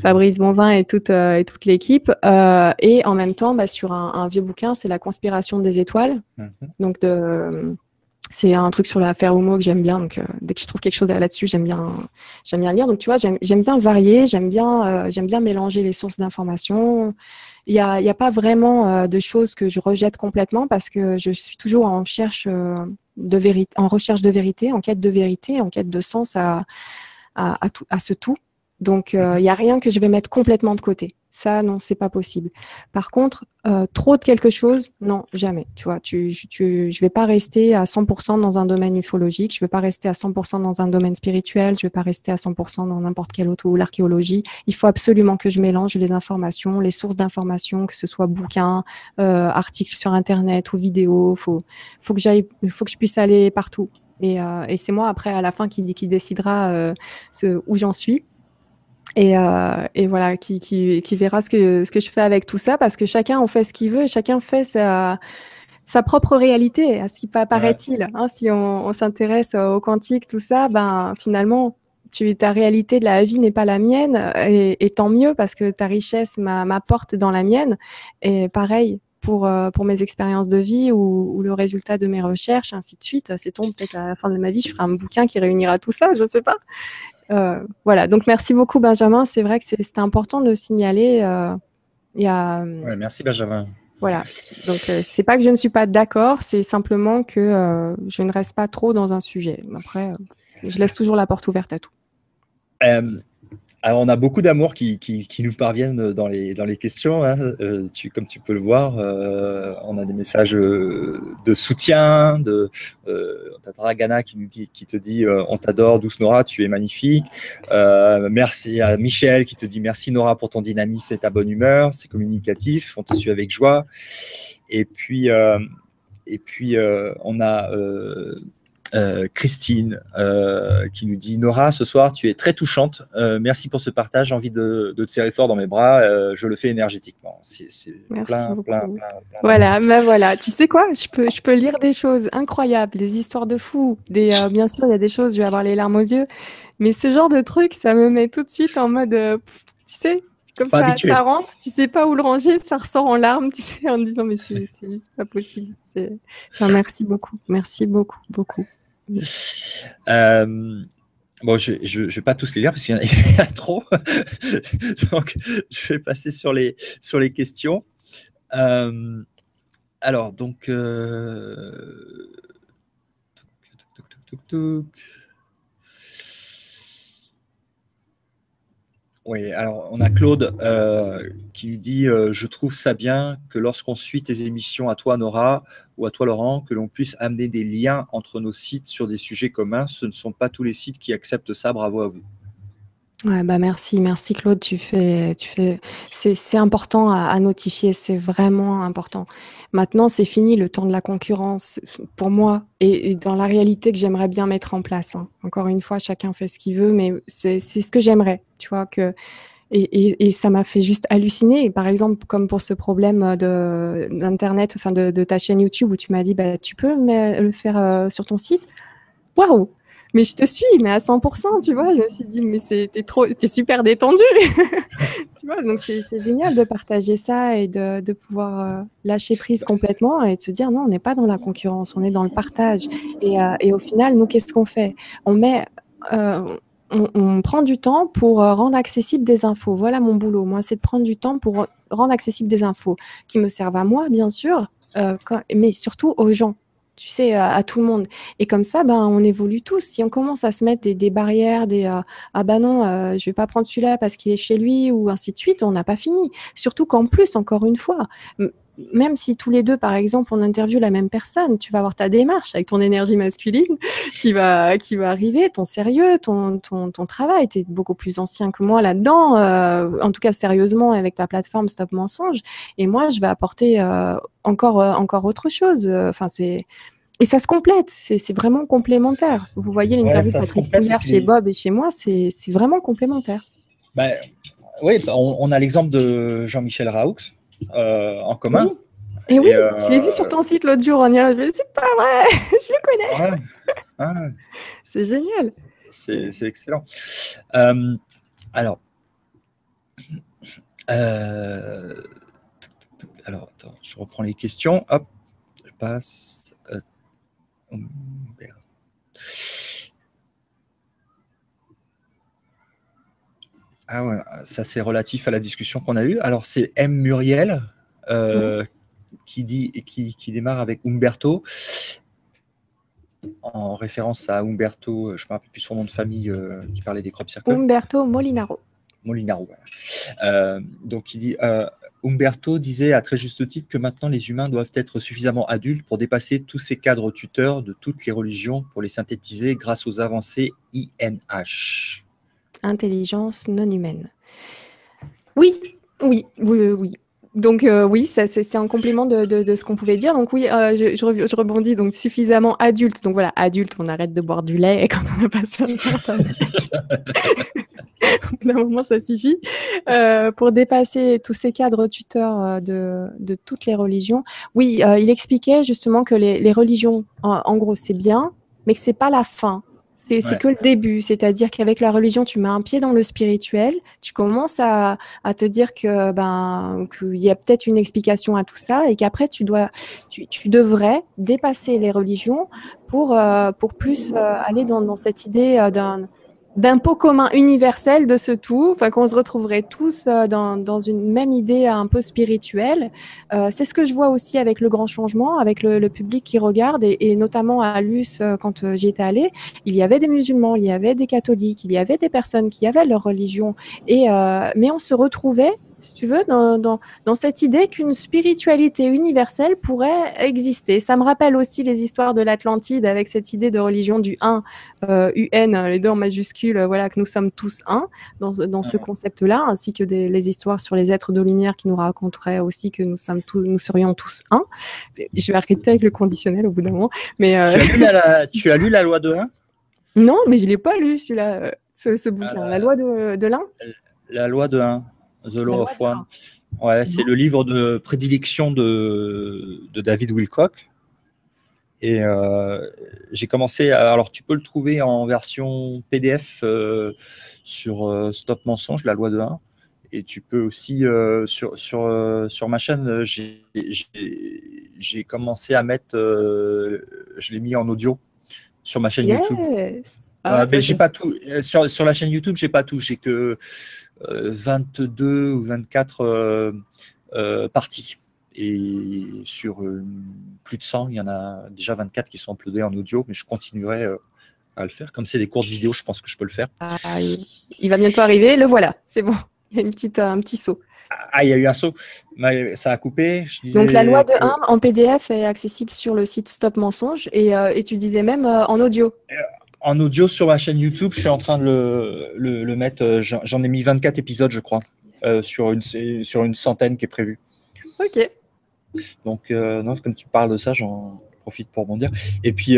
Fabrice Bonvin et toute, et toute l'équipe. et en même temps, bah, sur un, vieux bouquin, c'est La conspiration des étoiles. Mhm. Donc, de c'est un truc sur l'affaire homo que j'aime bien. Donc, euh, dès que je trouve quelque chose là-dessus, j'aime bien, j'aime bien lire. Donc, tu vois, j'aime bien varier, j'aime bien, euh, j'aime bien mélanger les sources d'informations. Il n'y a, y a, pas vraiment euh, de choses que je rejette complètement parce que je suis toujours en recherche de vérité, en recherche de vérité, en quête de vérité, en quête de sens à, à, à, tout, à ce tout. Donc, il n'y a rien que je vais mettre complètement de côté. Ça, non, c'est pas possible. Par contre, euh, trop de quelque chose, non, jamais. Tu vois, tu, tu, je vais pas rester à 100% dans un domaine ufologique, je vais pas rester à 100% dans un domaine spirituel, je vais pas rester à 100% dans n'importe quel autre ou l'archéologie. Il faut absolument que je mélange les informations, les sources d'informations, que ce soit bouquins, euh, articles sur Internet ou vidéos. Faut, faut que j'aille, faut que je puisse aller partout. Et, euh, et c'est moi après à la fin qui, qui décidera euh, ce, où j'en suis. Et, euh, et, voilà, qui, qui, qui, verra ce que, ce que je fais avec tout ça, parce que chacun en fait ce qu'il veut, chacun fait sa, sa propre réalité, à ce qui paraît-il. Hein, si on, on s'intéresse au quantique, tout ça, ben finalement, tu, ta réalité de la vie n'est pas la mienne, et, et tant mieux parce que ta richesse m'apporte dans la mienne. Et pareil, pour, euh, pour mes expériences de vie ou, ou, le résultat de mes recherches, ainsi de suite. C'est tombe peut-être à la fin de ma vie, je ferai un bouquin qui réunira tout ça, je ne sais pas. Euh, voilà, donc merci beaucoup Benjamin. C'est vrai que c'est important de le signaler. Euh, y a, merci Benjamin. Voilà, donc euh, c'est pas que je ne suis pas d'accord, c'est simplement que je ne reste pas trop dans un sujet. Après, je laisse toujours la porte ouverte à tout. Alors, on a beaucoup d'amour qui, nous parviennent dans les, dans les questions. Hein. Euh, comme tu peux le voir, euh, on a des messages euh, de soutien, de euh, Gana qui, nous dit, qui te dit On t'adore, douce Nora, tu es magnifique. merci à Michel qui te dit Merci Nora pour ton dynamisme et ta bonne humeur. C'est communicatif, on te suit avec joie. Et puis, et puis on a euh, Christine euh, qui nous dit Nora, ce soir tu es très touchante. Euh, merci pour ce partage. J'ai envie de, te serrer fort dans mes bras. je le fais énergétiquement. C'est plein, plein, plein, Voilà, ben voilà. Tu sais quoi? Je peux, je peux lire des choses incroyables, des histoires de fous. Des, bien sûr, il y a des choses, je vais avoir les larmes aux yeux. Mais ce genre de truc, ça me met tout de suite en mode, tu sais, comme ça, ça rentre, tu sais pas où le ranger, ça ressort en larmes, tu sais, en disant mais c'est juste pas possible. Enfin, merci beaucoup, merci beaucoup, beaucoup. Euh, bon, je ne vais pas tous les lire parce qu'il y, en a trop. Donc, je vais passer sur les, sur les questions. Euh, alors, donc. Euh, oui, alors on a Claude euh, qui dit euh, Je trouve ça bien que lorsqu'on suit tes émissions à toi, Nora, ou à toi, Laurent, que l'on puisse amener des liens entre nos sites sur des sujets communs. Ce ne sont pas tous les sites qui acceptent ça. Bravo à vous. Bah merci, merci Claude. Tu fais, c'est important à, notifier, c'est vraiment important. Maintenant, c'est fini le temps de la concurrence pour moi et, dans la réalité que j'aimerais bien mettre en place. Hein. Encore une fois, chacun fait ce qu'il veut, mais c'est ce que j'aimerais, tu vois que. Et, et, ça m'a fait juste halluciner. Par exemple, comme pour ce problème d'internet, enfin de, de, ta chaîne YouTube où tu m'as dit, bah, tu peux le faire euh, sur ton site. Waouh mais je te suis, mais à 100%, tu vois. Je me suis dit, mais t'es trop, t'es super détendu. tu vois, donc c'est génial de partager ça et de, pouvoir euh, lâcher prise complètement et de se dire, non, on n'est pas dans la concurrence, on est dans le partage. Et, euh, au final, nous, qu'est-ce qu'on fait? On met. Euh, on, prend du temps pour rendre accessible des infos. Voilà mon boulot. Moi, c'est de prendre du temps pour rendre accessible des infos qui me servent à moi, bien sûr, mais surtout aux gens tu sais, à, tout le monde. Et comme ça, ben, on évolue tous. Si on commence à se mettre des, barrières, des euh, ah bah non, euh, je vais pas prendre celui-là parce qu'il est chez lui ou ainsi de suite, on n'a pas fini. Surtout qu'en plus, encore une fois, même si tous les deux, par exemple, on interviewe la même personne, tu vas avoir ta démarche avec ton énergie masculine qui va, qui va arriver, ton sérieux, ton, ton, ton travail. Tu es beaucoup plus ancien que moi là-dedans, euh, en tout cas sérieusement avec ta plateforme Stop Mensonge. Et moi, je vais apporter euh, encore, euh, encore autre chose. Enfin, c'est. Et ça se complète, c'est vraiment complémentaire. Vous voyez l'interview de Patrice Pouillard chez Bob et chez moi, c'est vraiment complémentaire. Ben, oui, on, on a l'exemple de Jean-Michel Raoux, euh, en commun. Et oui, je l'ai vu sur ton site l'autre jour en Irlande. C'est pas vrai, je le connais. C'est génial. C'est excellent. Euh, Alors, euh, alors, attends, je reprends les questions. Hop, je passe. Euh, ah ouais, ça c'est relatif à la discussion qu'on a eue. Alors c'est M Muriel euh, qui dit qui, qui démarre avec Umberto en référence à Umberto, je ne me rappelle plus son nom de famille, euh, qui parlait des crop circles. Umberto Molinaro. Molinaro, voilà. Euh, donc il dit, euh, Umberto disait à très juste titre que maintenant les humains doivent être suffisamment adultes pour dépasser tous ces cadres tuteurs de toutes les religions pour les synthétiser grâce aux avancées INH. Intelligence non humaine. Oui, oui, oui, oui. Donc euh, oui, c'est un complément de, ce qu'on pouvait dire. Donc oui, euh, je, rebondis donc suffisamment adulte. Donc voilà, adulte, on arrête de boire du lait quand on a passé un certain âge. d'un moment, ça suffit. Euh, pour dépasser tous ces cadres tuteurs de, toutes les religions. Oui, il expliquait justement que les, religions, en, gros, c'est bien, mais que c'est pas la fin. C'est que le début, c'est-à-dire qu'avec la religion, tu mets un pied dans le spirituel, tu commences à, te dire que ben qu'il y a peut-être une explication à tout ça et qu'après tu dois, tu, devrais dépasser les religions pour euh, pour plus euh, aller dans, dans, cette idée euh, d'un d'impôt commun universel de ce tout, qu'on se retrouverait tous euh, dans, dans, une même idée un peu spirituelle. Euh, c'est ce que je vois aussi avec le grand changement, avec le, public qui regarde, et, notamment à Luce, euh, quand j'y étais allée, il y avait des musulmans, il y avait des catholiques, il y avait des personnes qui avaient leur religion, et, mais on se retrouvait si tu veux, dans, dans, dans cette idée qu'une spiritualité universelle pourrait exister. Ça me rappelle aussi les histoires de l'Atlantide avec cette idée de religion du 1, euh, UN, les deux en majuscule, euh, voilà, que nous sommes tous un dans, dans ce concept-là, ainsi que des, les histoires sur les êtres de lumière qui nous raconteraient aussi que nous, sommes tous, nous serions tous un. Je vais arrêter avec le conditionnel au bout d'un moment. Mais, euh... tu, as lu la, tu, as lu la, loi de 1 Non, mais je ne l'ai pas lu, celui-là, euh, ce, ce bouquin. la loi de, de l'un? La loi de 1. The Law of One. Ouais, c'est le livre de prédilection de, de David Wilcock. Et euh, j'ai commencé. alors, tu peux le trouver en version PDF euh, sur euh, Stop Mensonge, la loi de 1. Et tu peux aussi, sur, sur, sur ma chaîne, j'ai commencé à mettre. je l'ai mis en audio sur ma chaîne YouTube. Ah, mais j'ai pas tout. Sur, sur la chaîne YouTube, j'ai pas tout. J'ai que 22 ou 24 euh, euh, parties. Et sur euh, plus de 100, il y en a déjà 24 qui sont uploadés en audio, mais je continuerai à le faire. Comme c'est des courtes vidéos, je pense que je peux le faire. Ah, il va bientôt arriver, le voilà, c'est bon. Il y a une petite, un petit saut. Ah, il y a eu un saut. Ça a coupé. Donc la loi de 1 en PDF est accessible sur le site Stop Mensonge et, et tu disais même en audio en audio sur ma chaîne YouTube. Je suis en train de le, le, mettre. Euh, j'en ai mis 24 épisodes, je crois, euh, sur, une, sur une centaine qui est prévue. Ok. Donc, euh, non, comme tu parles de ça, j'en profite pour dire. Et puis,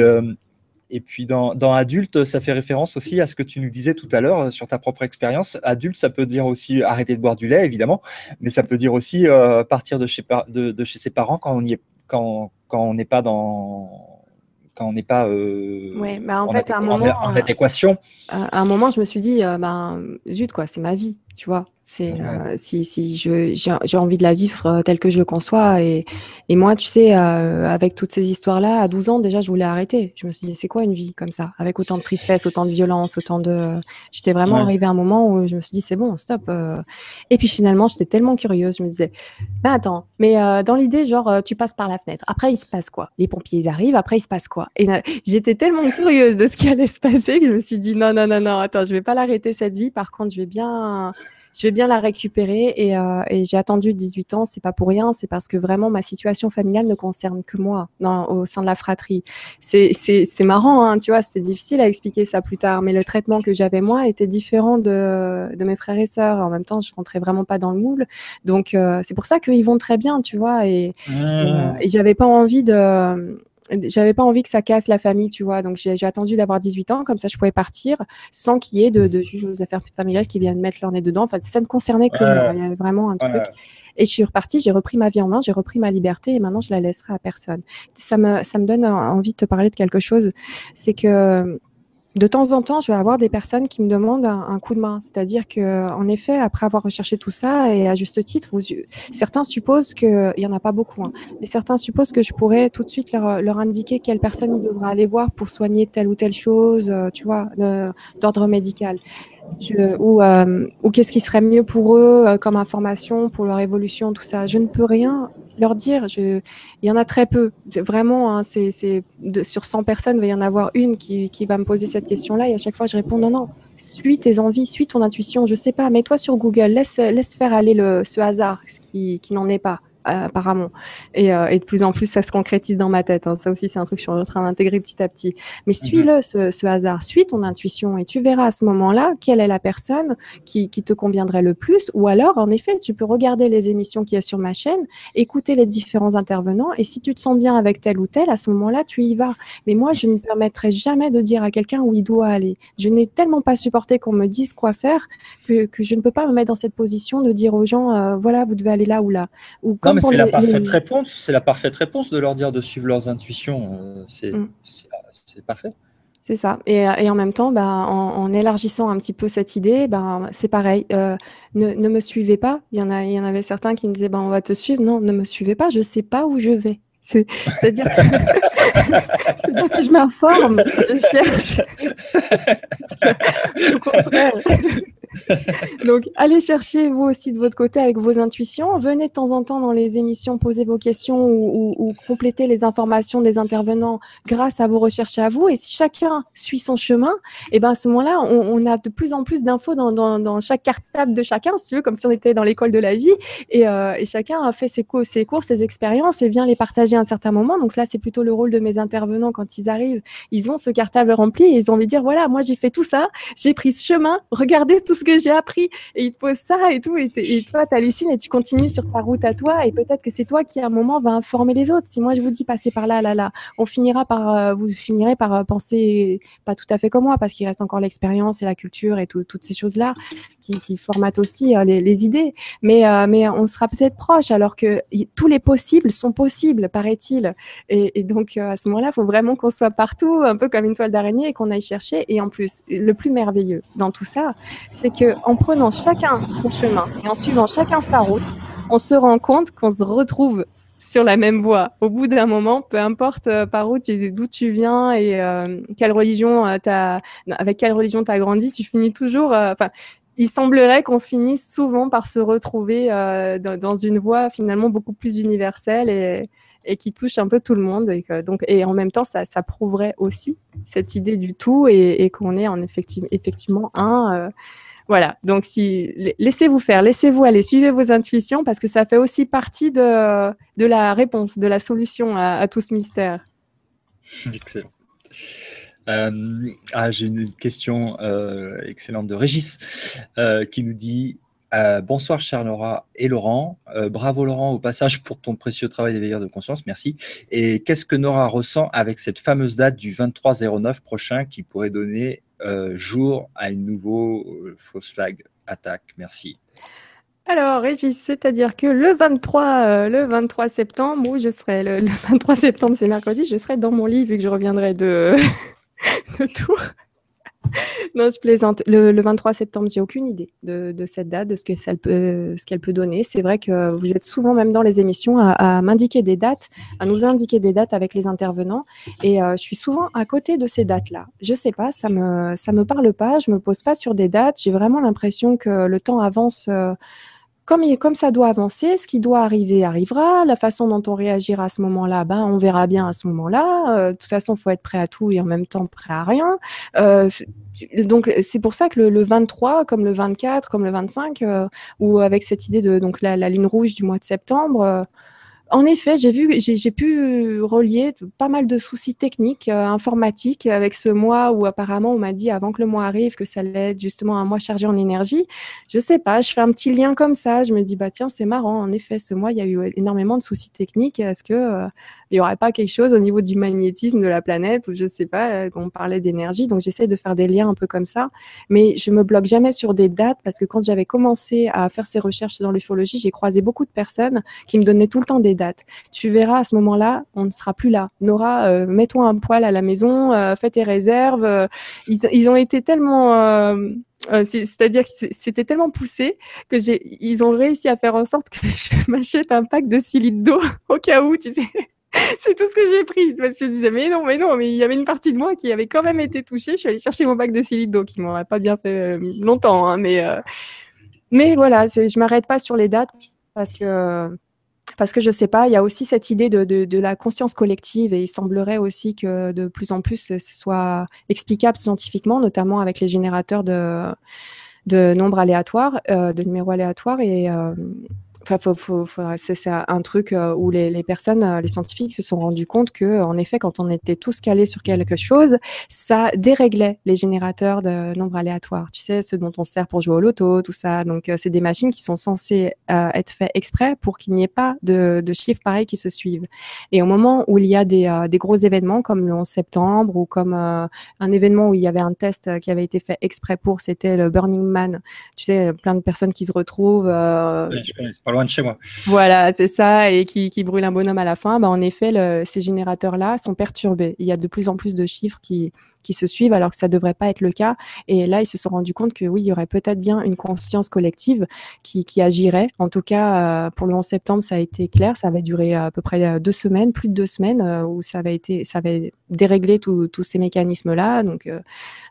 et puis dans, dans, adulte, ça fait référence aussi à ce que tu nous disais tout à l'heure sur ta propre expérience. Adulte, ça peut dire aussi arrêter de boire du lait, évidemment, mais ça peut dire aussi partir de chez, de, de, chez ses parents quand on est, quand, quand on n'est pas dans quand on n'est pas euh, ouais, bah en, fait, à un moment, en, adéquation. À un moment, je me suis dit, ben, zut, quoi, c'est ma vie, tu vois. C'est euh, si, j'ai envie de la vivre euh, telle que je le conçois et, et moi tu sais euh, avec toutes ces histoires là à 12 ans déjà je voulais arrêter. Je me suis dit c'est quoi une vie comme ça? Avec autant de tristesse, autant de violence, autant de j'étais vraiment arrivée à un moment où je me suis dit c'est bon, stop. Et puis finalement, j'étais tellement curieuse, je me disais mais attends, mais dans l'idée genre tu passes par la fenêtre. Après il se passe quoi? Les pompiers ils arrivent, après il se passe quoi? Et j'étais tellement curieuse de ce qui allait se passer que je me suis dit non non non non, attends, je vais pas l'arrêter cette vie. Par contre, je vais bien je vais bien la récupérer et, euh, et j'ai attendu 18 ans, c'est pas pour rien, c'est parce que vraiment ma situation familiale ne concerne que moi dans, au sein de la fratrie. C'est marrant, hein, tu vois, c'est difficile à expliquer ça plus tard, mais le traitement que j'avais moi était différent de, de mes frères et sœurs. En même temps, je rentrais vraiment pas dans le moule, donc euh, c'est pour ça qu'ils vont très bien, tu vois, et, et, euh, et j'avais pas envie de j'avais pas envie que ça casse la famille, tu vois. Donc j'ai attendu d'avoir 18 ans, comme ça je pouvais partir sans qu'il y ait de, de juges aux affaires familiales qui viennent mettre leur nez dedans. Enfin, ça ne concernait que moi. Il y avait vraiment un truc. Et je suis repartie, j'ai repris ma vie en main, j'ai repris ma liberté et maintenant je la laisserai à personne. Ça me, ça me donne envie de te parler de quelque chose. C'est que de temps en temps, je vais avoir des personnes qui me demandent un, coup de main. C'est-à-dire que, en effet, après avoir recherché tout ça, et à juste titre, certains supposent que, il y en a pas beaucoup, hein, mais certains supposent que je pourrais tout de suite leur, indiquer quelle personne ils devraient aller voir pour soigner telle ou telle chose, euh, tu vois, d'ordre médical. Ou, euh, ou qu'est-ce qui serait mieux pour eux euh, comme information, pour leur évolution, tout ça. Je ne peux rien leur dire. Il y en a très peu. Vraiment, hein, c'est, sur 100 personnes, il va y en avoir une qui, va me poser cette question-là et à chaque fois, je réponds non, non. Suis tes envies, suis ton intuition. Je sais pas, mets-toi sur Google, laisse, faire aller le, ce hasard, qui n'en est pas apparemment. Et, euh, et, de plus en plus, ça se concrétise dans ma tête. Hein. Ça aussi, c'est un truc que je suis en train d'intégrer petit à petit. Mais mhm. suis-le, ce, ce, hasard. Suis ton intuition et tu verras à ce moment-là quelle est la personne qui, qui, te conviendrait le plus. Ou alors, en effet, tu peux regarder les émissions qu'il y a sur ma chaîne, écouter les différents intervenants. Et si tu te sens bien avec tel ou tel, à ce moment-là, tu y vas. Mais moi, je ne permettrai jamais de dire à quelqu'un où il doit aller. Je n'ai tellement pas supporté qu'on me dise quoi faire que, que, je ne peux pas me mettre dans cette position de dire aux gens, euh, voilà, vous devez aller là ou là. Ou mais c'est la parfaite réponse. C'est la parfaite réponse de leur dire de suivre leurs intuitions. Euh, mm. C'est parfait. C'est ça. Et, en même temps, bah, en, élargissant un petit peu cette idée, bah, c'est pareil. Euh, ne, me suivez pas. Il y, en a, il y en avait certains qui me disaient bah, on va te suivre. Non, ne me suivez pas. Je ne sais pas où je vais. C'est-à-dire que, que, je m'informe, je cherche. Au contraire. Donc, allez chercher vous aussi de votre côté avec vos intuitions. Venez de temps en temps dans les émissions poser vos questions ou, compléter les informations des intervenants grâce à vos recherches à vous. Et si chacun suit son chemin, et eh ben à ce moment-là, on, a de plus en plus d'infos dans, chaque cartable de chacun, si tu veux, comme si on était dans l'école de la vie. Et, euh, chacun a fait ses, cours, ses cours, ses expériences et vient les partager à un certain moment. Donc là, c'est plutôt le rôle de mes intervenants quand ils arrivent. Ils ont ce cartable rempli et ils ont envie de dire voilà, moi j'ai fait tout ça, j'ai pris ce chemin, regardez tout ce que j'ai appris. Et il te pose ça et tout. Et, toi, tu hallucines et tu continues sur ta route à toi. Et peut-être que c'est toi qui, à un moment, va informer les autres. Si moi, je vous dis passer par là, là, là, on finira par, euh, vous finirez par euh, penser pas tout à fait comme moi parce qu'il reste encore l'expérience et la culture et toutes ces choses-là qui, qui, formatent aussi euh, les, idées. Mais, mais on sera peut-être proche alors que tous les possibles sont possibles, paraît-il. Et, et, donc, à ce moment-là, faut vraiment qu'on soit partout, un peu comme une toile d'araignée et qu'on aille chercher. Et en plus, le plus merveilleux dans tout ça, c'est que en prenant chacun son chemin et en suivant chacun sa route, on se rend compte qu'on se retrouve sur la même voie. Au bout d'un moment, peu importe euh, par où tu, d'où tu viens et euh, quelle religion euh, as, avec quelle religion tu as grandi, tu finis toujours. Enfin, il semblerait qu'on finisse souvent par se retrouver dans, une voie finalement beaucoup plus universelle et, qui touche un peu tout le monde. Et, donc, et en même temps, ça, prouverait aussi cette idée du tout et, qu'on est en effective, effectivement un. Voilà, donc si laissez-vous faire, laissez-vous aller, suivez vos intuitions parce que ça fait aussi partie de, la réponse, de la solution à, tout ce mystère. Excellent. Euh, ah, J'ai une question euh, excellente de Régis euh, qui nous dit Bonsoir, chère Laura et Laurent. bravo, Laurent, au passage pour ton précieux travail d'éveilleur de conscience. Merci. Et qu'est-ce que Nora ressent avec cette fameuse date du 23-09 prochain qui pourrait donner euh, jour à une nouveau euh, fausse flag attaque Merci. Alors, Régis, c'est-à-dire que le 23, euh, le 23 septembre, où je serai, le, le 23 septembre, c'est mercredi, je serai dans mon lit vu que je reviendrai de, de Tours. non, je plaisante. Le, 23 septembre, j'ai aucune idée de, cette date, de ce peut, ce qu'elle peut donner. C'est vrai que vous êtes souvent, même dans les émissions, à, m'indiquer des dates, à nous indiquer des dates avec les intervenants. Et euh, je suis souvent à côté de ces dates-là. Je sais pas, ça me, ça me parle pas. Je me pose pas sur des dates. J'ai vraiment l'impression que le temps avance. Euh, comme, ça doit avancer, ce qui doit arriver arrivera. La façon dont on réagira à ce moment-là, ben, on verra bien à ce moment-là. Euh, de toute façon, faut être prêt à tout et en même temps prêt à rien. Euh, donc, c'est pour ça que le, 23, comme le 24, comme le 25, euh, ou avec cette idée de donc la, la, ligne rouge du mois de septembre, en effet, j'ai vu, j'ai pu relier pas mal de soucis techniques, euh, informatiques avec ce mois où apparemment on m'a dit avant que le mois arrive que ça allait être justement un mois chargé en énergie. Je sais pas, je fais un petit lien comme ça. Je me dis bah tiens c'est marrant. En effet, ce mois il y a eu énormément de soucis techniques. Est-ce que euh, il n'y aurait pas quelque chose au niveau du magnétisme de la planète ou je sais pas, on parlait d'énergie. Donc j'essaie de faire des liens un peu comme ça, mais je me bloque jamais sur des dates parce que quand j'avais commencé à faire ces recherches dans l'ufologie, j'ai croisé beaucoup de personnes qui me donnaient tout le temps des dates. Tu verras à ce moment-là, on ne sera plus là. Nora, euh, mets-toi un poil à la maison, euh, fais tes réserves. Euh, ils, ont été tellement euh, c'est-à-dire que c'était tellement poussé que j'ai, ils ont réussi à faire en sorte que je m'achète un pack de 6 litres d'eau au cas où, tu sais. c'est tout ce que j'ai pris. Parce que je disais, mais non, mais non, mais il y avait une partie de moi qui avait quand même été touchée. Je suis allée chercher mon pack de 6 litres d'eau qui m'aurait pas bien fait euh, longtemps. Hein, mais, euh, mais voilà, je m'arrête pas sur les dates parce que parce que je sais pas, il y a aussi cette idée de, de, la conscience collective et il semblerait aussi que de plus en plus ce soit explicable scientifiquement, notamment avec les générateurs de, de nombres aléatoires, euh, de numéros aléatoires et euh, Enfin, faut, c'est un truc euh, où les, personnes, euh, les scientifiques se sont rendus compte que, en effet, quand on était tous calés sur quelque chose, ça déréglait les générateurs de nombres aléatoires. Tu sais, ceux dont on sert pour jouer au loto, tout ça. Donc, euh, c'est des machines qui sont censées être faites exprès pour qu'il n'y ait pas de, chiffres pareils qui se suivent. Et au moment où il y a des, gros événements comme le 11 septembre ou comme un événement où il y avait un test qui avait été fait exprès pour, c'était le Burning Man. Tu sais, plein de personnes qui se retrouvent loin de chez moi. Voilà, c'est ça, et qui, brûle un bonhomme à la fin. Bah, en effet, ces générateurs-là sont perturbés. Il y a de plus en plus de chiffres qui, qui se suivent alors que ça ne devrait pas être le cas. Et là, ils se sont rendus compte que oui, il y aurait peut-être bien une conscience collective qui, qui agirait. En tout cas, euh, pour le 11 septembre, ça a été clair. Ça avait duré à peu près euh, deux semaines, plus de deux semaines, euh, où ça avait été, ça avait déréglé tous ces mécanismes-là. Donc,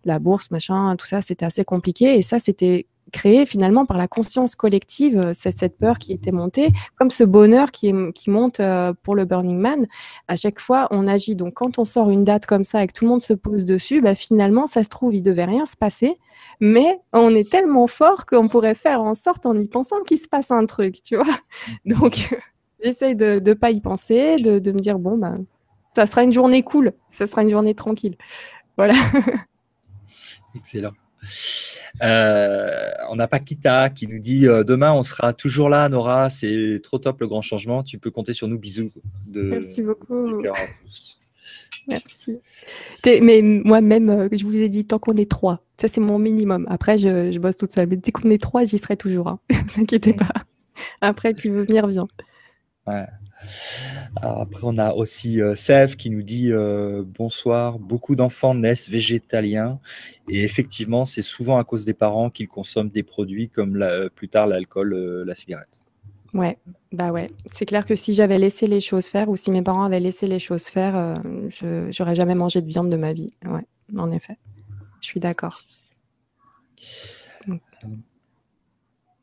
la bourse, machin, tout ça, c'était assez compliqué. Et ça, c'était créé finalement par la conscience collective, euh, cette, cette peur qui était montée, comme ce bonheur qui, monte euh, pour le Burning Man. À chaque fois, on agit. Donc, quand on sort une date comme ça et que tout le monde se pose dessus, bah, finalement, ça se trouve, il devait rien se passer. Mais on est tellement fort qu'on pourrait faire en sorte, en y pensant, qu'il se passe un truc, tu vois. Donc, j'essaye de ne pas y penser, de, me dire, bon, bah, ça sera une journée cool, ça sera une journée tranquille. Voilà. Excellent. Euh, on n'a pas Kita qui nous dit euh, demain on sera toujours là, Nora. C'est trop top le grand changement. Tu peux compter sur nous. Bisous. Merci beaucoup. Merci. Mais moi-même, euh, je vous ai dit, tant qu'on est trois, ça c'est mon minimum. Après, je, bosse toute seule. Mais dès qu'on est trois, j'y serai toujours. Hein. ne vous inquiétez pas. Après, qui veut venir, vient. Ouais après, on a aussi euh, Sève qui nous dit euh, bonsoir. Beaucoup d'enfants naissent végétaliens et effectivement, c'est souvent à cause des parents qu'ils consomment des produits comme la, plus tard l'alcool, euh, la cigarette. Ouais, bah ouais. C'est clair que si j'avais laissé les choses faire ou si mes parents avaient laissé les choses faire, je j'aurais jamais mangé de viande de ma vie. Ouais, en effet. Je suis d'accord.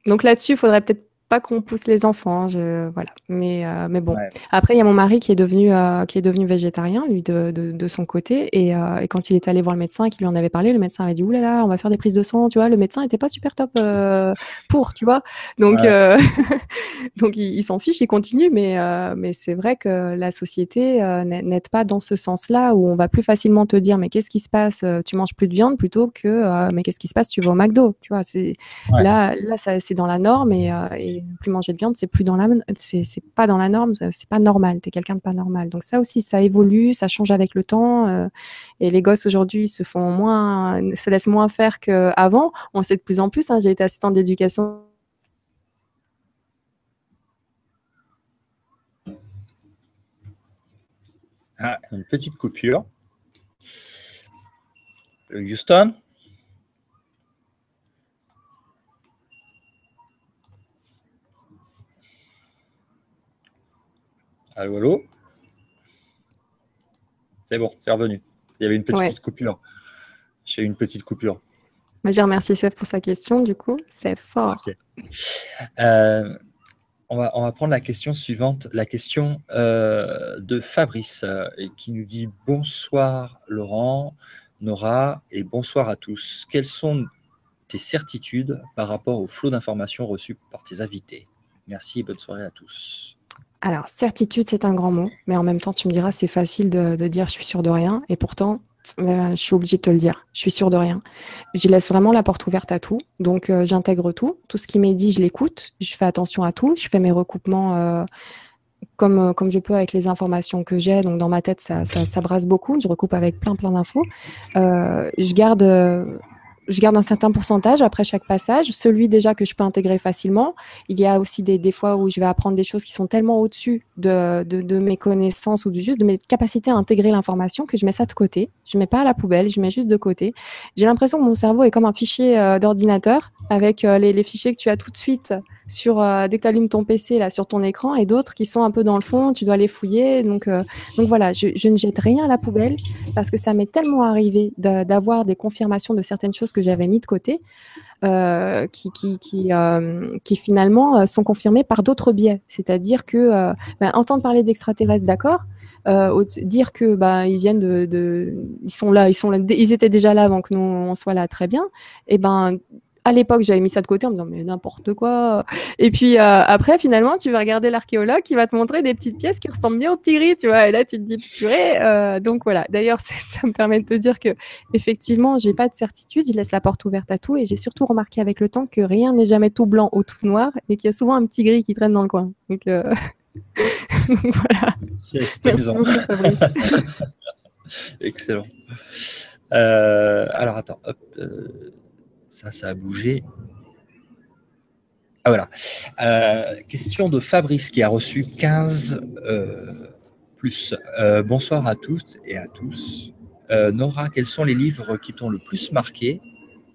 Donc là-dessus, il faudrait peut-être pas qu'on pousse les enfants, je, voilà. Mais, euh, mais bon. Après, il y a mon mari qui est devenu, euh, qui est devenu végétarien, lui, de, de, son côté. Et, euh, et, quand il est allé voir le médecin et qu'il lui en avait parlé, le médecin avait dit Ouh là là, on va faire des prises de sang. Tu vois, le médecin n'était pas super top pour, tu vois. Donc, donc il, s'en fiche, il continue. Mais, mais c'est vrai que la société n'aide pas dans ce sens-là où on va plus facilement te dire Mais qu'est-ce qui se passe Tu manges plus de viande plutôt que Mais qu'est-ce qui se passe Tu vas au McDo. Tu vois, c'est, là, là c'est dans la norme et, et plus manger de viande, c'est plus dans la, c'est, pas dans la norme, c'est pas normal. T'es quelqu'un de pas normal. Donc ça aussi, ça évolue, ça change avec le temps. Euh, et les gosses aujourd'hui se font moins, se laissent moins faire qu'avant. On sait de plus en plus. Hein, j'ai été assistante d'éducation. Ah, une petite coupure. Houston? Allô, allô C'est bon, c'est revenu. Il y avait une petite coupure. J'ai eu une petite coupure. Moi, je remercie Seth pour sa question, du coup. C'est fort. Euh, on, va, on va prendre la question suivante, la question euh, de Fabrice, euh, qui nous dit Bonsoir Laurent, Nora, et bonsoir à tous. Quelles sont tes certitudes par rapport au flot d'informations reçues par tes invités? Merci et bonne soirée à tous. Alors, certitude, c'est un grand mot, mais en même temps, tu me diras, c'est facile de, dire je suis sûr de rien, et pourtant, euh, je suis obligée de te le dire, je suis sûr de rien. Je laisse vraiment la porte ouverte à tout, donc euh, j'intègre tout, tout ce qui m'est dit, je l'écoute, je fais attention à tout, je fais mes recoupements euh, comme, comme je peux avec les informations que j'ai. Donc, dans ma tête, ça, ça, brasse beaucoup. Je recoupe avec plein, plein d'infos. je garde je garde un certain pourcentage après chaque passage, celui déjà que je peux intégrer facilement. Il y a aussi des, fois où je vais apprendre des choses qui sont tellement au-dessus de, de, mes connaissances ou du, juste de mes capacités à intégrer l'information que je mets ça de côté. Je mets pas à la poubelle, je mets juste de côté. J'ai l'impression que mon cerveau est comme un fichier euh, d'ordinateur avec euh, les, fichiers que tu as tout de suite sur euh, dès que tu allumes ton PC là sur ton écran et d'autres qui sont un peu dans le fond, tu dois les fouiller. Donc, euh, donc voilà, je, ne jette rien à la poubelle parce que ça m'est tellement arrivé d'avoir des confirmations de certaines choses que j'avais mis de côté. Euh, qui, qui, qui, finalement sont confirmées par d'autres biais. C'est-à-dire que ben, entendre parler d'extraterrestres, d'accord, dire que bah ils viennent de, ils sont là, ils sont là, ils étaient déjà là avant que nous on soit là, très bien. Et ben à l'époque, j'avais mis ça de côté en me disant mais n'importe quoi. Et puis euh, après, finalement, tu vas regarder l'archéologue qui va te montrer des petites pièces qui ressemblent bien au petit gris, tu vois. Et là, tu te dis purée. Euh, donc voilà. D'ailleurs, ça me permet de te dire que effectivement, j'ai pas de certitude. Je laisse la porte ouverte à tout et j'ai surtout remarqué avec le temps que rien n'est jamais tout blanc ou tout noir, mais qu'il y a souvent un petit gris qui traîne dans le coin. Donc, euh, voilà. Merci beaucoup, Fabrice. Excellent. alors attends. Hop, ça, ça a bougé. Ah voilà. Euh, question de Fabrice qui a reçu 15 euh, plus. Euh, bonsoir à toutes et à tous. Nora, quels sont les livres qui t'ont le plus marqué?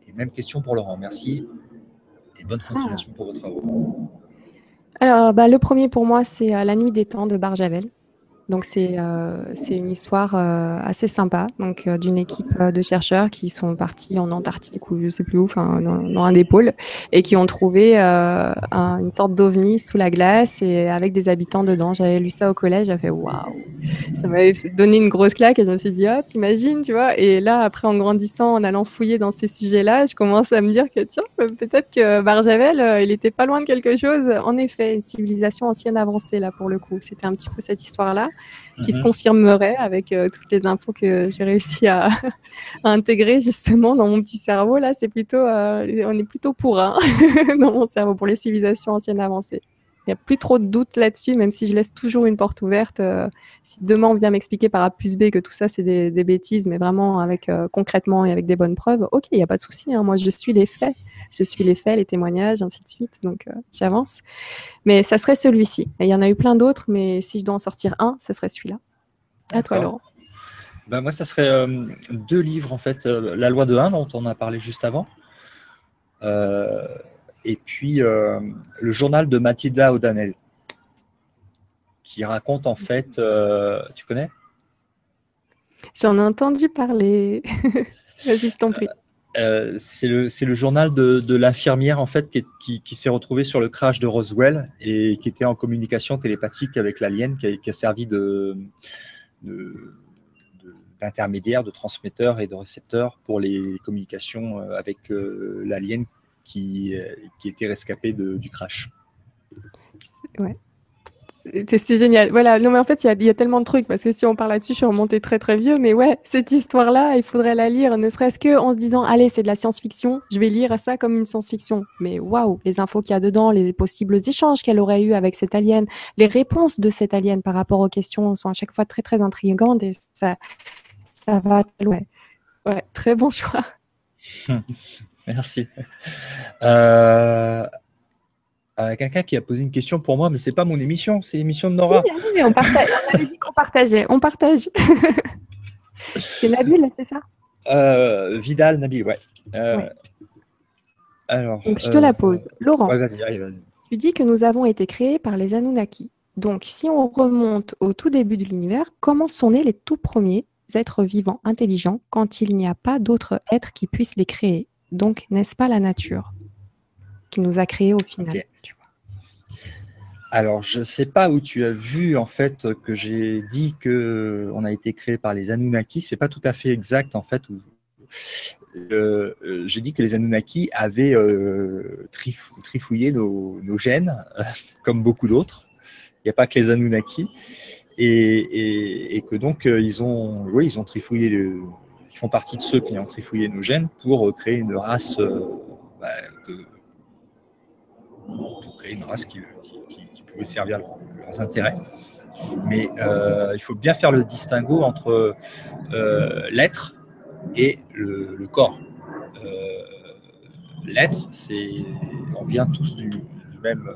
Et même question pour Laurent. Merci et bonne continuation pour vos travaux. Alors, bah, le premier pour moi, c'est La nuit des temps de Barjavel. Donc c'est euh, c'est une histoire euh, assez sympa, donc euh, d'une équipe de chercheurs qui sont partis en Antarctique ou je sais plus où, enfin dans, un des pôles, et qui ont trouvé une sorte d'ovni sous la glace et avec des habitants dedans. J'avais lu ça au collège, j'ai fait waouh, ça m'avait donné une grosse claque et je me suis dit ah t'imagines, tu vois. Et là après en grandissant, en allant fouiller dans ces sujets-là, je commence à me dire que tiens peut-être que Barjavel il était pas loin de quelque chose. En effet, une civilisation ancienne avancée là pour le coup. C'était un petit peu cette histoire-là qui se mhm. confirmerait avec euh, toutes les infos que j'ai réussi à, intégrer justement dans mon petit cerveau. Là, c'est plutôt, euh, on est plutôt pour un dans mon cerveau pour les civilisations anciennes avancées. Il n'y a plus trop de doutes là-dessus, même si je laisse toujours une porte ouverte. Euh, si demain on vient m'expliquer par A plus B que tout ça c'est des, bêtises, mais vraiment avec concrètement et avec des bonnes preuves, ok, il n'y a pas de souci. Hein. moi, je suis les faits je suis les faits, les témoignages, ainsi de suite. Donc, euh, j'avance. Mais ça serait celui-ci. Il y en a eu plein d'autres, mais si je dois en sortir un, ce serait celui-là. À toi, Laurent. Ben, moi, ça serait euh, deux livres, en fait. Euh, La loi de 1, dont on a parlé juste avant. et puis, le journal de Mathilda O'Donnell, qui raconte, en fait, tu connais? J'en ai entendu parler. Vas-y, je t'en prie. Euh, c'est le, journal de, l'infirmière en fait qui, s'est retrouvée sur le crash de Roswell et qui était en communication télépathique avec l'alien, qui, a servi d'intermédiaire, de, transmetteur et de récepteur pour les communications euh, avec euh, l'alien qui, qui était rescapé du crash. Ouais. C'est génial. Voilà. Non, mais en fait, il y, a, tellement de trucs parce que si on parle là-dessus, je suis remontée très très vieux. Mais ouais, cette histoire-là, il faudrait la lire, ne serait-ce que en se disant, allez, c'est de la science-fiction. Je vais lire ça comme une science-fiction. Mais waouh, les infos qu'il y a dedans, les possibles échanges qu'elle aurait eu avec cette alien, les réponses de cette alien par rapport aux questions sont à chaque fois très très intrigantes et ça, ça va loin. Ouais, très bon choix. Merci. Euh, euh, quelqu'un qui a posé une question pour moi, mais c'est pas mon émission, c'est l'émission de Nora. Si, on, partage, on avait dit qu'on partageait, on partage. c'est Nabil, c'est ça? Euh, Vidal, Nabil, ouais. Euh, alors, Donc je te la pose. Laurent, vas-y, vas-y. tu dis que nous avons été créés par les Anunnaki. Donc si on remonte au tout début de l'univers, comment sont nés les tout premiers êtres vivants intelligents quand il n'y a pas d'autres êtres qui puissent les créer? Donc n'est-ce pas la nature? Qui nous a créés au final alors, je ne sais pas où tu as vu en fait que j'ai dit que on a été créé par les Anunnaki. C'est pas tout à fait exact en fait. Euh, j'ai dit que les Anunnaki avaient euh, trifouillé nos, gènes, comme beaucoup d'autres. Il n'y a pas que les Anunnaki, et, que donc euh, ils ont, oui, ils ont trifouillé, ils font partie de ceux qui ont trifouillé nos gènes pour créer une race, bah, pour créer une race qui pouvaient servir leurs intérêts. Mais il faut bien faire le distinguo entre l'être et le, corps. l'être, c'est, on vient tous du, même,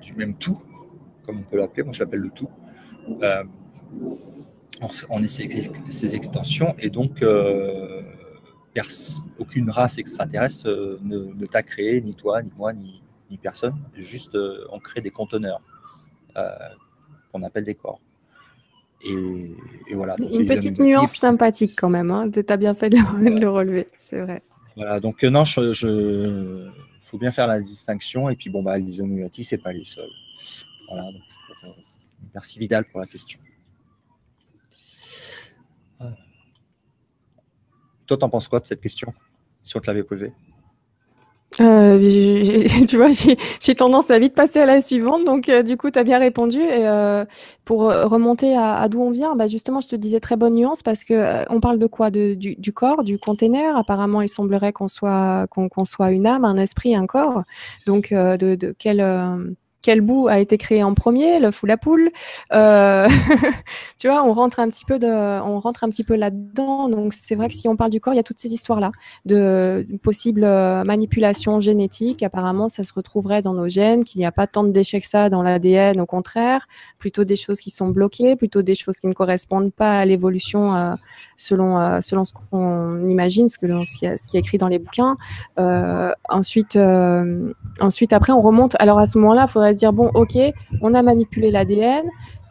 du même tout, comme on peut l'appeler. Moi, je l'appelle le tout on est ces, extensions et donc euh, aucune race extraterrestre euh, ne, t'a créé, ni toi, ni moi, ni, personne. Juste, euh, on crée des conteneurs qu'on appelle des corps. Et, voilà. Une petite nuance sympathique quand même. Hein. Tu as bien fait de le, relever, c'est vrai. Voilà, donc non, je, faut bien faire la distinction. Et puis bon, bah, les ce c'est pas les seuls. Voilà. merci Vidal pour la question. Toi, t'en penses quoi de cette question, si on te l'avait posée? Euh, tu vois, j'ai tendance à vite passer à la suivante, donc euh, du coup, tu as bien répondu. Et, euh, pour remonter à, d'où on vient, bah, justement, je te disais très bonne nuance parce que on parle de quoi? Du, corps, du container. Apparemment, il semblerait qu'on soit, qu'on soit une âme, un esprit, un corps. Donc, de, de quel quel bout a été créé en premier, l'œuf ou la poule. Euh, tu vois, on rentre un petit peu de, on rentre un petit peu là-dedans. Donc c'est vrai que si on parle du corps, il y a toutes ces histoires-là de, possibles euh, manipulations génétiques. Apparemment, ça se retrouverait dans nos gènes, qu'il n'y a pas tant de déchets que ça dans l'ADN. Au contraire, plutôt des choses qui sont bloquées, plutôt des choses qui ne correspondent pas à l'évolution euh, selon selon ce qu'on imagine, ce, que, ce, qui est écrit dans les bouquins. ensuite, ensuite après, on remonte. Alors à ce moment-là, il faudrait se dire bon, ok, on a manipulé l'ADN,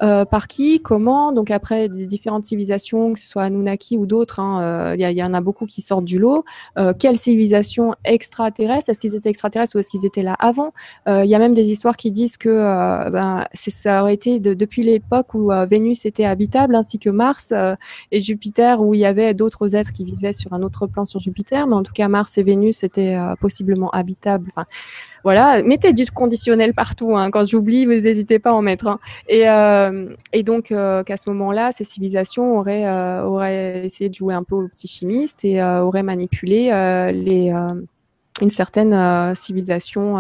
euh, par qui, comment. Donc après, des différentes civilisations, que ce soit Anunnaki ou d'autres, hein, euh, il y, en a beaucoup qui sortent du lot. Euh, quelle civilisation extraterrestre Est-ce qu'ils étaient extraterrestres ou est-ce qu'ils étaient là avant? Il y a même des histoires qui disent que ben, ça aurait été depuis l'époque où Vénus était habitable, ainsi que Mars et Jupiter, où il y avait d'autres êtres qui vivaient sur un autre plan sur Jupiter. Mais en tout cas, Mars et Vénus étaient possiblement habitables. Voilà, mettez du conditionnel partout. Hein. Quand j'oublie, vous n'hésitez pas à en mettre. Hein. Et, euh, et, donc, euh, qu'à ce moment-là, ces civilisations auraient, euh, essayé de jouer un peu aux petits chimistes et auraient manipulé une certaine civilisation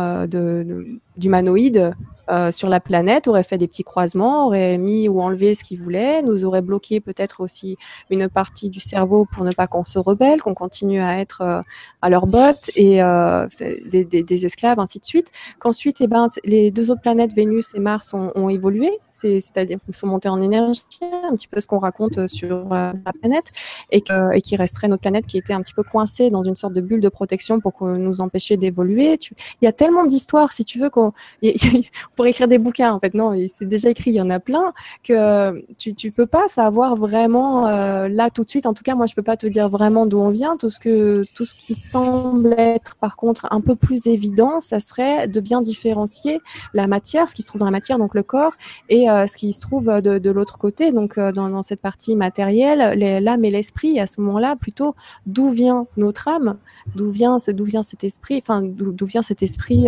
d'humanoïdes euh, sur la planète, aurait fait des petits croisements, aurait mis ou enlevé ce qu'ils voulaient, nous aurait bloqué peut-être aussi une partie du cerveau pour ne pas qu'on se rebelle, qu'on continue à être euh, à leur botte et euh, des, esclaves, ainsi de suite. Qu'ensuite, eh ben, les deux autres planètes, Vénus et Mars, ont, évolué, c'est-à-dire qu'ils sont montés en énergie, un petit peu ce qu'on raconte sur la planète, et, que, et qui resterait notre planète qui était un petit peu coincée dans une sorte de bulle de protection pour nous empêcher d'évoluer. Il y a tellement d'histoires, si tu veux, qu'on pour écrire des bouquins, en fait. Non, c'est déjà écrit, il y en a plein, que tu, tu peux pas savoir vraiment euh, là tout de suite. En tout cas, moi, je peux pas te dire vraiment d'où on vient. Tout ce, que, tout ce qui semble être, par contre, un peu plus évident, ça serait de bien différencier la matière, ce qui se trouve dans la matière, donc le corps, et euh, ce qui se trouve de, de l'autre côté, donc euh, dans, cette partie matérielle, l'âme et l'esprit. À ce moment-là, plutôt, d'où vient notre âme D'où vient, vient cet esprit Enfin, d'où vient cet esprit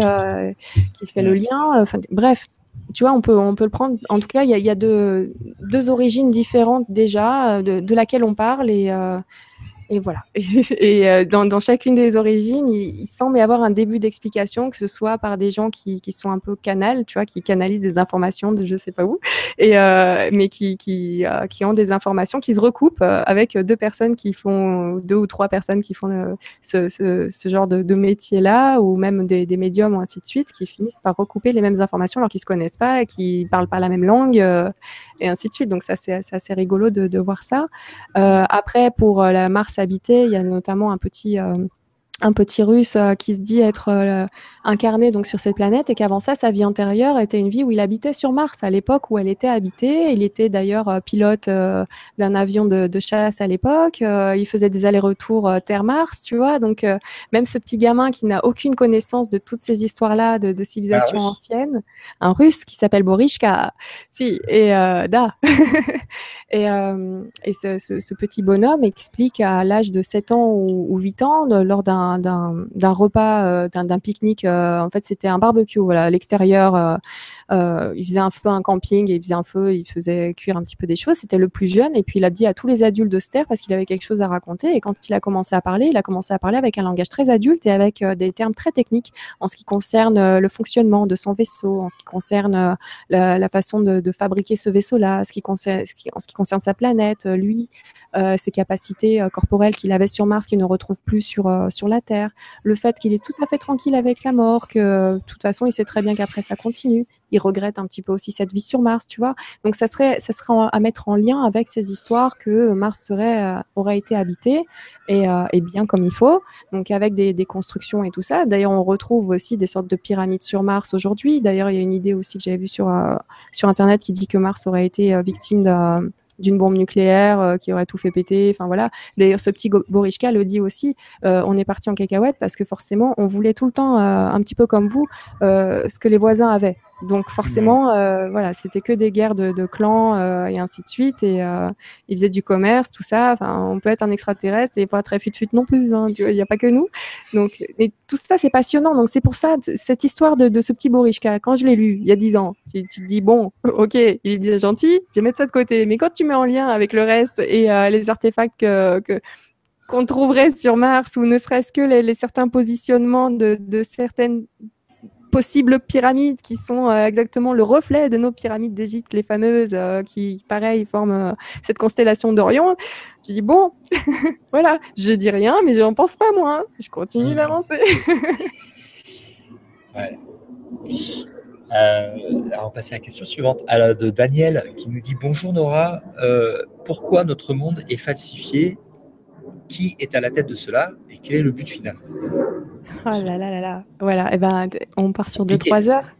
qui fait le lien Enfin, bref, tu vois, on peut, on peut le prendre. En tout cas, il y a, deux, origines différentes déjà, de, de laquelle on parle. Et, euh, et voilà. et euh, dans, chacune des origines, il, semble y avoir un début d'explication, que ce soit par des gens qui, sont un peu canal, tu vois, qui canalisent des informations de je sais pas où, et, euh, mais euh, qui, ont des informations qui se recoupent avec deux personnes qui font, deux ou trois personnes qui font ce, genre de, métier-là, ou même des, médiums ou ainsi de suite, qui finissent par recouper les mêmes informations alors qu'ils se connaissent pas, qui parlent pas la même langue, et ainsi de suite. Donc ça, c'est assez rigolo de, de voir ça. après, pour la Mars habité. Il y a notamment un petit euh, un petit russe euh, qui se dit être euh, incarné donc sur cette planète et qu'avant ça, sa vie antérieure était une vie où il habitait sur Mars à l'époque où elle était habitée. Il était d'ailleurs euh, pilote d'un avion de, de, chasse à l'époque. il faisait des allers-retours Terre-Mars, tu vois. Donc même ce petit gamin qui n'a aucune connaissance de toutes ces histoires-là de, de civilisation ancienne, un russe qui s'appelle Borishka, si et da et, et ce, ce, ce, petit bonhomme explique à l'âge de 7 ans ou, ou 8 ans lors d'un d'un repas, d'un pique-nique. en fait, c'était un barbecue, voilà, à l'extérieur. Il faisait un feu, un camping, il faisait un feu, il faisait cuire un petit peu des choses. C'était le plus jeune, et puis il a dit à tous les adultes de se taire parce qu'il avait quelque chose à raconter. Et quand il a commencé à parler, il a commencé à parler avec un langage très adulte et avec des termes très techniques en ce qui concerne le fonctionnement de son vaisseau, en ce qui concerne la, façon de, fabriquer ce vaisseau-là, en ce qui concerne sa planète, lui, euh, ses capacités euh, corporelles qu'il avait sur Mars qu'il ne retrouve plus euh, sur la Terre, le fait qu'il est tout à fait tranquille avec la mort, que de toute façon il sait très bien qu'après ça continue, il regrette un petit peu aussi cette vie sur Mars, tu vois. Donc ça serait, ça à mettre en lien avec ces histoires que Mars serait, aurait été habité et, et, bien comme il faut, donc avec des, constructions et tout ça. D'ailleurs, on retrouve aussi des sortes de pyramides sur Mars aujourd'hui. D'ailleurs, il y a une idée aussi que j'avais vue sur, sur Internet qui dit que Mars aurait été victime d'un d'une bombe nucléaire euh, qui aurait tout fait péter. Enfin voilà. D'ailleurs, ce petit Borishka le dit aussi. Euh, on est parti en cacahuète parce que forcément, on voulait tout le temps, euh, un petit peu comme vous, ce que les voisins avaient. Donc forcément, euh, voilà, c'était que des guerres de, clans euh, et ainsi de suite. Et euh, ils faisaient du commerce, tout ça. Enfin, on peut être un extraterrestre et pas très fut-fut non plus. Hein, il n'y a pas que nous. Donc, et tout ça, c'est passionnant. Donc c'est pour ça, cette histoire de, ce petit Borishka, quand je l'ai lu il y a dix ans, tu, te dis, bon, ok, il est bien gentil, je vais mettre ça de côté. Mais quand tu mets en lien avec le reste et les artefacts que, qu'on trouverait sur Mars ou ne serait-ce que les, certains positionnements de, de certaines possibles pyramides qui sont euh, exactement le reflet de nos pyramides d'Égypte, les fameuses, euh, qui, pareil, forment euh, cette constellation d'Orion. Tu dis, bon, voilà, je dis rien, mais je n'en pense pas moins. Je continue d'avancer. ouais. alors, on passe à la question suivante alors, de Daniel qui nous dit Bonjour Nora, pourquoi notre monde est falsifié Qui est à la tête de cela et quel est le but final Oh là là là là. Voilà, et eh ben, on part sur 2-3 heures.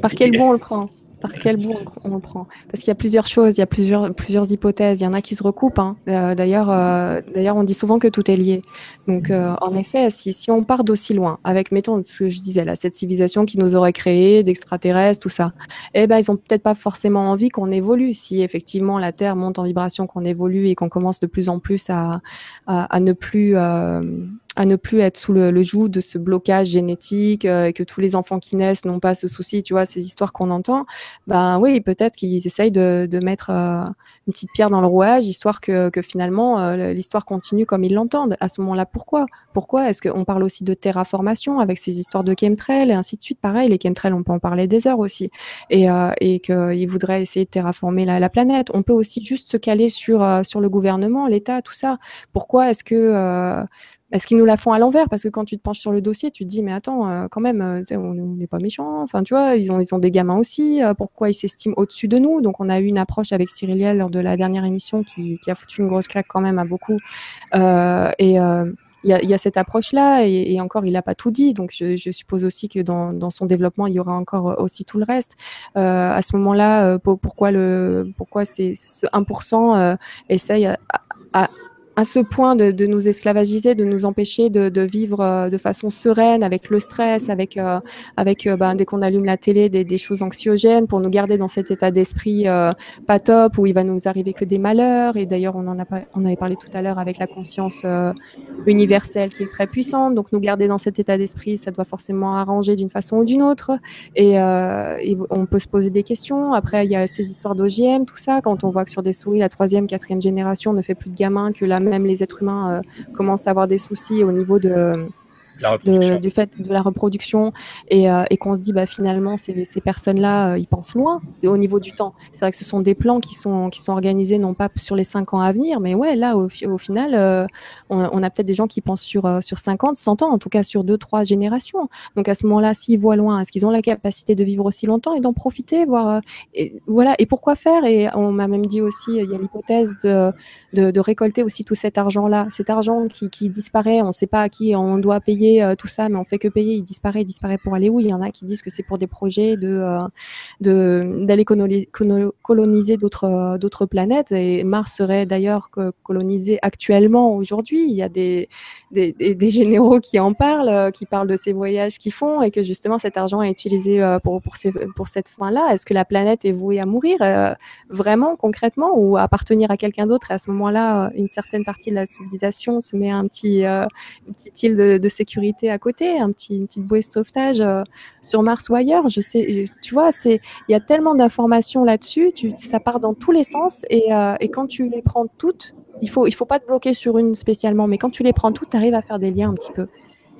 Par quel bout on le prend? Par quel bout on, le prend? Parce qu'il y a plusieurs choses, il y a plusieurs, plusieurs hypothèses, il y en a qui se recoupent. Hein. Euh, d'ailleurs, euh, d'ailleurs, on dit souvent que tout est lié. Donc, euh, en effet, si, si on part d'aussi loin, avec, mettons, ce que je disais, là, cette civilisation qui nous aurait créé, d'extraterrestres, tout ça, eh ben, ils ont peut-être pas forcément envie qu'on évolue. Si effectivement la Terre monte en vibration, qu'on évolue et qu'on commence de plus en plus à, à, à ne plus à ne plus être sous le, joug de ce blocage génétique euh, et que tous les enfants qui naissent n'ont pas ce souci, tu vois, ces histoires qu'on entend, ben oui, peut-être qu'ils essayent de, de mettre euh, une petite pierre dans le rouage, histoire que, que finalement euh, l'histoire continue comme ils l'entendent. À ce moment-là, pourquoi? Pourquoi? Est-ce qu'on parle aussi de terraformation avec ces histoires de chemtrails et ainsi de suite? Pareil, les chemtrails, on peut en parler des heures aussi. Et, et qu'ils voudraient essayer de terraformer la, la, planète. On peut aussi juste se caler sur, sur le gouvernement, l'État, tout ça. Pourquoi est-ce que est-ce qu'ils nous la font à l'envers Parce que quand tu te penches sur le dossier, tu te dis, mais attends, euh, quand même, euh, on n'est pas méchants. Enfin, tu vois, ils ont, ils ont des gamins aussi. Euh, pourquoi ils s'estiment au-dessus de nous? Donc, on a eu une approche avec Cyriliel lors de la dernière émission qui, a foutu une grosse claque quand même à beaucoup. et il y, a, cette approche-là, et, encore, il n'a pas tout dit. Donc, je, suppose aussi que dans, son développement, il y aura encore aussi tout le reste. à ce moment-là, pourquoi, le, pourquoi ce 1% essaye à ce point de, nous esclavagiser, de nous empêcher de, vivre euh, de façon sereine avec le stress, avec, euh, euh, ben, dès qu'on allume la télé, des, choses anxiogènes pour nous garder dans cet état d'esprit pas top où il va nous arriver que des malheurs. Et d'ailleurs, on en a avait parlé tout à l'heure avec la conscience universelle qui est très puissante. Donc, nous garder dans cet état d'esprit, ça doit forcément arranger d'une façon ou d'une autre. Et, et, on peut se poser des questions. Après, il y a ces histoires d'OGM, tout ça. Quand on voit que sur des souris, la troisième, quatrième génération ne fait plus de gamins que la même les êtres humains euh, commencent à avoir des soucis au niveau de, du fait de la reproduction et, euh, et qu'on se dit bah finalement ces, ces personnes-là euh, ils pensent loin au niveau du temps. C'est vrai que ce sont des plans qui sont qui sont organisés non pas sur les cinq ans à venir, mais ouais là au, au final euh, on, on, a peut-être des gens qui pensent sur sur 50, 100 ans, en tout cas sur deux trois générations. Donc à ce moment-là, s'ils voient loin, est-ce qu'ils ont la capacité de vivre aussi longtemps et d'en profiter, voir et, voilà et pourquoi faire? Et on m'a même dit aussi il y a l'hypothèse de, de, de récolter aussi tout cet argent-là, cet argent qui, qui disparaît, on ne sait pas à qui on doit payer payer tout ça, mais on fait que payer, il disparaît, il disparaît pour aller où? Il y en a qui disent que c'est pour des projets de d'aller coloniser d'autres d'autres planètes. Et Mars serait d'ailleurs colonisé actuellement aujourd'hui. Il y a des, des, des, généraux qui en parlent, qui parlent de ces voyages qu'ils font et que justement cet argent est utilisé pour pour, ces, pour cette fin-là. Est-ce que la planète est vouée à mourir vraiment concrètement ou à appartenir à quelqu'un d'autre? Et à ce moment-là, une certaine partie de la civilisation se met un petit, une petite île de, sécurité à côté, un petit, une petite bouée de sauvetage sur Mars ou ailleurs. Je sais, tu vois, c'est il y a tellement d'informations là-dessus, ça part dans tous les sens et, et, quand tu les prends toutes, il faut il faut pas te bloquer sur une spécialement, mais quand tu les prends toutes, tu arrives à faire des liens un petit peu.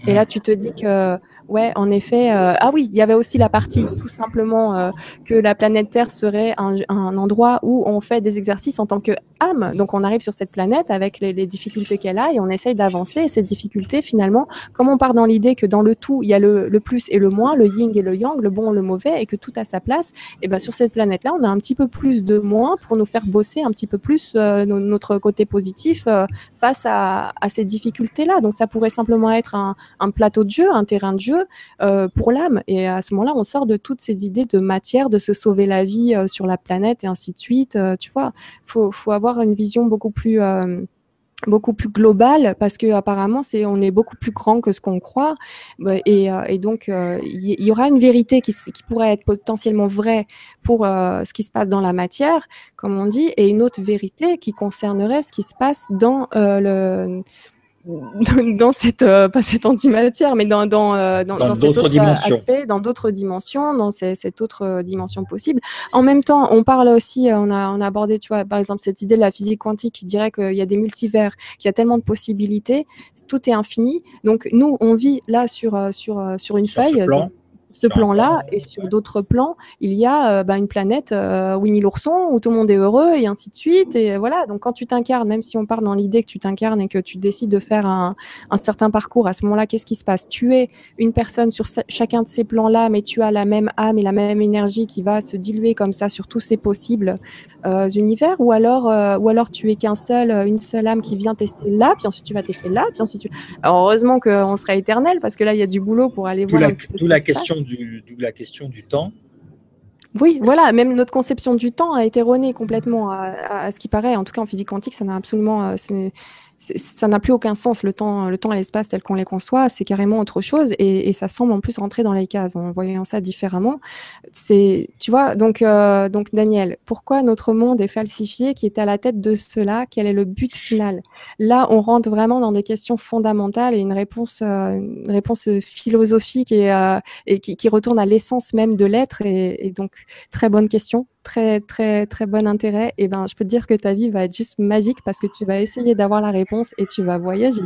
Et là, tu te dis que Ouais, en effet. Euh, ah oui, il y avait aussi la partie tout simplement euh, que la planète Terre serait un, endroit où on fait des exercices en tant que âme. Donc on arrive sur cette planète avec les, difficultés qu'elle a et on essaye d'avancer. Ces difficultés, finalement, comme on part dans l'idée que dans le tout, il y a le, plus et le moins, le yin et le yang, le bon et le mauvais, et que tout a sa place, et ben sur cette planète-là, on a un petit peu plus de moins pour nous faire bosser un petit peu plus euh, notre côté positif face à, ces difficultés-là. Donc ça pourrait simplement être un plateau de jeu, un terrain de jeu euh, pour l'âme. Et à ce moment-là, on sort de toutes ces idées de matière, de se sauver la vie euh, sur la planète et ainsi de suite. Euh, tu vois, faut, avoir une vision beaucoup plus beaucoup plus globale parce que apparemment c'est on est beaucoup plus grand que ce qu'on croit et, donc il y, aura une vérité qui, pourrait être potentiellement vraie pour ce qui se passe dans la matière comme on dit et une autre vérité qui concernerait ce qui se passe dans le dans cette euh, pas cette antimatière mais dans dans euh, dans, dans, cet autre aspect dans d'autres dimensions dans cette autre euh, dimension possible. En même temps on parle aussi on a on a abordé tu vois par exemple cette idée de la physique quantique qui dirait qu'il y a des multivers qu'il y a tellement de possibilités tout est infini. Donc nous on vit là sur sur sur une feuille. ce plan-là et sur d'autres plans, il y a euh, bah, une planète euh, Winnie l'ourson où tout le monde est heureux et ainsi de suite. Et voilà, donc quand tu t'incarnes, même si on part dans l'idée que tu t'incarnes et que tu décides de faire un, un certain parcours, à ce moment-là, qu'est-ce qui se passe? Tu es une personne sur chacun de ces plans-là, mais tu as la même âme et la même énergie qui va se diluer comme ça sur tous ces possibles euh, univers, ou alors, euh, ou alors tu es qu'un seul, une seule âme qui vient tester là, puis ensuite tu vas tester là, puis ensuite tu... Alors heureusement qu'on sera éternel parce que là il y a du boulot pour aller voir. D'où la, question la question du temps. Oui, voilà, même notre conception du temps a été erronée complètement à, à, ce qui paraît. En tout cas, en physique quantique, ça n'a absolument, euh, ça n'a plus aucun sens. Le temps, le temps et l'espace tel qu'on les conçoit, c'est carrément autre chose et, ça semble en plus rentrer dans les cases en voyant ça différemment. C'est, tu vois, donc, euh, donc Daniel, pourquoi notre monde est falsifié, qui est à la tête de cela? Quel est le but final? Là, on rentre vraiment dans des questions fondamentales et une réponse, euh, réponse philosophique et, euh, qui, retourne à l'essence même de l'être. Et donc, très bonne question très, très, très bon intérêt, et ben, je peux te dire que ta vie va être juste magique parce que tu vas essayer d'avoir la réponse et tu vas voyager.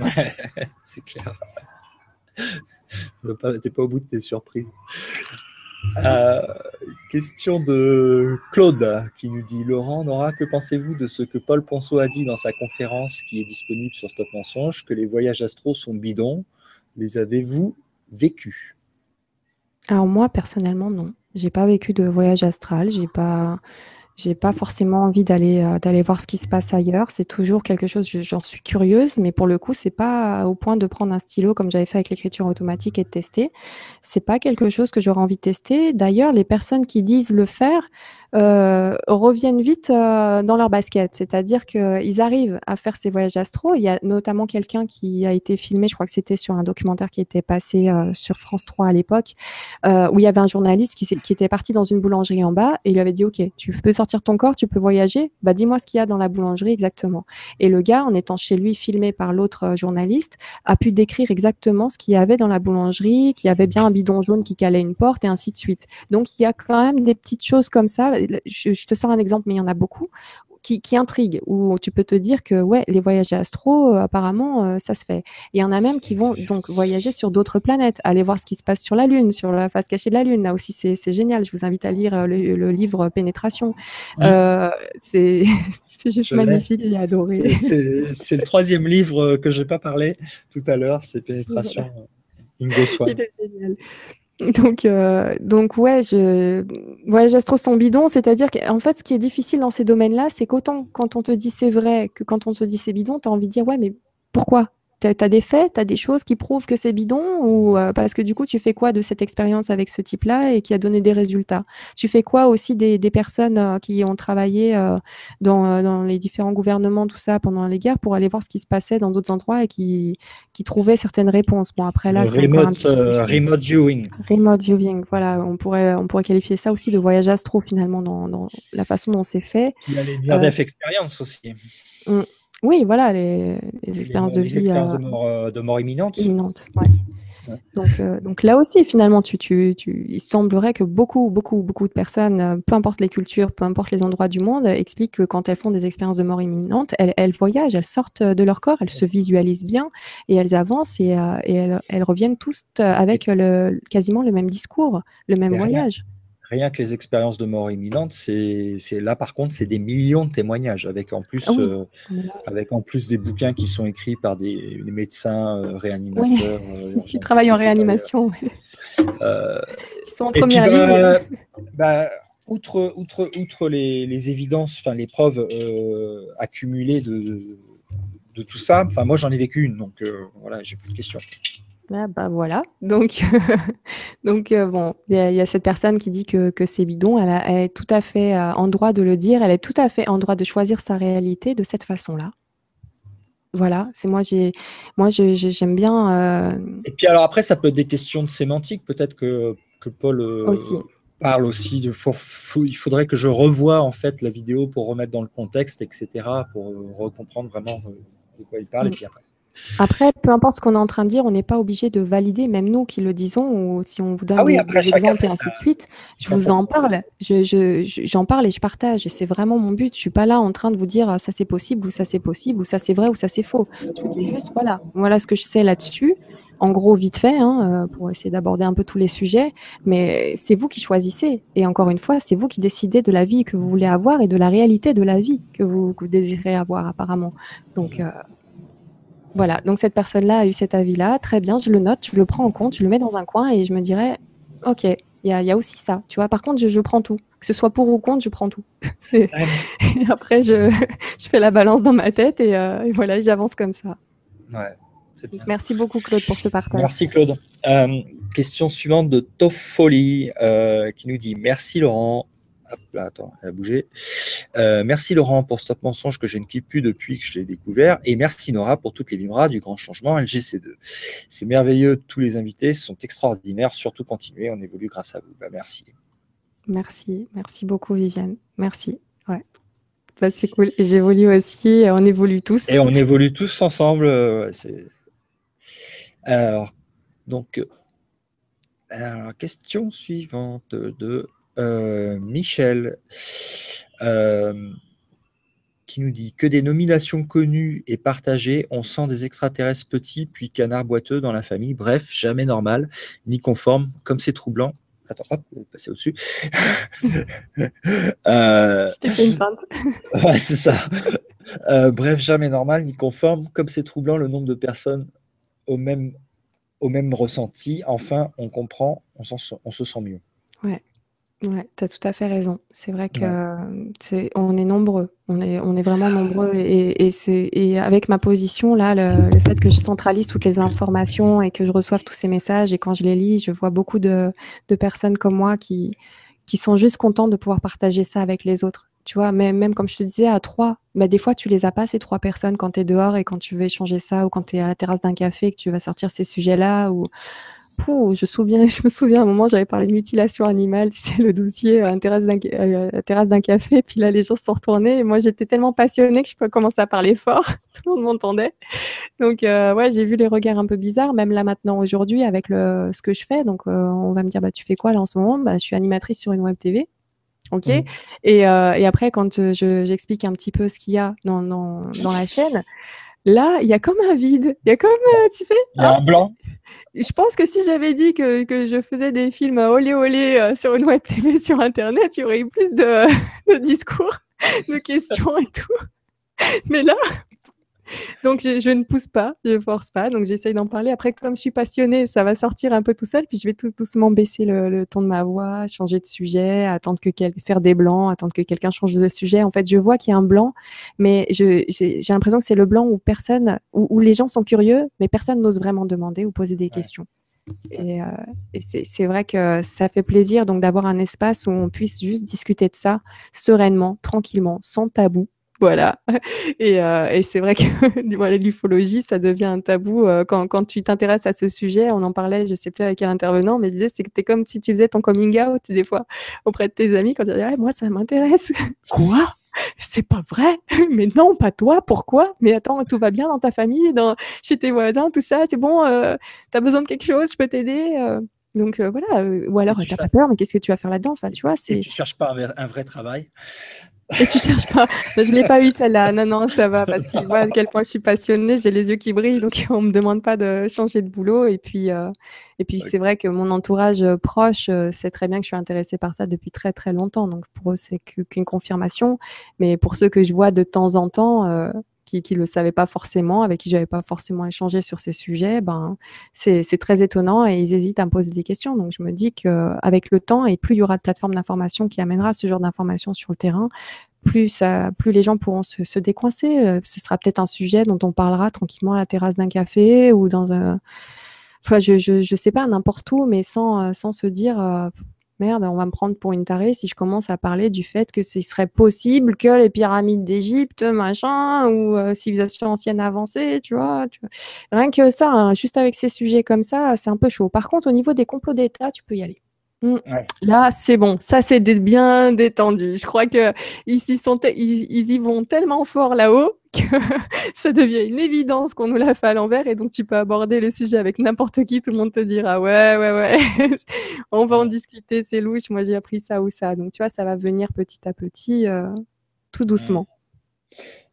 Ouais, c'est clair. Tu n'es pas au bout de tes surprises. Euh, question de Claude qui nous dit Laurent, Nora, que pensez-vous de ce que Paul Ponceau a dit dans sa conférence qui est disponible sur Stop Mensonge, que les voyages astro sont bidons? Les avez-vous vécus? Alors, moi, personnellement, non. J'ai pas vécu de voyage astral, j'ai pas j'ai pas forcément envie d'aller euh, d'aller voir ce qui se passe ailleurs. C'est toujours quelque chose, j'en suis curieuse, mais pour le coup, c'est pas au point de prendre un stylo comme j'avais fait avec l'écriture automatique et de tester. C'est pas quelque chose que j'aurais envie de tester. D'ailleurs, les personnes qui disent le faire, euh, reviennent vite euh, dans leur basket. C'est-à-dire qu'ils arrivent à faire ces voyages astro. Il y a notamment quelqu'un qui a été filmé, je crois que c'était sur un documentaire qui était passé euh, sur France 3 à l'époque, où il y avait un journaliste qui, qui, était parti dans une boulangerie en bas et il lui avait dit, OK, tu peux sortir ton corps, tu peux voyager, bah dis-moi ce qu'il y a dans la boulangerie exactement. Et le gars, en étant chez lui filmé par l'autre journaliste, a pu décrire exactement ce qu'il y avait dans la boulangerie, qu'il y avait bien un bidon jaune qui calait une porte et ainsi de suite. Donc il y a quand même des petites choses comme ça je, te sors un exemple, mais il y en a beaucoup, qui, qui intriguent, où tu peux te dire que ouais, les voyages astro, euh, apparemment, euh, ça se fait. Il y en a même qui vont donc voyager sur d'autres planètes, aller voir ce qui se passe sur la Lune, sur la face cachée de la Lune. Là aussi, c'est génial. Je vous invite à lire euh, le, livre Pénétration. c'est juste magnifique, j'ai adoré. C'est le troisième livre que je n'ai pas parlé tout à l'heure, c'est Pénétration. Ingo Swan. Donc, euh, donc ouais, je, voyage astro son bidon, c'est-à-dire qu'en fait, ce qui est difficile dans ces domaines-là, c'est qu'autant quand on te dit c'est vrai que quand on te dit c'est bidon, tu as envie de dire ouais, mais pourquoi? Tu as des faits, tu as des choses qui prouvent que c'est bidon ou euh, parce que du coup, tu fais quoi de cette expérience avec ce type-là et qui a donné des résultats? Tu fais quoi aussi des, personnes euh, qui ont travaillé euh, dans, les différents gouvernements, tout ça, pendant les guerres pour aller voir ce qui se passait dans d'autres endroits et qui, qui trouvaient certaines réponses? Bon, après là, c'est remote, remote viewing. Remote viewing, voilà. On pourrait, on pourrait qualifier ça aussi de voyage astro finalement dans, la façon dont c'est fait. Qui a les experience aussi. Mm. Oui, voilà, les, expériences de vie. Expériences de, mort, euh, de mort imminente. Imminente, ouais. Donc, euh, donc, là aussi, finalement, tu, tu, tu, il semblerait que beaucoup, beaucoup, beaucoup de personnes, euh, peu importe les cultures, peu importe les endroits du monde, expliquent que quand elles font des expériences de mort imminente, elles, elles voyagent, elles sortent de leur corps, elles se visualisent bien et elles avancent et, et elles, elles, reviennent tous avec le, quasiment le même discours, le même voyage rien que les expériences de mort imminente, c'est là par contre, c'est des millions de témoignages avec en plus, ah euh, avec en plus des bouquins qui sont écrits par des, médecins euh, réanimateurs euh, qui travaillent en réanimation, qui sont en première bah, ligne. Bah, outre, outre, outre les, les évidences, enfin les preuves accumulées de, de, tout ça, enfin moi j'en ai vécu une, donc voilà, j'ai plus de questions. Ah bah voilà. Donc, donc euh, bon, il y, a cette personne qui dit que, que c'est bidon. Elle, est tout à fait euh, en droit de le dire. Elle est tout à fait en droit de choisir sa réalité de cette façon-là. Voilà, c'est moi j'ai moi j'aime bien. Euh, Et puis alors après, ça peut être des questions de sémantique. Peut-être que, que Paul aussi. parle aussi. De, il faudrait que je revoie en fait la vidéo pour remettre dans le contexte, etc. Pour recomprendre vraiment de quoi il parle. Et mm. puis après. Après, peu importe ce qu'on est en train de dire, on n'est pas obligé de valider, même nous qui le disons, ou si on vous donne ah des, exemples et ainsi de suite. Je vous en parle, j'en parle et je partage. C'est vraiment mon but. Je suis pas là en train de vous dire ah, ça c'est possible ou ça c'est possible ou ça c'est vrai ou ça c'est faux. Je vous dis juste voilà, voilà ce que je sais là-dessus. En gros, vite fait, hein, euh, pour essayer d'aborder un peu tous les sujets. Mais c'est vous qui choisissez. Et encore une fois, c'est vous qui décidez de la vie que vous voulez avoir et de la réalité de la vie que vous, désirez avoir apparemment. Donc euh, voilà, donc cette personne-là a eu cet avis-là, très bien, je le note, je le prends en compte, je le mets dans un coin et je me dirais, ok, il y, a, aussi ça, tu vois. Par contre, je, prends tout, que ce soit pour ou contre, je prends tout. et après, je, fais la balance dans ma tête et, euh, voilà, j'avance comme ça. Ouais. Merci beaucoup Claude pour ce partage. Merci Claude. Euh, question suivante de Toffoli euh, qui nous dit merci Laurent attends, elle a bougé. Euh, merci Laurent pour Stop Mensonge que je ne quitte plus depuis que je l'ai découvert. Et merci Nora pour toutes les vibras du grand changement LGC2. C'est merveilleux, tous les invités sont extraordinaires. Surtout continuez, on évolue grâce à vous. Bah, merci. Merci, merci beaucoup Viviane. Merci. Ouais. Bah, c'est cool. Et j'évolue aussi, on évolue tous. Et on évolue tous ensemble. Euh, alors, donc, alors, question suivante de euh, Michel, euh, qui nous dit que des nominations connues et partagées, on sent des extraterrestres petits, puis canards boiteux dans la famille. Bref, jamais normal, ni conforme, comme c'est troublant. Attends, hop, passer au-dessus. euh... Je t'ai fait une feinte. ouais, c'est ça. Euh, bref, jamais normal, ni conforme, comme c'est troublant le nombre de personnes au même, au même ressenti. Enfin, on comprend, on, on se sent mieux. Ouais. Ouais, tu as tout à fait raison. C'est vrai que c'est on est nombreux. On est on est vraiment nombreux et et c'est et avec ma position là, le le fait que je centralise toutes les informations et que je reçoive tous ces messages et quand je les lis, je vois beaucoup de de personnes comme moi qui qui sont juste contents de pouvoir partager ça avec les autres. Tu vois? Même même comme je te disais à trois, bah, des fois tu les as pas ces trois personnes quand tu es dehors et quand tu veux échanger ça ou quand tu es à la terrasse d'un café et que tu vas sortir ces sujets-là ou je, souviens, je me souviens à un moment, j'avais parlé de mutilation animale, tu sais, le dossier à la terrasse d'un, terrasse d'un café, puis là, les gens se sont retournés, et moi, j'étais tellement passionnée que je commencer à parler fort, tout le monde m'entendait. Donc, euh, ouais, j'ai vu les regards un peu bizarres, même là, maintenant, aujourd'hui, avec le, ce que je fais. Donc, euh, on va me dire, bah, tu fais quoi là en ce moment? Bah, Je suis animatrice sur une web TV. OK mmh. et, euh, et, après, quand je, j'explique un petit peu ce qu'il y a dans, dans, dans la chaîne, là, il y a comme un vide. Il y a comme, tu sais. Il y a un blanc je pense que si j'avais dit que, que, je faisais des films olé olé euh, sur une web TV sur Internet, il y aurait eu plus de, de discours, de questions et tout. Mais là, donc je, ne pousse pas, je force pas, donc j'essaye d'en parler. Après, comme je suis passionnée, ça va sortir un peu tout seul, puis je vais tout doucement baisser le, ton de ma voix, changer de sujet, attendre que faire des blancs, attendre que quelqu'un change de sujet. En fait, je vois qu'il y a un blanc, mais j'ai l'impression que c'est le blanc où personne, où, les gens sont curieux, mais personne n'ose vraiment demander ou poser des questions. Et, euh, c'est vrai que ça fait plaisir donc d'avoir un espace où on puisse juste discuter de ça sereinement, tranquillement, sans tabou. Voilà. Et, euh, et c'est vrai que voilà, l'ufologie, ça devient un tabou euh, quand, quand, tu t'intéresses à ce sujet. On en parlait, je sais plus avec quel intervenant, mais je disais, c'est que es comme si tu faisais ton coming out des fois auprès de tes amis quand tu disais, moi, ça m'intéresse. Quoi? C'est pas vrai? Mais non, pas toi. Pourquoi? Mais attends, tout va bien dans ta famille, dans, chez tes voisins, tout ça. C'est bon, euh, tu as besoin de quelque chose, je peux t'aider. Euh. Donc euh, voilà. ou alors, tu n'as pas peur, mais qu'est-ce que tu vas faire là-dedans? Enfin, tu vois, c'est. Tu cherches pas un vrai travail? Et tu cherches pas. je l'ai pas eu celle-là. Non, non, ça va parce qu'il voit à quel point je suis passionnée. J'ai les yeux qui brillent, donc on me demande pas de changer de boulot. Et puis, euh, et puis c'est vrai que mon entourage euh, proche euh, sait très bien que je suis intéressée par ça depuis très très longtemps. Donc pour eux, c'est qu'une confirmation. Mais pour ceux que je vois de temps en temps, qui ne le savaient pas forcément, avec qui j'avais pas forcément échangé sur ces sujets, ben, c'est très étonnant et ils hésitent à me poser des questions. Donc je me dis qu'avec le temps et plus il y aura de plateformes d'information qui amènera ce genre d'informations sur le terrain, plus, les gens pourront se, décoincer. Euh, ce sera peut-être un sujet dont on parlera tranquillement à la terrasse d'un café ou dans un... Enfin, je, je sais pas, n'importe où, mais sans, euh, se dire, euh, merde, on va me prendre pour une tarée si je commence à parler du fait que ce serait possible que les pyramides d'Égypte, machin, ou euh, civilisation ancienne avancée, tu vois, tu vois. Rien que ça, hein, juste avec ces sujets comme ça, c'est un peu chaud. Par contre, au niveau des complots d'État, tu peux y aller. Mm. Là, c'est bon. Ça, c'est bien détendu. Je crois que ils, sont ils, y vont tellement fort là-haut que ça devient une évidence qu'on nous l'a fait à l'envers. Et donc, tu peux aborder le sujet avec n'importe qui. Tout le monde te dira Ouais, ouais, ouais. On va en discuter. C'est louche. Moi, j'ai appris ça ou ça. Donc, tu vois, ça va venir petit à petit, euh, tout doucement.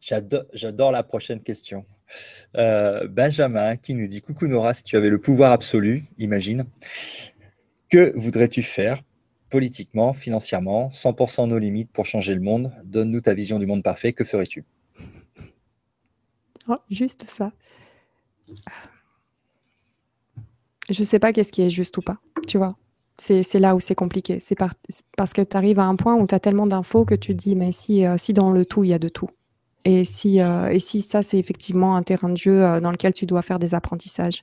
J'adore la prochaine question. Euh, Benjamin qui nous dit Coucou Nora, si tu avais le pouvoir absolu, imagine, que voudrais-tu faire politiquement, financièrement, 100% nos limites pour changer le monde? Donne-nous ta vision du monde parfait, que ferais-tu? Oh, Juste ça. Je ne sais pas qu'est-ce qui est juste ou pas, tu vois. C'est là où c'est compliqué. C'est parce que tu arrives à un point où tu as tellement d'infos que tu dis, mais si, euh, si dans le tout, il y a de tout. Et si, euh, et si ça, c'est effectivement un terrain de jeu euh, dans lequel tu dois faire des apprentissages,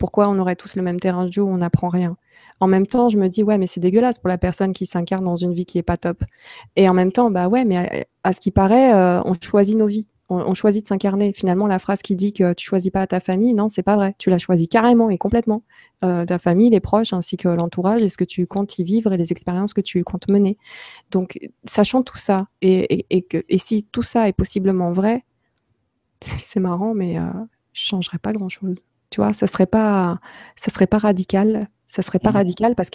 pourquoi on aurait tous le même terrain de jeu où on n'apprend rien en même temps, je me dis, ouais, mais c'est dégueulasse pour la personne qui s'incarne dans une vie qui est pas top. Et en même temps, bah ouais, mais à, ce qui paraît, euh, on choisit nos vies. On, choisit de s'incarner. Finalement, la phrase qui dit que tu choisis pas ta famille, non, c'est pas vrai. Tu la choisis carrément et complètement. Euh, ta famille, les proches, ainsi que l'entourage, et ce que tu comptes y vivre et les expériences que tu comptes mener. Donc, sachant tout ça, et, que, si tout ça est possiblement vrai, c'est marrant, mais euh, je changerais pas grand-chose. Tu vois, ça serait pas, ça serait pas radical ça serait pas mmh. radical parce,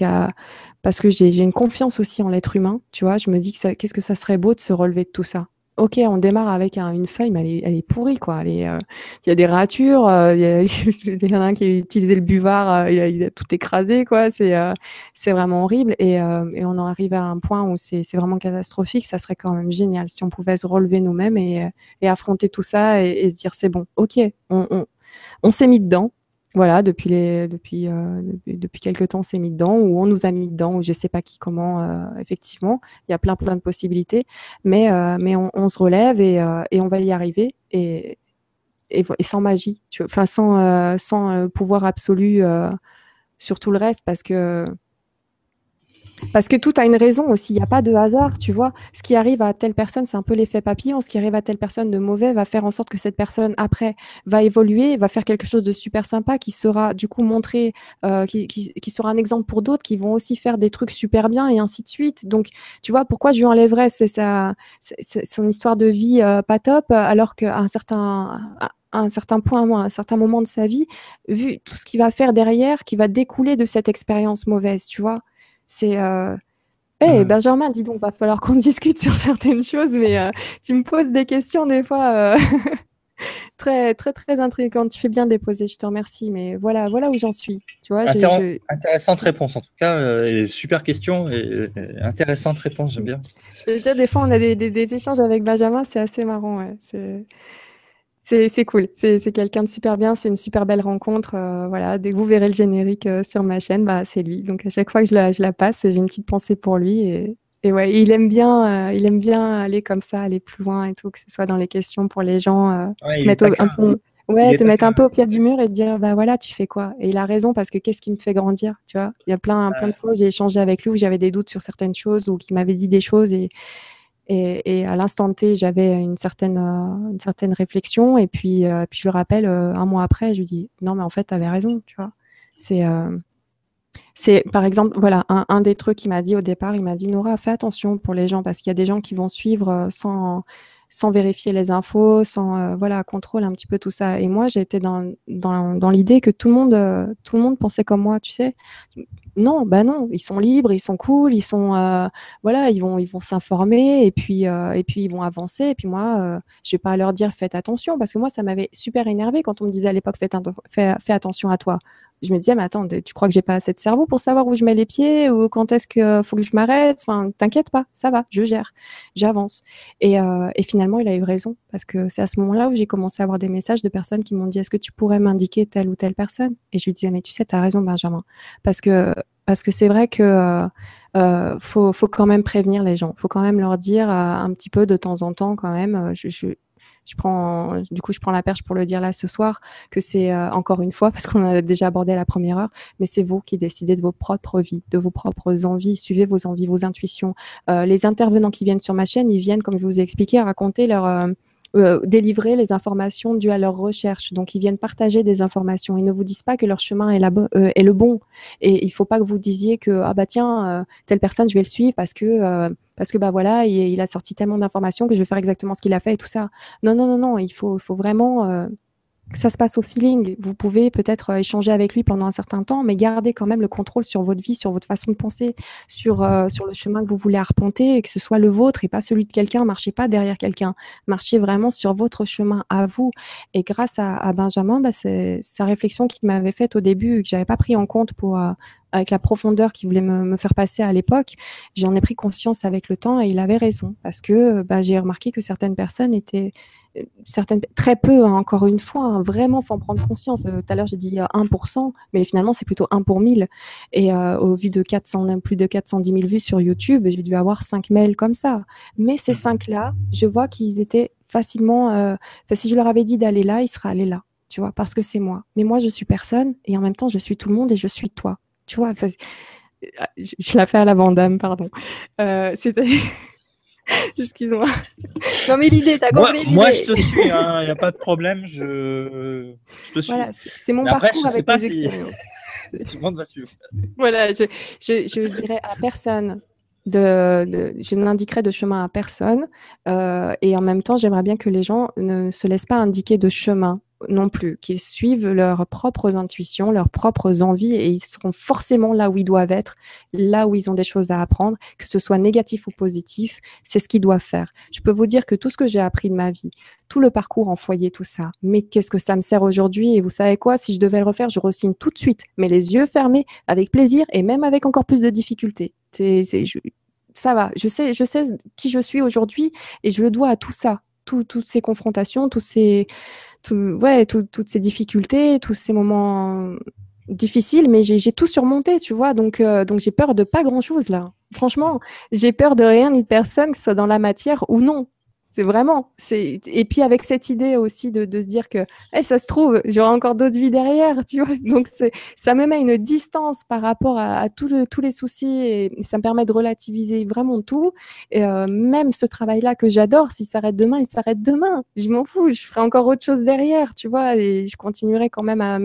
parce que j'ai une confiance aussi en l'être humain, tu vois. Je me dis que qu'est-ce que ça serait beau de se relever de tout ça? Ok, on démarre avec une feuille, mais elle est, pourrie, quoi. Euh, il y a des ratures, euh, il y, en a un qui a utilisé le buvard, euh, il, a, tout écrasé, quoi. C'est vraiment horrible. Et, on en arrive à un point où c'est vraiment catastrophique. Ça serait quand même génial si on pouvait se relever nous-mêmes et, affronter tout ça et, se dire c'est bon, ok, on s'est mis dedans, voilà, depuis, les, depuis, euh, depuis, quelques temps, c'est mis dedans, ou on nous a mis dedans, ou je ne sais pas qui, comment, euh, effectivement. Il y a plein, plein de possibilités. Mais, euh, mais on, se relève et, et, on va y arriver. Et, et, sans magie, tu enfin, sans, sans pouvoir absolu sur tout le reste, parce que parce que tout a une raison aussi. Il n'y a pas de hasard, tu vois. Ce qui arrive à telle personne, c'est un peu l'effet papillon. Ce qui arrive à telle personne de mauvais va faire en sorte que cette personne, après, va évoluer, va faire quelque chose de super sympa qui sera, du coup, montré, euh, qui, sera un exemple pour d'autres qui vont aussi faire des trucs super bien et ainsi de suite. Donc, tu vois, pourquoi je lui enlèverais son histoire de vie euh, pas top, alors qu'à un certain, un certain point, à un certain moment de sa vie, vu tout ce qu'il va faire derrière, qui va découler de cette expérience mauvaise, tu vois. C'est. Euh... Hey, Benjamin, dis donc, va falloir qu'on discute sur certaines choses, mais euh, tu me poses des questions des fois euh, très, très, très intrigantes. Tu fais bien de les poser, je te remercie, mais voilà, voilà où j'en suis. Tu vois, Intéressante réponse, en tout cas, euh, super question et, intéressante réponse, j'aime bien. des fois, on a des, des, échanges avec Benjamin, c'est assez marrant. Ouais. C'est cool. C'est quelqu'un de super bien. C'est une super belle rencontre. Euh, voilà, dès que vous verrez le générique euh, sur ma chaîne, bah, c'est lui. Donc à chaque fois que je la, je la passe, j'ai une petite pensée pour lui. Et, et ouais, il aime bien, euh, il aime bien aller comme ça, aller plus loin et tout, que ce soit dans les questions pour les gens, te mettre un peu, ouais, te mettre un peu au pied du mur et te dire, bah voilà, tu fais quoi? Et il a raison parce que qu'est-ce qui me fait grandir, tu vois? Il y a plein, plein de fois où j'ai échangé avec lui où j'avais des doutes sur certaines choses ou qu'il m'avait dit des choses et et, à l'instant T, j'avais une certaine, euh, une certaine réflexion. Et puis, euh, puis je le rappelle euh, un mois après, je lui dis Non, mais en fait, tu avais raison, tu vois. C'est, c'est par exemple, voilà, un, un des trucs qu'il m'a dit au départ il m'a dit Nora, fais attention pour les gens parce qu'il y a des gens qui vont suivre sans sans vérifier les infos, sans euh, voilà contrôler un petit peu tout ça. Et moi, j'étais dans, dans, dans l'idée que tout le monde euh, tout le monde pensait comme moi, tu sais. Non, bah non, ils sont libres, ils sont cool, ils sont euh, voilà, ils vont ils vont s'informer et puis et puis ils vont avancer. Et puis moi, je vais pas leur dire faites attention parce que moi, ça m'avait super énervé quand on me disait à l'époque faites fais attention à toi je me disais, mais attends, tu crois que j'ai pas assez de cerveau pour savoir où je mets les pieds ou quand est-ce qu'il faut que je m'arrête? Enfin, t'inquiète pas, ça va, je gère, j'avance. Et, euh, et, finalement, il a eu raison parce que c'est à ce moment-là où j'ai commencé à avoir des messages de personnes qui m'ont dit, est-ce que tu pourrais m'indiquer telle ou telle personne? Et je lui disais, mais tu sais, tu as raison, Benjamin, parce que c'est vrai que euh, euh, faut, quand même prévenir les gens, faut quand même leur dire un petit peu de temps en temps quand même. Je, je prends, du coup, je prends la perche pour le dire là ce soir, que c'est euh, encore une fois, parce qu'on a déjà abordé la première heure, mais c'est vous qui décidez de vos propres vies, de vos propres envies, suivez vos envies, vos intuitions. Euh, les intervenants qui viennent sur ma chaîne, ils viennent, comme je vous ai expliqué, raconter leur euh, délivrer les informations dues à leur recherche. Donc, ils viennent partager des informations. Ils ne vous disent pas que leur chemin est, euh, le bon. Et il ne faut pas que vous disiez que, ah bah tiens, euh, telle personne, je vais le suivre parce que, parce que bah voilà, il, a sorti tellement d'informations que je vais faire exactement ce qu'il a fait et tout ça. Non, non, non, non, il faut, faut vraiment ça se passe au feeling. Vous pouvez peut-être euh, échanger avec lui pendant un certain temps, mais gardez quand même le contrôle sur votre vie, sur votre façon de penser, sur, euh, sur le chemin que vous voulez arpenter et que ce soit le vôtre et pas celui de quelqu'un. Marchez pas derrière quelqu'un. Marchez vraiment sur votre chemin à vous. Et grâce à, Benjamin, bah, sa réflexion qu'il m'avait faite au début, que j'avais pas pris en compte pour, euh, avec la profondeur qu'il voulait me, faire passer à l'époque, j'en ai pris conscience avec le temps et il avait raison parce que bah, j'ai remarqué que certaines personnes étaient certaines, très peu, hein, encore une fois, hein, vraiment, faut en prendre conscience. Euh, tout à l'heure, j'ai dit 1%, mais finalement, c'est plutôt 1 pour 1000. Et euh, au vu de 400, plus de 410 000 vues sur YouTube, j'ai dû avoir 5 mails comme ça. Mais ces 5-là, je vois qu'ils étaient facilement. Euh, si je leur avais dit d'aller là, ils seraient allés là, tu vois, parce que c'est moi. Mais moi, je suis personne, et en même temps, je suis tout le monde et je suis toi. Tu vois, je, la fais à la Vandame, pardon. C'était. Excuse-moi. Non, mais l'idée, t'as compris l'idée. Moi, je te suis, il hein, n'y a pas de problème, je, je te suis. Voilà, c'est mon parcours avec mes expériences. Tout le monde va suivre. Voilà, je, je, je dirais à personne de, de, je n'indiquerai de chemin à personne. Euh, et en même temps, j'aimerais bien que les gens ne se laissent pas indiquer de chemin non plus, qu'ils suivent leurs propres intuitions, leurs propres envies et ils seront forcément là où ils doivent être, là où ils ont des choses à apprendre, que ce soit négatif ou positif, c'est ce qu'ils doivent faire. Je peux vous dire que tout ce que j'ai appris de ma vie, tout le parcours en foyer, tout ça, mais qu'est-ce que ça me sert aujourd'hui? Et vous savez quoi? Si je devais le refaire, je resigne tout de suite, mais les yeux fermés, avec plaisir et même avec encore plus de difficultés. Ça va, je sais, je sais qui je suis aujourd'hui et je le dois à tout ça, toutes ces confrontations, tous ces ouais, toutes ces difficultés, tous ces moments difficiles, mais j'ai tout surmonté, tu vois. Donc, euh, donc j'ai peur de pas grand chose là. Franchement, j'ai peur de rien ni de personne, que ce soit dans la matière ou non. C'est vraiment. C'est et puis avec cette idée aussi de, de se dire que hey, ça se trouve, j'aurai encore d'autres vies derrière, tu vois. Donc ça me met une distance par rapport à, à tous les soucis et ça me permet de relativiser vraiment tout. Et euh, même ce travail-là que j'adore, s'il s'arrête demain, il s'arrête demain. Je m'en fous. Je ferai encore autre chose derrière, tu vois. Et je continuerai quand même à,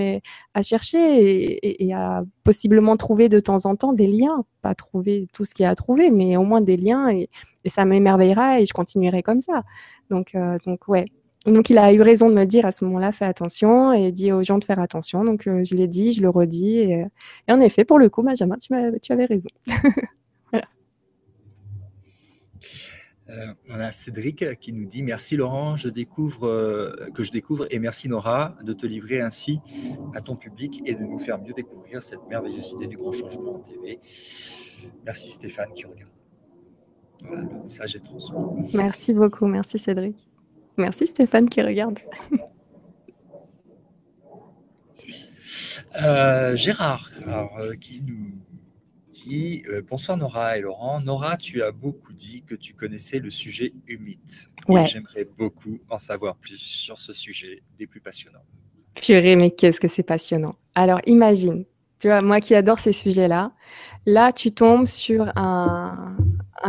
à chercher et, et, à possiblement trouver de temps en temps des liens. Pas trouver tout ce qu'il y a à trouver, mais au moins des liens et et ça m'émerveillera et je continuerai comme ça. Donc, euh, donc ouais. Donc il a eu raison de me dire à ce moment-là, fais attention et dit aux gens de faire attention. Donc euh, je l'ai dit, je le redis. Et, en effet, pour le coup, Benjamin, tu, tu avais raison. voilà. Euh, on a Cédric qui nous dit merci Laurent, je découvre que je découvre et merci Nora de te livrer ainsi à ton public et de nous faire mieux découvrir cette merveilleuse idée du grand changement en TV. Merci Stéphane qui regarde voilà, le message est transmis. Merci beaucoup, merci Cédric. Merci Stéphane qui regarde. Euh, Gérard, euh, qui nous dit euh, Bonsoir Nora et Laurent. Nora, tu as beaucoup dit que tu connaissais le sujet humide. J'aimerais beaucoup en savoir plus sur ce sujet des plus passionnants. Purée, mais qu'est-ce que c'est passionnant. Alors imagine, tu vois, moi qui adore ces sujets-là, là tu tombes sur un,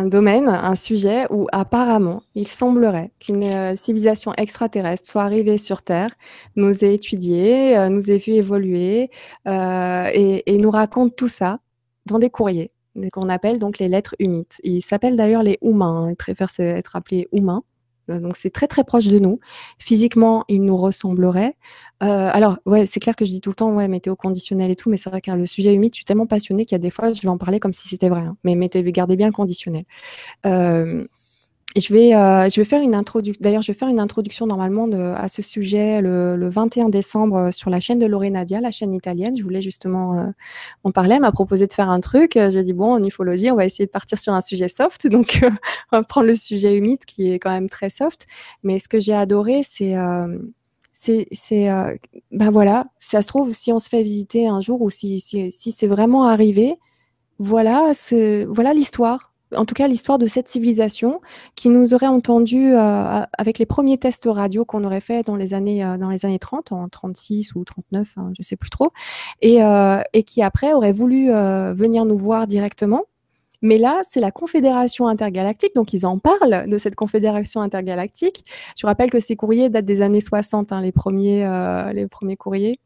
domaine, un sujet où apparemment il semblerait qu'une euh, civilisation extraterrestre soit arrivée sur Terre, nous ait étudiés, euh, nous ait vu évoluer euh, et, nous raconte tout ça dans des courriers qu'on appelle donc les lettres humides. Ils s'appellent d'ailleurs les humains, ils préfèrent être appelés humains. Euh, donc c'est très très proche de nous. Physiquement, il nous ressemblerait. Euh, alors ouais, c'est clair que je dis tout le temps ouais météo conditionnel et tout, mais c'est vrai que le sujet humide, je suis tellement passionnée qu'il y a des fois je vais en parler comme si c'était vrai. Hein. Mais mettez, gardez bien le conditionnel. Euh, je vais, euh, je vais faire une introduction. D'ailleurs, je vais faire une introduction normalement de, à ce sujet le, le, 21 décembre euh, sur la chaîne de Lorenadia, la chaîne italienne. Je voulais justement euh, en parler. Elle m'a proposé de faire un truc. Je dit bon, en ufologie, on va essayer de partir sur un sujet soft. Donc, on va prendre le sujet humide qui est quand même très soft. Mais ce que j'ai adoré, c'est c'est, c'est ben voilà, ça se trouve, si on se fait visiter un jour ou si, si, si c'est vraiment arrivé, voilà, c'est, voilà l'histoire en tout cas l'histoire de cette civilisation qui nous aurait entendu euh, avec les premiers tests radio qu'on aurait fait dans les années euh, dans les années 30 en 36 ou 39 hein, je sais plus trop et, euh, qui après aurait voulu venir nous voir directement mais là, c'est la Confédération intergalactique, donc ils en parlent de cette Confédération intergalactique. Je rappelle que ces courriers datent des années 60, hein, les, premiers, les premiers courriers.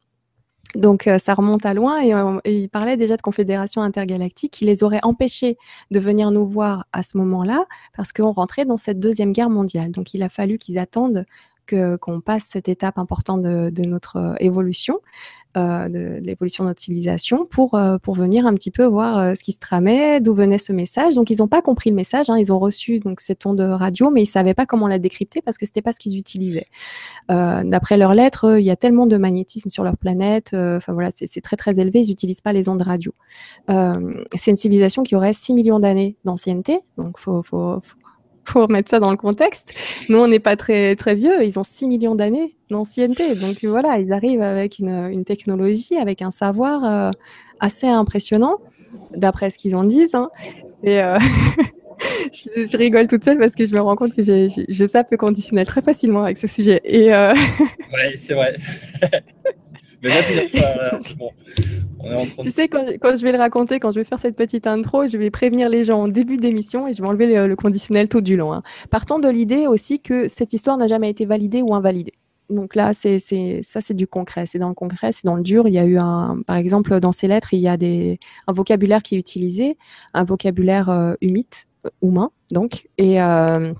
Donc euh, ça remonte à loin euh, et, il parlait déjà de confédération intergalactique qui les aurait empêchés de venir nous voir à ce moment-là parce qu'on rentrait dans cette deuxième guerre mondiale. Donc il a fallu qu'ils attendent qu'on passe cette étape importante de, notre euh, évolution euh, de, l'évolution de notre civilisation pour, euh, pour venir un petit peu voir ce qui se tramait, d'où venait ce message. Donc, ils n'ont pas compris le message. Hein. ils ont reçu donc cette onde radio, mais ils savaient pas comment la décrypter parce que c'était pas ce qu'ils utilisaient. D'après leurs lettres, il y a tellement de magnétisme sur leur planète. Enfin voilà, c'est très très élevé. Ils n'utilisent pas les ondes radio. c'est une civilisation qui aurait 6 millions d'années d'ancienneté. Donc, faut, faut pour remettre ça dans le contexte. Nous, on n'est pas très, très vieux. Ils ont 6 millions d'années d'ancienneté. Donc voilà, ils arrivent avec une, technologie, avec un savoir euh, assez impressionnant, d'après ce qu'ils en disent. Hein. Et euh, je, rigole toute seule parce que je me rends compte que je, je sape le conditionnel très facilement avec ce sujet. Et euh... Ouais, c'est vrai. Mais vas-y, c'est bon. Tu sais, quand, je vais le raconter, quand je vais faire cette petite intro, je vais prévenir les gens en début d'émission et je vais enlever le, conditionnel tout du long. Hein. Partons de l'idée aussi que cette histoire n'a jamais été validée ou invalidée. Donc là, c'est, ça, c'est du concret. C'est dans le concret, c'est dans le dur. Il y a eu un, par exemple, dans ces lettres, il y a des, un vocabulaire qui est utilisé, un vocabulaire euh, humide, euh, humain, donc, et euh,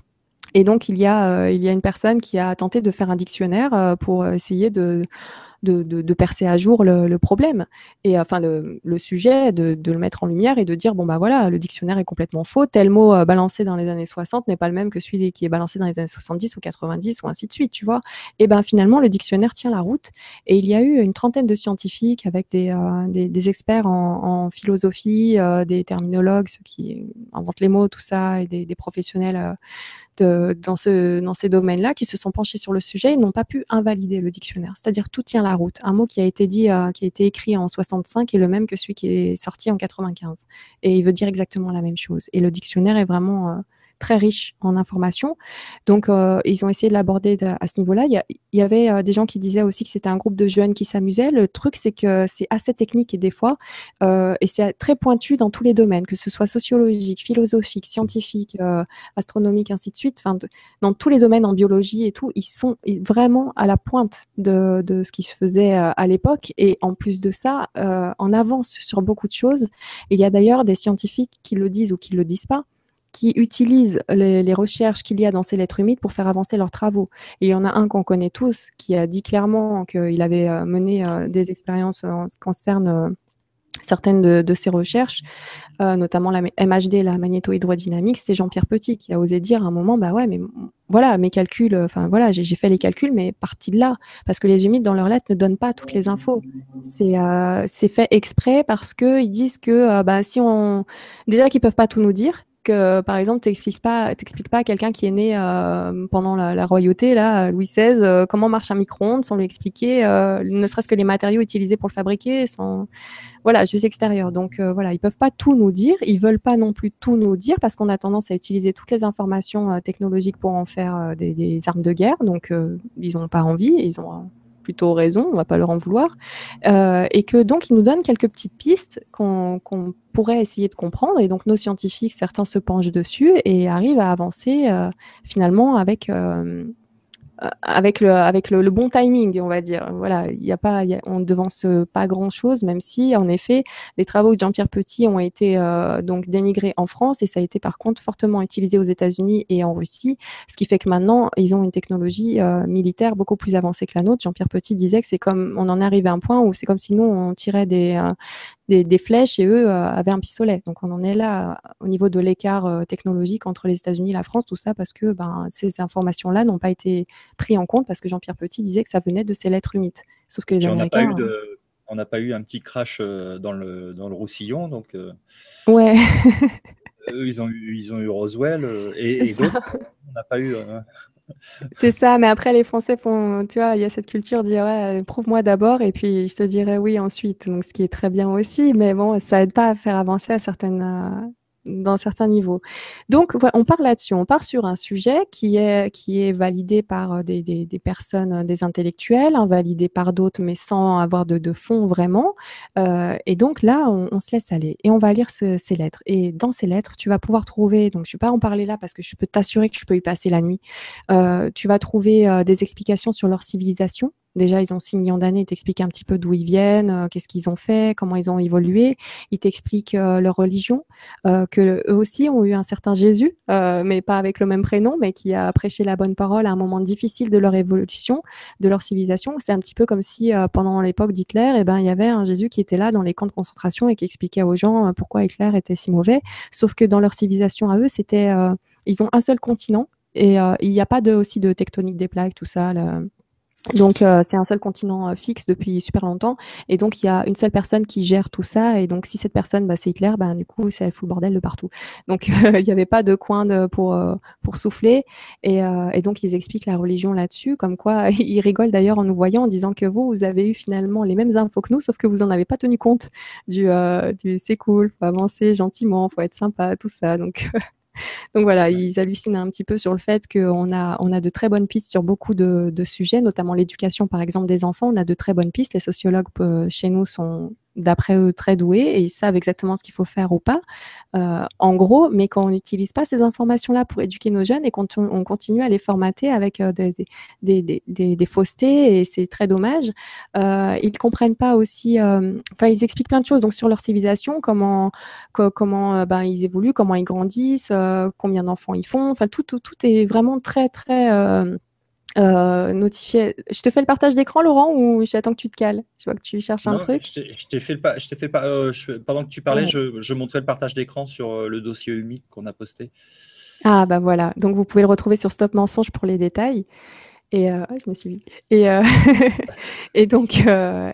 et donc, il y, a, il y a une personne qui a tenté de faire un dictionnaire pour essayer de, de, percer à jour le, problème et enfin le, sujet, de, le mettre en lumière et de dire bon bah voilà, le dictionnaire est complètement faux, tel mot euh, balancé dans les années 60 n'est pas le même que celui qui est balancé dans les années 70 ou 90 ou ainsi de suite, tu vois. Et ben finalement le dictionnaire tient la route et il y a eu une trentaine de scientifiques avec des, euh, experts en, philosophie, euh, des terminologues, ceux qui inventent les mots, tout ça, et des, des professionnels dans, ce, dans ces domaines-là qui se sont penchés sur le sujet et n'ont pas pu invalider le dictionnaire. C'est-à-dire tout tient la route. Un mot qui a été dit, euh, qui a été écrit en 65 est le même que celui qui est sorti en 95. Et il veut dire exactement la même chose. Et le dictionnaire est vraiment euh, très riche en informations. Donc, euh, ils ont essayé de l'aborder à ce niveau-là. Il, y, avait euh, des gens qui disaient aussi que c'était un groupe de jeunes qui s'amusaient. Le truc, c'est que c'est assez technique et des fois, euh, et c'est très pointu dans tous les domaines, que ce soit sociologique, philosophique, scientifique, astronomique, ainsi de suite. Enfin, dans tous les domaines en biologie et tout, ils sont vraiment à la pointe de, de ce qui se faisait à l'époque. Et en plus de ça, en avance sur beaucoup de choses. Il y a d'ailleurs des scientifiques qui le disent ou qui ne le disent pas qui utilisent les, recherches qu'il y a dans ces lettres humides pour faire avancer leurs travaux. Il y en a un qu'on connaît tous qui a dit clairement qu'il avait euh, mené euh, des expériences en ce qui concerne euh, certaines de, ses recherches, notamment la MHD, la magnétohydrodynamique, c'est Jean-Pierre Petit qui a osé dire à un moment, bah ouais, mais voilà, mes calculs, enfin voilà, j'ai fait les calculs, mais partie de là, parce que les humides dans leurs lettres ne donnent pas toutes les infos. C'est fait exprès parce qu'ils disent que bah, si on, déjà qu'ils peuvent pas tout nous dire, par exemple, t'expliques pas, pas à quelqu'un qui est né pendant la, royauté, là, Louis XVI, comment marche un micro-ondes, sans lui expliquer, ne serait-ce que les matériaux utilisés pour le fabriquer, sans, voilà, juste extérieur. Donc voilà, ils peuvent pas tout nous dire, ils veulent pas non plus tout nous dire parce qu'on a tendance à utiliser toutes les informations technologiques pour en faire des, des, armes de guerre. Donc ils n'ont pas envie, ils ont plutôt raison, on va pas leur en vouloir, euh, et que donc ils nous donnent quelques petites pistes qu'on pourrait essayer de comprendre, et donc nos scientifiques, certains se penchent dessus et arrivent à avancer euh, finalement avec euh, avec le avec le, bon timing, on va dire. Voilà, il y a pas, on ne devance pas grand chose, même si en effet les travaux de Jean-Pierre Petit ont été euh, donc dénigrés en France et ça a été par contre fortement utilisé aux États-Unis et en Russie, ce qui fait que maintenant ils ont une technologie euh, militaire beaucoup plus avancée que la nôtre. Jean-Pierre Petit disait que c'est comme on en est arrivé à un point où c'est comme si nous on tirait des des, flèches et eux euh, avaient un pistolet. Donc on en est là euh, au niveau de l'écart euh, technologique entre les États-Unis et la France, tout ça parce que ben, ces informations-là n'ont pas été prises en compte parce que Jean-Pierre Petit disait que ça venait de ces lettres humides. Sauf que les Américains. On n'a pas eu un petit crash dans le, dans le Roussillon, donc. Ouais. eux, ils ont eu, ils ont eu Roswell et, d'autres. On n'a pas eu. C'est ça, mais après les Français font, tu vois, il y a cette culture de dire ouais, prouve-moi d'abord et puis je te dirai oui ensuite. Donc ce qui est très bien aussi, mais bon, ça aide pas à faire avancer à certaines, dans certains niveaux. Donc, on part là-dessus. On part sur un sujet qui est, qui est validé par euh, des, des, personnes, euh, des intellectuels, hein, validé par d'autres, mais sans avoir de, de fond vraiment. Euh, et donc là, on, se laisse aller et on va lire ce, ces lettres. Et dans ces lettres, tu vas pouvoir trouver, donc je ne vais pas en parler là parce que je peux t'assurer que je peux y passer la nuit, tu vas trouver des explications sur leur civilisation, Déjà, ils ont 6 millions d'années, ils t'expliquent un petit peu d'où ils viennent, euh, qu'est-ce qu'ils ont fait, comment ils ont évolué. Ils t'expliquent euh, leur religion, euh, que eux aussi ont eu un certain Jésus, mais pas avec le même prénom, mais qui a prêché la bonne parole à un moment difficile de leur évolution, de leur civilisation. C'est un petit peu comme si pendant l'époque d'Hitler, eh ben, il y avait un Jésus qui était là dans les camps de concentration et qui expliquait aux gens pourquoi Hitler était si mauvais. Sauf que dans leur civilisation à eux, c'était, ils ont un seul continent et il n'y a pas aussi de tectonique des plaques, tout ça. Donc euh, c'est un seul continent euh, fixe depuis super longtemps. Et donc il y a une seule personne qui gère tout ça. Et donc si cette personne bah, c'est Hitler bah, du coup c'est fou le bordel de partout. Donc il n'y avait pas de coin de, pour euh, pour souffler. Et, et, donc ils expliquent la religion là-dessus comme quoi ils rigolent d'ailleurs en nous voyant en disant que vous vous avez eu finalement les mêmes infos que nous sauf que vous en avez pas tenu compte du, du c'est cool faut avancer gentiment faut être sympa tout ça. Donc Donc voilà, ils hallucinent un petit peu sur le fait qu'on a, on a de très bonnes pistes sur beaucoup de, de sujets, notamment l'éducation par exemple des enfants. On a de très bonnes pistes. Les sociologues euh, chez nous sont d'après eux très doués et ils savent exactement ce qu'il faut faire ou pas, euh, en gros, mais quand on n'utilise pas ces informations-là pour éduquer nos jeunes et quand on, continue à les formater avec euh, des, des, des, faussetés, et c'est très dommage, euh, ils comprennent pas aussi, enfin, ils expliquent plein de choses donc sur leur civilisation, comment, comment ben, ils évoluent, comment ils grandissent, combien d'enfants ils font, enfin, tout, tout, tout est vraiment très, très euh, notifier. Je te fais le partage d'écran, Laurent, ou j'attends que tu te cales? Je vois que tu cherches un truc. Je t'ai fait le, je fait pas. Euh, pendant que tu parlais, je, je, montrais le partage d'écran sur euh, le dossier humide qu'on a posté. Ah bah voilà. Donc vous pouvez le retrouver sur Stop Mensonge pour les détails. Et donc, euh,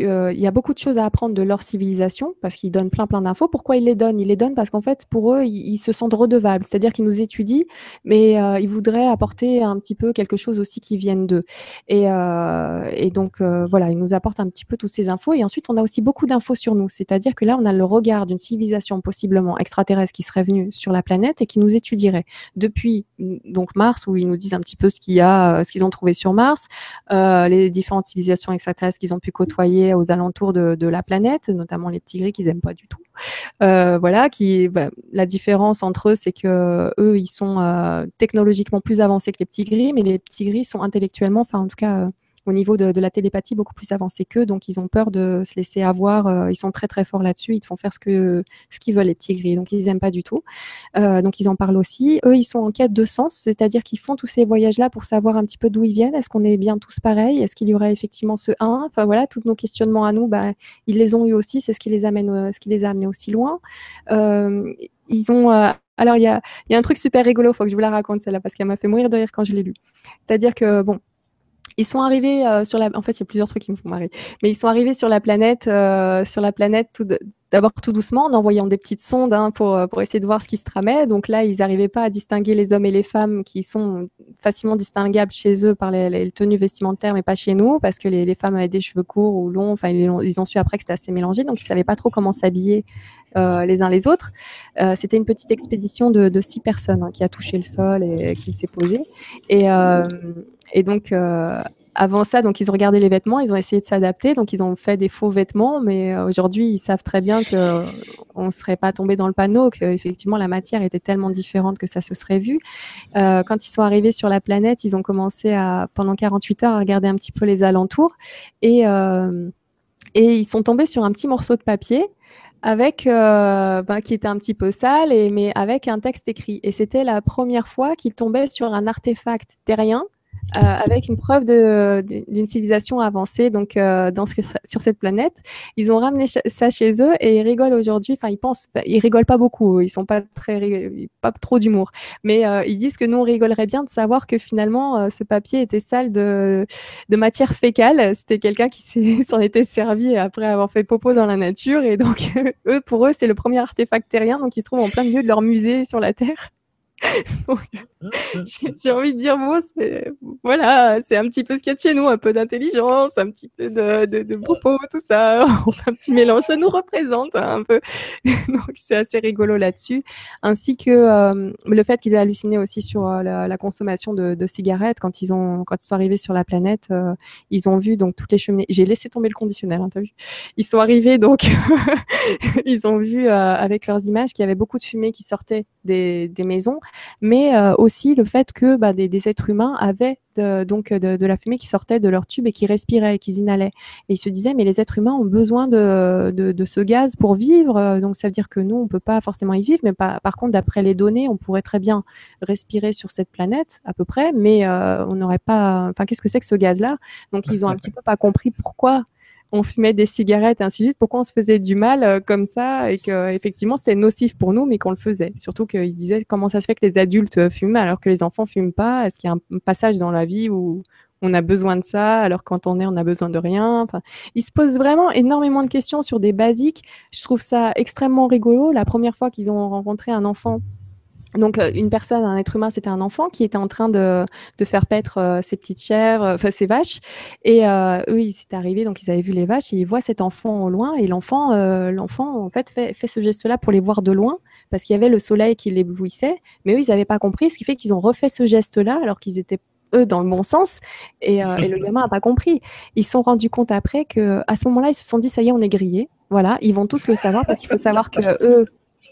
euh, il y a beaucoup de choses à apprendre de leur civilisation parce qu'ils donnent plein plein d'infos. Pourquoi ils les donnent? Ils les donnent parce qu'en fait, pour eux, ils, se sentent redevables, c'est-à-dire qu'ils nous étudient, mais euh, ils voudraient apporter un petit peu quelque chose aussi qui vienne d'eux. Et, et donc, voilà, ils nous apportent un petit peu toutes ces infos. Et ensuite, on a aussi beaucoup d'infos sur nous, c'est-à-dire que là, on a le regard d'une civilisation possiblement extraterrestre qui serait venue sur la planète et qui nous étudierait depuis donc Mars, où ils nous disent un petit peu ce qu'il y a ce qu'ils ont trouvé sur Mars, euh, les différentes civilisations extraterrestres qu'ils ont pu côtoyer aux alentours de, la planète, notamment les petits gris qu'ils aiment pas du tout. Euh, voilà, qui bah, la différence entre eux, c'est que eux, ils sont euh, technologiquement plus avancés que les petits gris, mais les petits gris sont intellectuellement, enfin en tout cas au niveau de, la télépathie beaucoup plus avancée qu'eux, donc ils ont peur de se laisser avoir. Euh, ils sont très très forts là-dessus. Ils te font faire ce que ce qu'ils veulent les petits gris, donc ils aiment pas du tout. Euh, donc ils en parlent aussi. Eux, ils sont en quête de sens, c'est-à-dire qu'ils font tous ces voyages-là pour savoir un petit peu d'où ils viennent. Est-ce qu'on est bien tous pareils? Est-ce qu'il y aurait effectivement ce un? Enfin voilà, tous nos questionnements à nous, bah, ils les ont eu aussi. C'est ce qui les euh, ce qui les a amenés aussi loin. ils ont alors, il y a, y a, un truc super rigolo, faut que je vous la raconte celle-là, parce qu'elle m'a fait mourir de rire quand je l'ai lu. C'est-à-dire que, bon, ils sont arrivés euh, sur la. En fait, il y a plusieurs trucs qui me font marrer. Mais ils sont arrivés sur la planète, euh, sur la planète tout d'abord tout doucement, en envoyant des petites sondes hein, pour, euh, pour essayer de voir ce qui se tramait. Donc là, ils n'arrivaient pas à distinguer les hommes et les femmes qui sont facilement distinguables chez eux par les, tenues vestimentaires, mais pas chez nous, parce que les, femmes avaient des cheveux courts ou longs. Enfin, ils, ont su après que c'était assez mélangé, donc ils ne savaient pas trop comment s'habiller les uns les autres. C'était une petite expédition de, de six personnes hein, qui a touché le sol et qui s'est posée. Et, et donc, euh, avant ça, donc ils ont regardé les vêtements, ils ont essayé de s'adapter, donc ils ont fait des faux vêtements, mais euh, aujourd'hui ils savent très bien que on serait pas tombé dans le panneau, que effectivement la matière était tellement différente que ça se serait vu. Euh, quand ils sont arrivés sur la planète, ils ont commencé à pendant 48 heures à regarder un petit peu les alentours et et ils sont tombés sur un petit morceau de papier avec bah, qui était un petit peu sale, mais avec un texte écrit. Et c'était la première fois qu'ils tombaient sur un artefact terrien euh, avec une preuve d'une civilisation avancée donc euh, dans sur cette planète. Ils ont ramené ça chez eux et ils rigolent aujourd'hui. Enfin, ils pensent, ils rigolent pas beaucoup. Ils sont pas très, pas trop d'humour, mais euh, ils disent que nous on rigolerait bien de savoir que finalement ce papier était sale de, de matière fécale. C'était quelqu'un qui s'en était servi après avoir fait popo dans la nature et donc eux pour eux c'est le premier artefact terrien donc ils se trouvent en plein milieu de leur musée sur la Terre. j'ai envie de dire, bon, voilà, c'est un petit peu ce qu'il y a de chez nous, un peu d'intelligence, un petit peu de, de, de propos, tout ça. On fait un petit mélange, ça nous représente hein, un peu. Donc, c'est assez rigolo là-dessus. Ainsi que euh, le fait qu'ils aient halluciné aussi sur euh, la, consommation de, de, cigarettes quand ils, ont, quand ils sont arrivés sur la planète. Euh, ils ont vu donc toutes les cheminées. J'ai laissé tomber le conditionnel, hein, t'as vu Ils sont arrivés, donc, ils ont vu avec leurs images qu'il y avait beaucoup de fumée qui sortait des, des maisons mais euh, le fait que bah, des, êtres humains avaient donc de, la fumée qui sortait de leur tube et qui respiraient, qu'ils inhalaient. Et ils se disaient, mais les êtres humains ont besoin de, ce gaz pour vivre, donc ça veut dire que nous, on peut pas forcément y vivre, mais par, par contre, d'après les données, on pourrait très bien respirer sur cette planète, à peu près, mais euh, on n'aurait pas... Enfin, qu'est-ce que c'est que ce gaz-là? Donc, ils ont un petit peu pas compris pourquoi on fumait des cigarettes et ainsi de suite, pourquoi on se faisait du mal euh, comme ça et que effectivement c'était nocif pour nous, mais qu'on le faisait. Surtout qu'ils se disaient comment ça se fait que les adultes euh, fument alors que les enfants fument pas? Est-ce qu'il y a un passage dans la vie où on a besoin de ça alors quand on est on n'a besoin de rien? Ils se posent vraiment énormément de questions sur des basiques. Je trouve ça extrêmement rigolo. La première fois qu'ils ont rencontré un enfant donc euh, une personne, un être humain, c'était un enfant qui était en train de, faire paître euh, ses petites chèvres, euh, enfin ses vaches. Et eux, ils s'étaient arrivés, donc ils avaient vu les vaches et ils voient cet enfant au loin. Et l'enfant, l'enfant en fait fait, ce geste-là pour les voir de loin parce qu'il y avait le soleil qui l'éblouissait. Mais eux, ils n'avaient pas compris, ce qui fait qu'ils ont refait ce geste-là alors qu'ils étaient eux dans le bon sens et, et le gamin n'a pas compris. Ils se sont rendus compte après que à ce moment-là, ils se sont dit ça y est, on est grillé. Voilà, ils vont tous le savoir parce qu'il faut savoir que eux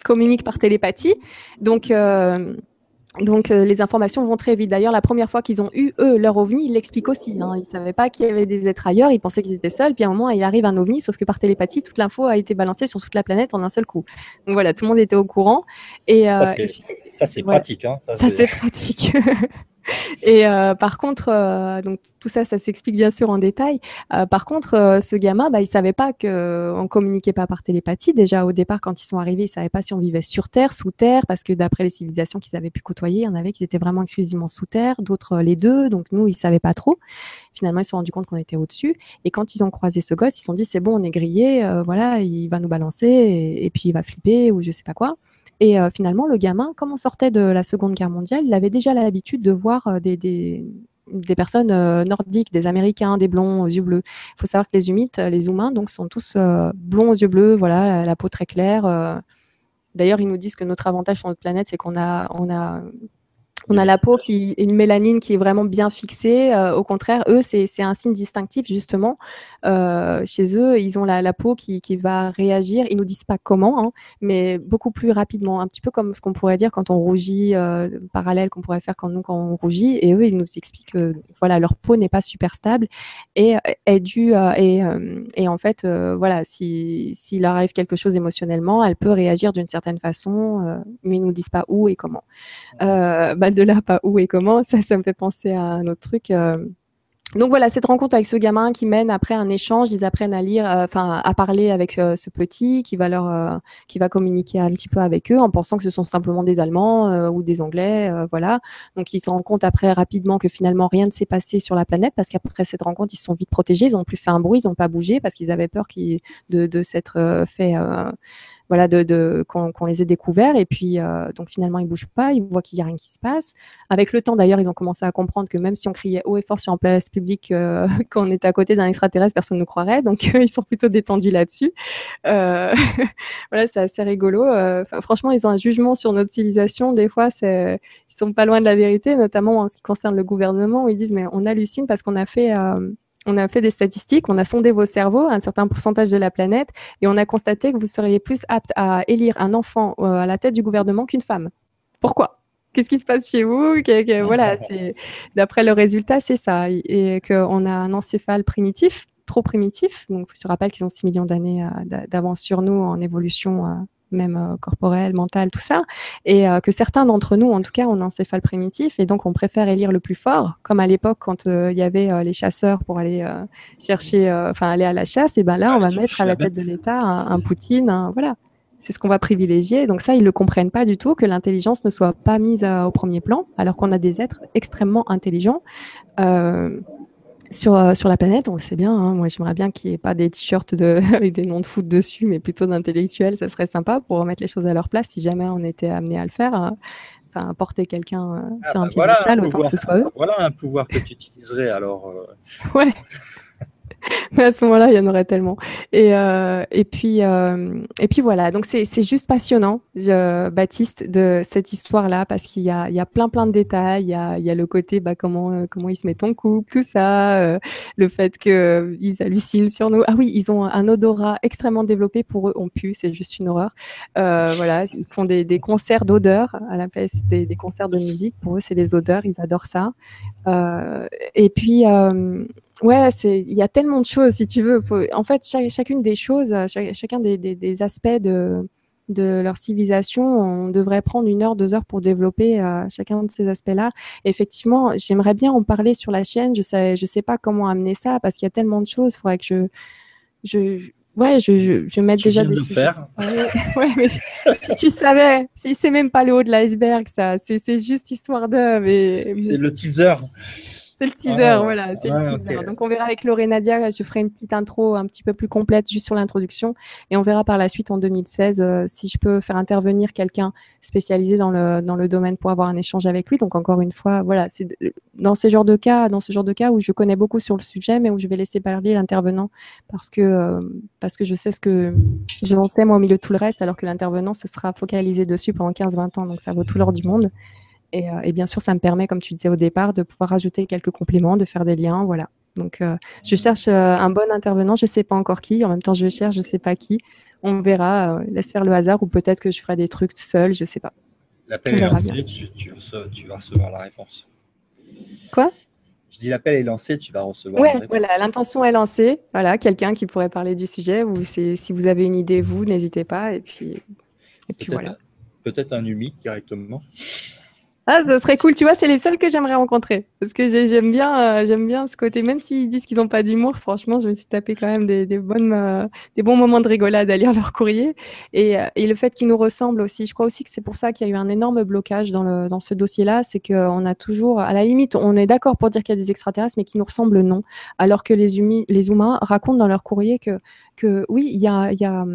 communiquent par télépathie. Donc, euh, donc euh, les informations vont très vite. D'ailleurs, la première fois qu'ils ont eu, eux, leur ovni, ils l'expliquent aussi. Hein. Ils ne savaient pas qu'il y avait des êtres ailleurs, ils pensaient qu'ils étaient seuls. Puis à un moment, il arrive un ovni, sauf que par télépathie, toute l'info a été balancée sur toute la planète en un seul coup. Donc voilà, tout le monde était au courant. Et, ça, euh, c'est pratique. Hein. Ça, c'est pratique. Et euh, par contre, euh, donc tout ça, ça s'explique bien sûr en détail. Euh, par contre, ce gamin, bah, il savait pas qu'on communiquait pas par télépathie. Déjà au départ, quand ils sont arrivés, ils savaient pas si on vivait sur Terre, sous Terre, parce que d'après les civilisations qu'ils avaient pu côtoyer, il y en avait qui étaient vraiment exclusivement sous Terre, d'autres les deux. Donc nous, ils savaient pas trop. Finalement, ils se sont rendus compte qu'on était au-dessus. Et quand ils ont croisé ce gosse, ils se sont dit c'est bon, on est grillé. voilà, il va nous balancer et, et puis il va flipper ou je sais pas quoi. Et euh, finalement, le gamin, comme on sortait de la Seconde Guerre mondiale, il avait déjà l'habitude de voir euh, des, des, personnes euh, nordiques, des Américains, des blonds aux yeux bleus. Il faut savoir que les humites, les humains, donc, sont tous blonds aux yeux bleus, voilà, la, peau très claire. D'ailleurs, ils nous disent que notre avantage sur notre planète, c'est qu'on a, on a on a la peau qui une mélanine qui est vraiment bien fixée. Euh, au contraire, eux, c'est un signe distinctif justement. Euh, chez eux, ils ont la, la peau qui, qui, va réagir. Ils nous disent pas comment, hein, mais beaucoup plus rapidement, un petit peu comme ce qu'on pourrait dire quand on rougit, euh, parallèle qu'on pourrait faire quand nous quand on rougit. Et eux, ils nous expliquent que voilà, leur peau n'est pas super stable et est due et, et en fait, voilà, si s'il arrive quelque chose émotionnellement, elle peut réagir d'une certaine façon, mais ils nous disent pas où et comment. Bah, de là, pas où et comment, ça, ça me fait penser à un autre truc. Euh, donc voilà, cette rencontre avec ce gamin qui mène après un échange, ils apprennent à lire, euh, enfin à parler avec euh, ce petit qui va leur, qui va communiquer un petit peu avec eux en pensant que ce sont simplement des Allemands ou des Anglais, voilà. Donc ils se rendent compte après rapidement que finalement rien ne s'est passé sur la planète parce qu'après cette rencontre ils sont vite protégés, ils n'ont plus fait un bruit, ils n'ont pas bougé parce qu'ils avaient peur de s'être fait voilà, de, de qu'on les ait découverts. Et puis, euh, donc finalement, ils bougent pas, ils voient qu'il y a rien qui se passe. Avec le temps, d'ailleurs, ils ont commencé à comprendre que même si on criait haut et fort sur une place publique euh, quand on était à côté d'un extraterrestre, personne ne croirait. Donc, ils sont plutôt détendus là-dessus. Euh, voilà, c'est assez rigolo. franchement, ils ont un jugement sur notre civilisation. Des fois, ils sont pas loin de la vérité, notamment en ce qui concerne le gouvernement, où ils disent mais on hallucine parce qu'on a fait on a fait des statistiques, on a sondé vos cerveaux, un certain pourcentage de la planète, et on a constaté que vous seriez plus apte à élire un enfant euh, à la tête du gouvernement qu'une femme. Pourquoi? Qu'est-ce qui se passe chez vous? Voilà, d'après le résultat, c'est ça, et qu'on a un encéphale primitif, trop primitif. Donc, je te rappelle qu'ils ont 6 millions d'années euh, d'avance sur nous en évolution euh, même euh, corporel, mental, tout ça, et euh, que certains d'entre nous, en tout cas, ont un encéphale primitif, et donc on préfère élire le plus fort, comme à l'époque quand euh, il y avait les chasseurs pour aller chercher, enfin aller à la chasse, et ben là, on va mettre à la tête de l'État un, Poutine, voilà. C'est ce qu'on va privilégier. Donc ça, ils ne le comprennent pas du tout, que l'intelligence ne soit pas mise au premier plan, alors qu'on a des êtres extrêmement intelligents euh, sur la planète, on le sait bien. Hein. moi, j'aimerais bien qu'il n'y ait pas des t-shirts de, avec des noms de foot dessus, mais plutôt d'intellectuels. Ça serait sympa pour remettre les choses à leur place si jamais on était amené à le faire. Hein. Enfin, porter quelqu'un euh, ah sur un bah piédestal, autant que ce soit eux. Voilà un pouvoir que tu utiliserais alors. Euh. Ouais. Mais à ce moment-là, il y en aurait tellement. Et, euh, euh, puis voilà, donc c'est juste passionnant, Baptiste, de cette histoire-là, parce qu'il y a, plein, plein de détails. Il y a, le côté, bah, comment, euh, comment ils se mettent en couple, tout ça, le fait qu'ils hallucinent sur nous. Ah oui, ils ont un odorat extrêmement développé pour eux, on pue, c'est juste une horreur. Voilà, ils font des, concerts d'odeurs à la place des, des, concerts de musique. Pour eux, c'est des odeurs, ils adorent ça. et puis, Ouais, c'est il y a tellement de choses si tu veux. en fait, chacune des choses, euh, chacun des, aspects de, de leur civilisation, on devrait prendre une heure, deux heures pour développer euh, chacun de ces aspects-là. Effectivement, j'aimerais bien en parler sur la chaîne. Je sais, je sais pas comment amener ça parce qu'il y a tellement de choses. Il faudrait que je, je, ouais, je, je, je mette déjà des. De faire. Ouais, mais si tu savais, si c'est même pas le haut de l'iceberg, ça, c'est juste histoire de. Mais... C'est le teaser. C'est le teaser, ah, voilà, c'est le teaser. Donc on verra avec Laure et Nadia, je ferai une petite intro un petit peu plus complète juste sur l'introduction et on verra par la suite en 2016 euh, si je peux faire intervenir quelqu'un spécialisé dans le, dans le domaine pour avoir un échange avec lui. Donc encore une fois, voilà, c'est dans ces genres de cas, dans ce genre de cas où je connais beaucoup sur le sujet mais où je vais laisser parler l'intervenant parce que euh, parce que je sais ce que je sais moi au milieu de tout le reste alors que l'intervenant se sera focalisé dessus pendant 15-20 ans donc ça vaut tout l'or du monde. Euh, et, bien sûr, ça me permet, comme tu disais au départ, de pouvoir ajouter quelques compléments, de faire des liens, voilà. Donc, euh, je cherche euh, un bon intervenant. Je ne sais pas encore qui. En même temps, je cherche, je ne sais pas qui. On verra. laisse faire le hasard ou peut-être que je ferai des trucs seul. Je ne sais pas. L'appel est lancé. Tu, vas recevoir la réponse. Quoi? Je dis l'appel est lancé. Tu vas recevoir. Ouais, voilà. L'intention est lancée. Voilà, quelqu'un qui pourrait parler du sujet. Ou si vous avez une idée, vous n'hésitez pas. Et puis, et puis voilà. Peut-être un humique directement. Ah, ce serait cool. Tu vois, c'est les seuls que j'aimerais rencontrer. Parce que j'aime bien, euh, bien ce côté. Même s'ils disent qu'ils n'ont pas d'humour, franchement, je me suis tapé quand même des, bonnes, euh, des bons moments de rigolade à lire leur courrier. Et, euh, et le fait qu'ils nous ressemblent aussi. Je crois aussi que c'est pour ça qu'il y a eu un énorme blocage dans, le, dans ce dossier-là. C'est qu'on a toujours, à la limite, on est d'accord pour dire qu'il y a des extraterrestres, mais qui nous ressemblent, non. Alors que les, les humains racontent dans leur courrier que, que oui, il y a, y, a,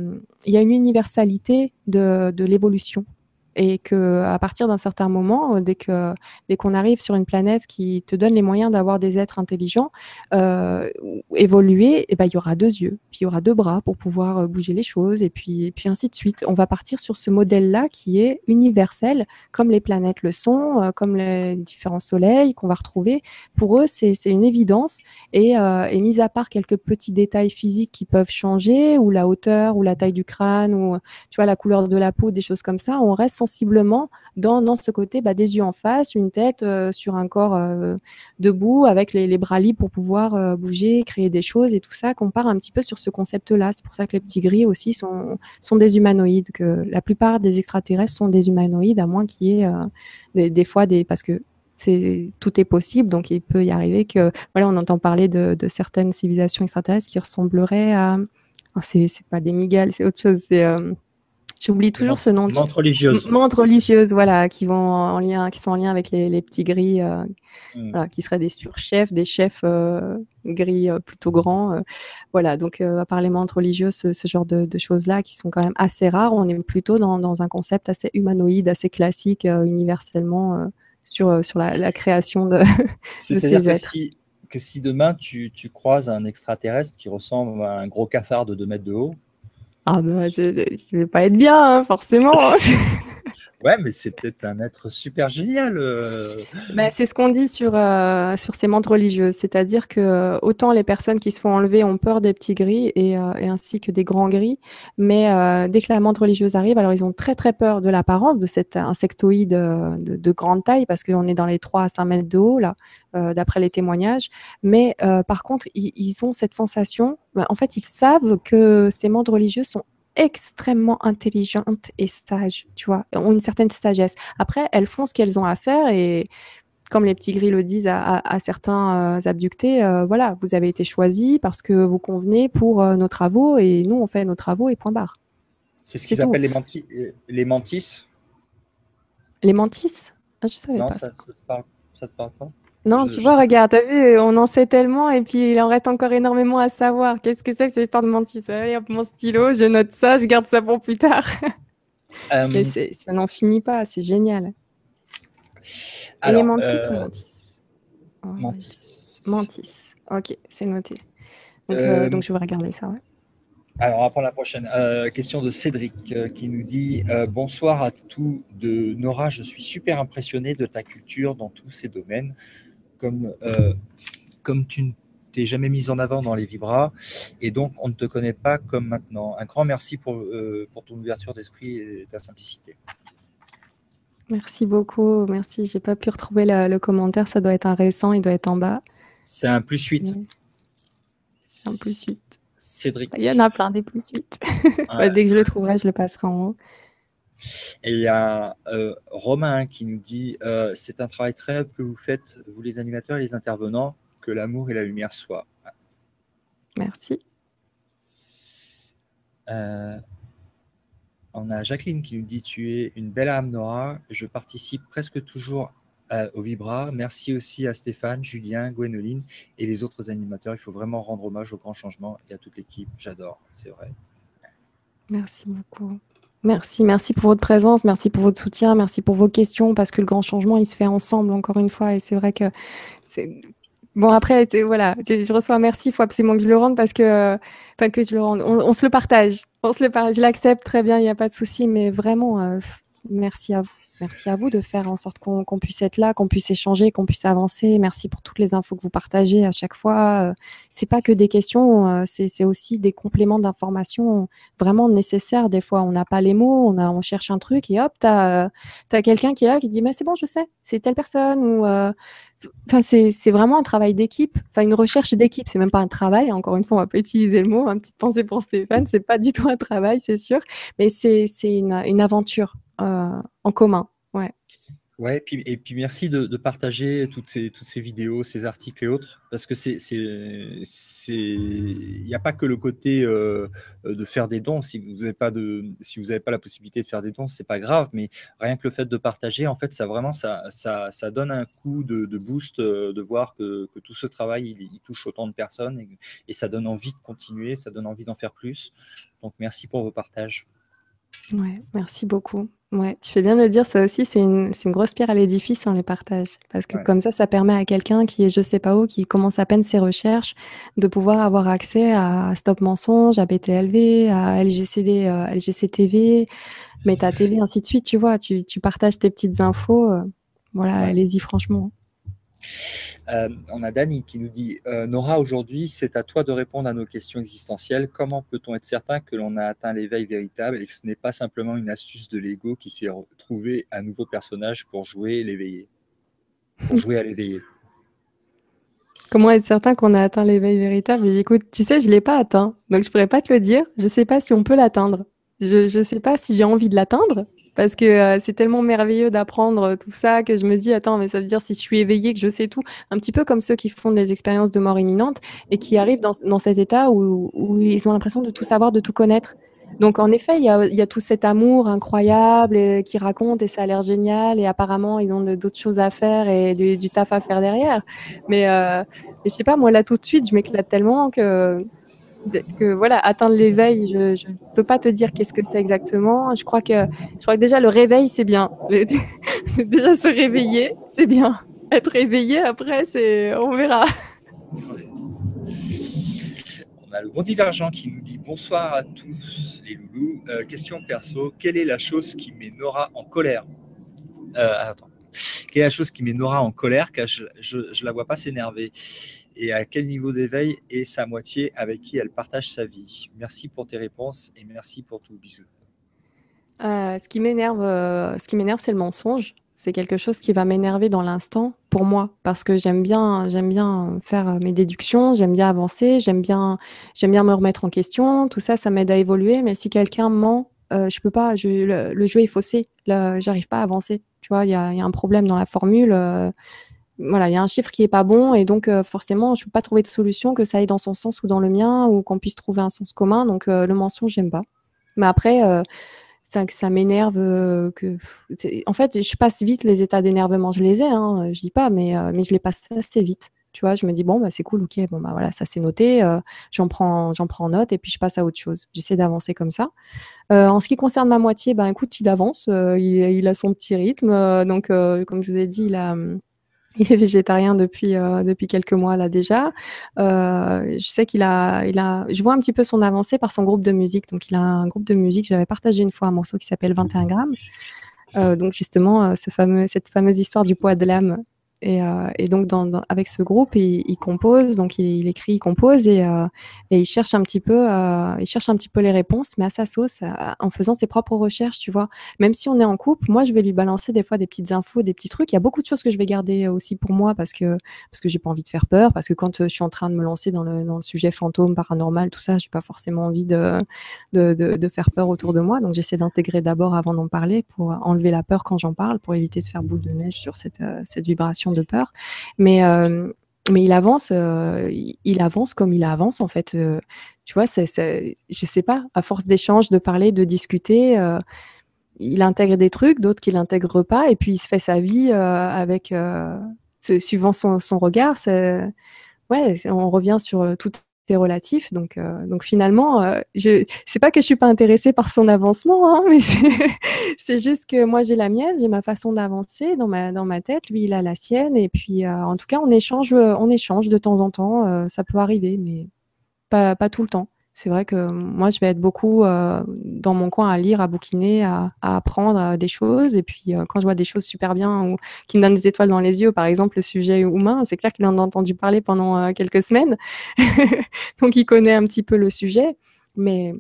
y a une universalité de, de l'évolution et que à partir d'un certain moment, euh, dès que dès qu'on arrive sur une planète qui te donne les moyens d'avoir des êtres intelligents, euh, évoluer, et eh ben il y aura deux yeux, puis il y aura deux bras pour pouvoir euh, bouger les choses, et puis et puis ainsi de suite. On va partir sur ce modèle-là qui est universel, comme les planètes le sont, comme les différents soleils qu'on va retrouver. Pour eux, c'est une évidence, et, et mis à part quelques petits détails physiques qui peuvent changer, ou la hauteur, ou la taille du crâne, ou tu vois la couleur de la peau, des choses comme ça, on reste sensiblement dans, dans ce côté bah, des yeux en face, une tête euh, sur un corps euh, debout avec les, bras libres pour pouvoir euh, bouger, créer des choses et tout ça, qu'on part un petit peu sur ce concept-là. C'est pour ça que les petits gris aussi sont, sont des humanoïdes, que la plupart des extraterrestres sont des humanoïdes, à moins qu'il y ait des, fois des... parce que tout est possible. Donc, il peut y arriver que, voilà, on entend parler de, certaines civilisations extraterrestres qui ressembleraient à. c'est pas des migales, c'est autre chose. C'est J'oublie toujours ce nom. Mantes religieuses. Mantes religieuses, voilà, qui vont en lien, qui sont en lien avec les, petits gris, euh, hmm. qui seraient des surchefs, des chefs euh, gris euh, plutôt grands. voilà, donc à part les mantes religieuses, ce, genre de, choses-là qui sont quand même assez rares, on est plutôt dans, un concept assez humanoïde, assez classique, universellement sur, sur la, création de, ces êtres. Si, que si demain tu, tu croises un extraterrestre qui ressemble à un gros cafard de 2 mètres de haut, ah bah, je, ne vais pas être bien, hein, forcément. Ouais, mais c'est peut-être un être super génial. Euh. Bah, c'est ce qu'on dit sur, euh, sur ces montres religieuses. C'est-à-dire que euh, autant les personnes qui se font enlever ont peur des petits gris et, ainsi que des grands gris. Mais dès que la montre religieuse arrive, alors ils ont très très peur de l'apparence de cet insectoïde de, grande taille parce qu'on est dans les 3 à 5 mètres de haut, là, d'après les témoignages. Mais par contre, ils, ont cette sensation, bah, en fait, ils savent que ces montres religieuses sont extrêmement intelligentes et sages, tu vois, ont une certaine sagesse. Après, elles font ce qu'elles ont à faire et comme les petits gris le disent à, certains euh, abductés, euh, voilà, vous avez été choisis parce que vous convenez pour euh, nos travaux et nous, on fait nos travaux et point barre. C'est ce qu'ils appellent les, mantis, les mantis Les mantis ah, Je savais non, pas. Ça, ça, ça te parle pas? Non, tu vois, regarde, t'as vu, on en sait tellement et puis il en reste encore énormément à savoir. Qu'est-ce que c'est que cette histoire de mantis Allez, hop, mon stylo, je note ça, je garde ça pour plus tard. Euh, Mais ça n'en finit pas, c'est génial. les mantis ou euh, mantis oh, Mantis. Mantis. Ok, c'est noté. Donc, euh, donc, je vais regarder ça. Ouais. Alors, prendre la prochaine. question de Cédric qui nous dit Bonsoir à tous de Nora, je suis super impressionné de ta culture dans tous ces domaines comme, euh, comme tu ne t'es jamais mise en avant dans les Vibras, et donc on ne te connaît pas comme maintenant. Un grand merci pour, euh, pour ton ouverture d'esprit et ta simplicité. Merci beaucoup, merci. J'ai pas pu retrouver le, commentaire, ça doit être un récent, il doit être en bas. C'est un plus 8. C'est un plus 8. Cédric. Il y en a plein des plus 8. dès que je le trouverai, je le passerai en haut. Et il y a euh, Romain qui nous dit euh, c'est un travail très noble que vous faites, vous les animateurs et les intervenants, que l'amour et la lumière soient. Merci. Euh, on a Jacqueline qui nous dit tu es une belle âme Nora, je participe presque toujours au Vibra. Merci aussi à Stéphane, Julien, Gwénoline et les autres animateurs. Il faut vraiment rendre hommage au grand changement et à toute l'équipe. J'adore, c'est vrai. Merci beaucoup. Merci, merci pour votre présence, merci pour votre soutien, merci pour vos questions, parce que le grand changement, il se fait ensemble, encore une fois, et c'est vrai que. Bon, après, voilà, je reçois un merci, il faut absolument que je le rende, parce que, pas que je le rende, on, se le partage, on se le partage, je l'accepte très bien, il n'y a pas de souci, mais vraiment, euh, merci à vous. Merci à vous de faire en sorte qu'on puisse être là, qu'on puisse échanger, qu'on puisse avancer. Merci pour toutes les infos que vous partagez à chaque fois. Euh, c'est pas que des questions, euh, c'est aussi des compléments d'informations vraiment nécessaires. Des fois, on n'a pas les mots, on, cherche un truc et hop, tu as, quelqu'un qui est là qui dit Mais c'est bon, je sais, c'est telle personne. Ou, euh, c'est vraiment un travail d'équipe, enfin une recherche d'équipe. C'est même pas un travail. Encore une fois, on va pas utiliser le mot. Une petite pensée pour Stéphane. C'est pas du tout un travail, c'est sûr, mais c'est une, une aventure. Euh, en commun. Ouais. Ouais, et puis, et puis merci de, partager toutes ces, toutes ces vidéos, ces articles et autres, parce que c'est, il n'y a pas que le côté euh, de faire des dons. Si vous n'avez pas de, si vous n'avez pas la possibilité de faire des dons, c'est pas grave, mais rien que le fait de partager, en fait, ça vraiment, ça, ça, ça donne un coup de, boost euh, de voir que, que, tout ce travail, il, touche autant de personnes et, et ça donne envie de continuer, ça donne envie d'en faire plus. Donc merci pour vos partages. Ouais, merci beaucoup. Ouais, tu fais bien de le dire, ça aussi, c'est une, une grosse pierre à l'édifice, hein, les partages. Parce que comme ça, ça permet à quelqu'un qui est je sais pas où, qui commence à peine ses recherches, de pouvoir avoir accès à Stop Mensonge, à BTLV, à LGCD, euh, LGCTV, Meta TV, ainsi de suite. Tu vois, tu, tu partages tes petites infos. Euh, voilà, allez-y franchement. Euh, on a Dani qui nous dit euh, Nora, aujourd'hui, c'est à toi de répondre à nos questions existentielles. Comment peut-on être certain que l'on a atteint l'éveil véritable et que ce n'est pas simplement une astuce de l'ego qui s'est trouvé un nouveau personnage pour jouer l'éveillé Pour jouer à l'éveillé. Comment être certain qu'on a atteint l'éveil véritable? Écoute, tu sais, je ne l'ai pas atteint, donc je ne pourrais pas te le dire. Je ne sais pas si on peut l'atteindre. Je ne sais pas si j'ai envie de l'atteindre, parce que euh, c'est tellement merveilleux d'apprendre tout ça que je me dis attends mais ça veut dire si je suis éveillée que je sais tout. Un petit peu comme ceux qui font des expériences de mort imminente et qui arrivent dans, dans cet état où, où ils ont l'impression de tout savoir de tout connaître. Donc en effet il y a, y a, tout cet amour incroyable et, qui raconte et ça a l'air génial et apparemment ils ont d'autres choses à faire et du, du, taf à faire derrière. Mais, euh, mais je sais pas moi là tout de suite je m'éclate tellement que voilà, atteindre l'éveil, je ne peux pas te dire qu'est-ce que c'est exactement. Je crois que je crois déjà le réveil c'est bien. déjà se réveiller, c'est bien. Être éveillé après, c'est on verra. On a le bon divergent qui nous dit bonsoir à tous les loulous. Euh, question perso, quelle est la chose qui met Nora en colère euh, Attends. Quelle est la chose qui met Nora en colère car je, ne la vois pas s'énerver et à quel niveau d'éveil est sa moitié avec qui elle partage sa vie Merci pour tes réponses et merci pour tout. Bisous. Euh, ce qui m'énerve, euh, ce qui m'énerve, c'est le mensonge. C'est quelque chose qui va m'énerver dans l'instant pour moi parce que j'aime bien, j'aime bien faire mes déductions, j'aime bien avancer, j'aime bien, j'aime bien me remettre en question. Tout ça, ça m'aide à évoluer. Mais si quelqu'un ment, euh, je peux pas. Le, jeu est faussé. J'arrive pas à avancer. Tu vois, il y, y, a un problème dans la formule. Euh, voilà, il y a un chiffre qui est pas bon et donc euh, forcément, je peux pas trouver de solution que ça aille dans son sens ou dans le mien ou qu'on puisse trouver un sens commun. Donc euh, le mensonge, j'aime pas. Mais après, euh, ça, m'énerve que. En fait, je passe vite les états d'énervement. Je les ai, hein, je dis pas, mais mais je les passe assez vite. Tu vois, je me dis bon bah c'est cool, ok, bon bah voilà, ça c'est noté, j'en prends prends note et puis je passe à autre chose. J'essaie d'avancer comme ça. en ce qui concerne ma moitié, ben écoute, il avance, il, il, a son petit rythme, donc comme je vous ai dit, il a il est végétarien depuis euh, depuis quelques mois là déjà. Euh, je sais qu'il a il a je vois un petit peu son avancée par son groupe de musique. Donc il a un groupe de musique. J'avais partagé une fois un morceau qui s'appelle 21 grammes. Euh, donc justement cette fameuse histoire du poids de l'âme et, euh, et, donc, avec ce groupe, il, compose, donc il, écrit, il compose et, euh, et il cherche un petit peu, euh, il cherche un petit peu les réponses, mais à sa sauce, en faisant ses propres recherches, tu vois. Même si on est en couple, moi, je vais lui balancer des fois des petites infos, des petits trucs. Il y a beaucoup de choses que je vais garder aussi pour moi parce que parce que j'ai pas envie de faire peur, parce que quand je suis en train de me lancer dans le, sujet fantôme, paranormal, tout ça, j'ai pas forcément envie de, de, de, de, faire peur autour de moi. Donc, j'essaie d'intégrer d'abord avant d'en parler pour enlever la peur quand j'en parle, pour éviter de faire boule de neige sur cette, cette vibration de peur. Mais, euh, mais il avance, euh, il avance comme il avance en fait. Euh, tu vois, je sais pas, à force d'échanges, de parler, de discuter, il intègre des trucs, d'autres qu'il n'intègre pas, et puis il se fait sa vie avec, suivant son, son regard. ouais, on revient sur tout relatif. Donc, euh, donc finalement, euh, je c'est pas que je suis pas intéressée par son avancement, hein, mais c'est juste que moi j'ai la mienne, j'ai ma façon d'avancer dans ma tête, lui il a la sienne, et puis euh, en tout cas on échange, on échange de temps en temps, ça peut arriver, mais pas pas tout le temps c'est vrai que moi, je vais être beaucoup euh, dans mon coin à lire, à bouquiner, à, apprendre euh, des choses. Et puis, euh, quand je vois des choses super bien ou qui me donnent des étoiles dans les yeux, par exemple, le sujet humain, c'est clair qu'il en a entendu parler pendant quelques semaines. Donc, il connaît un petit peu le sujet. Mais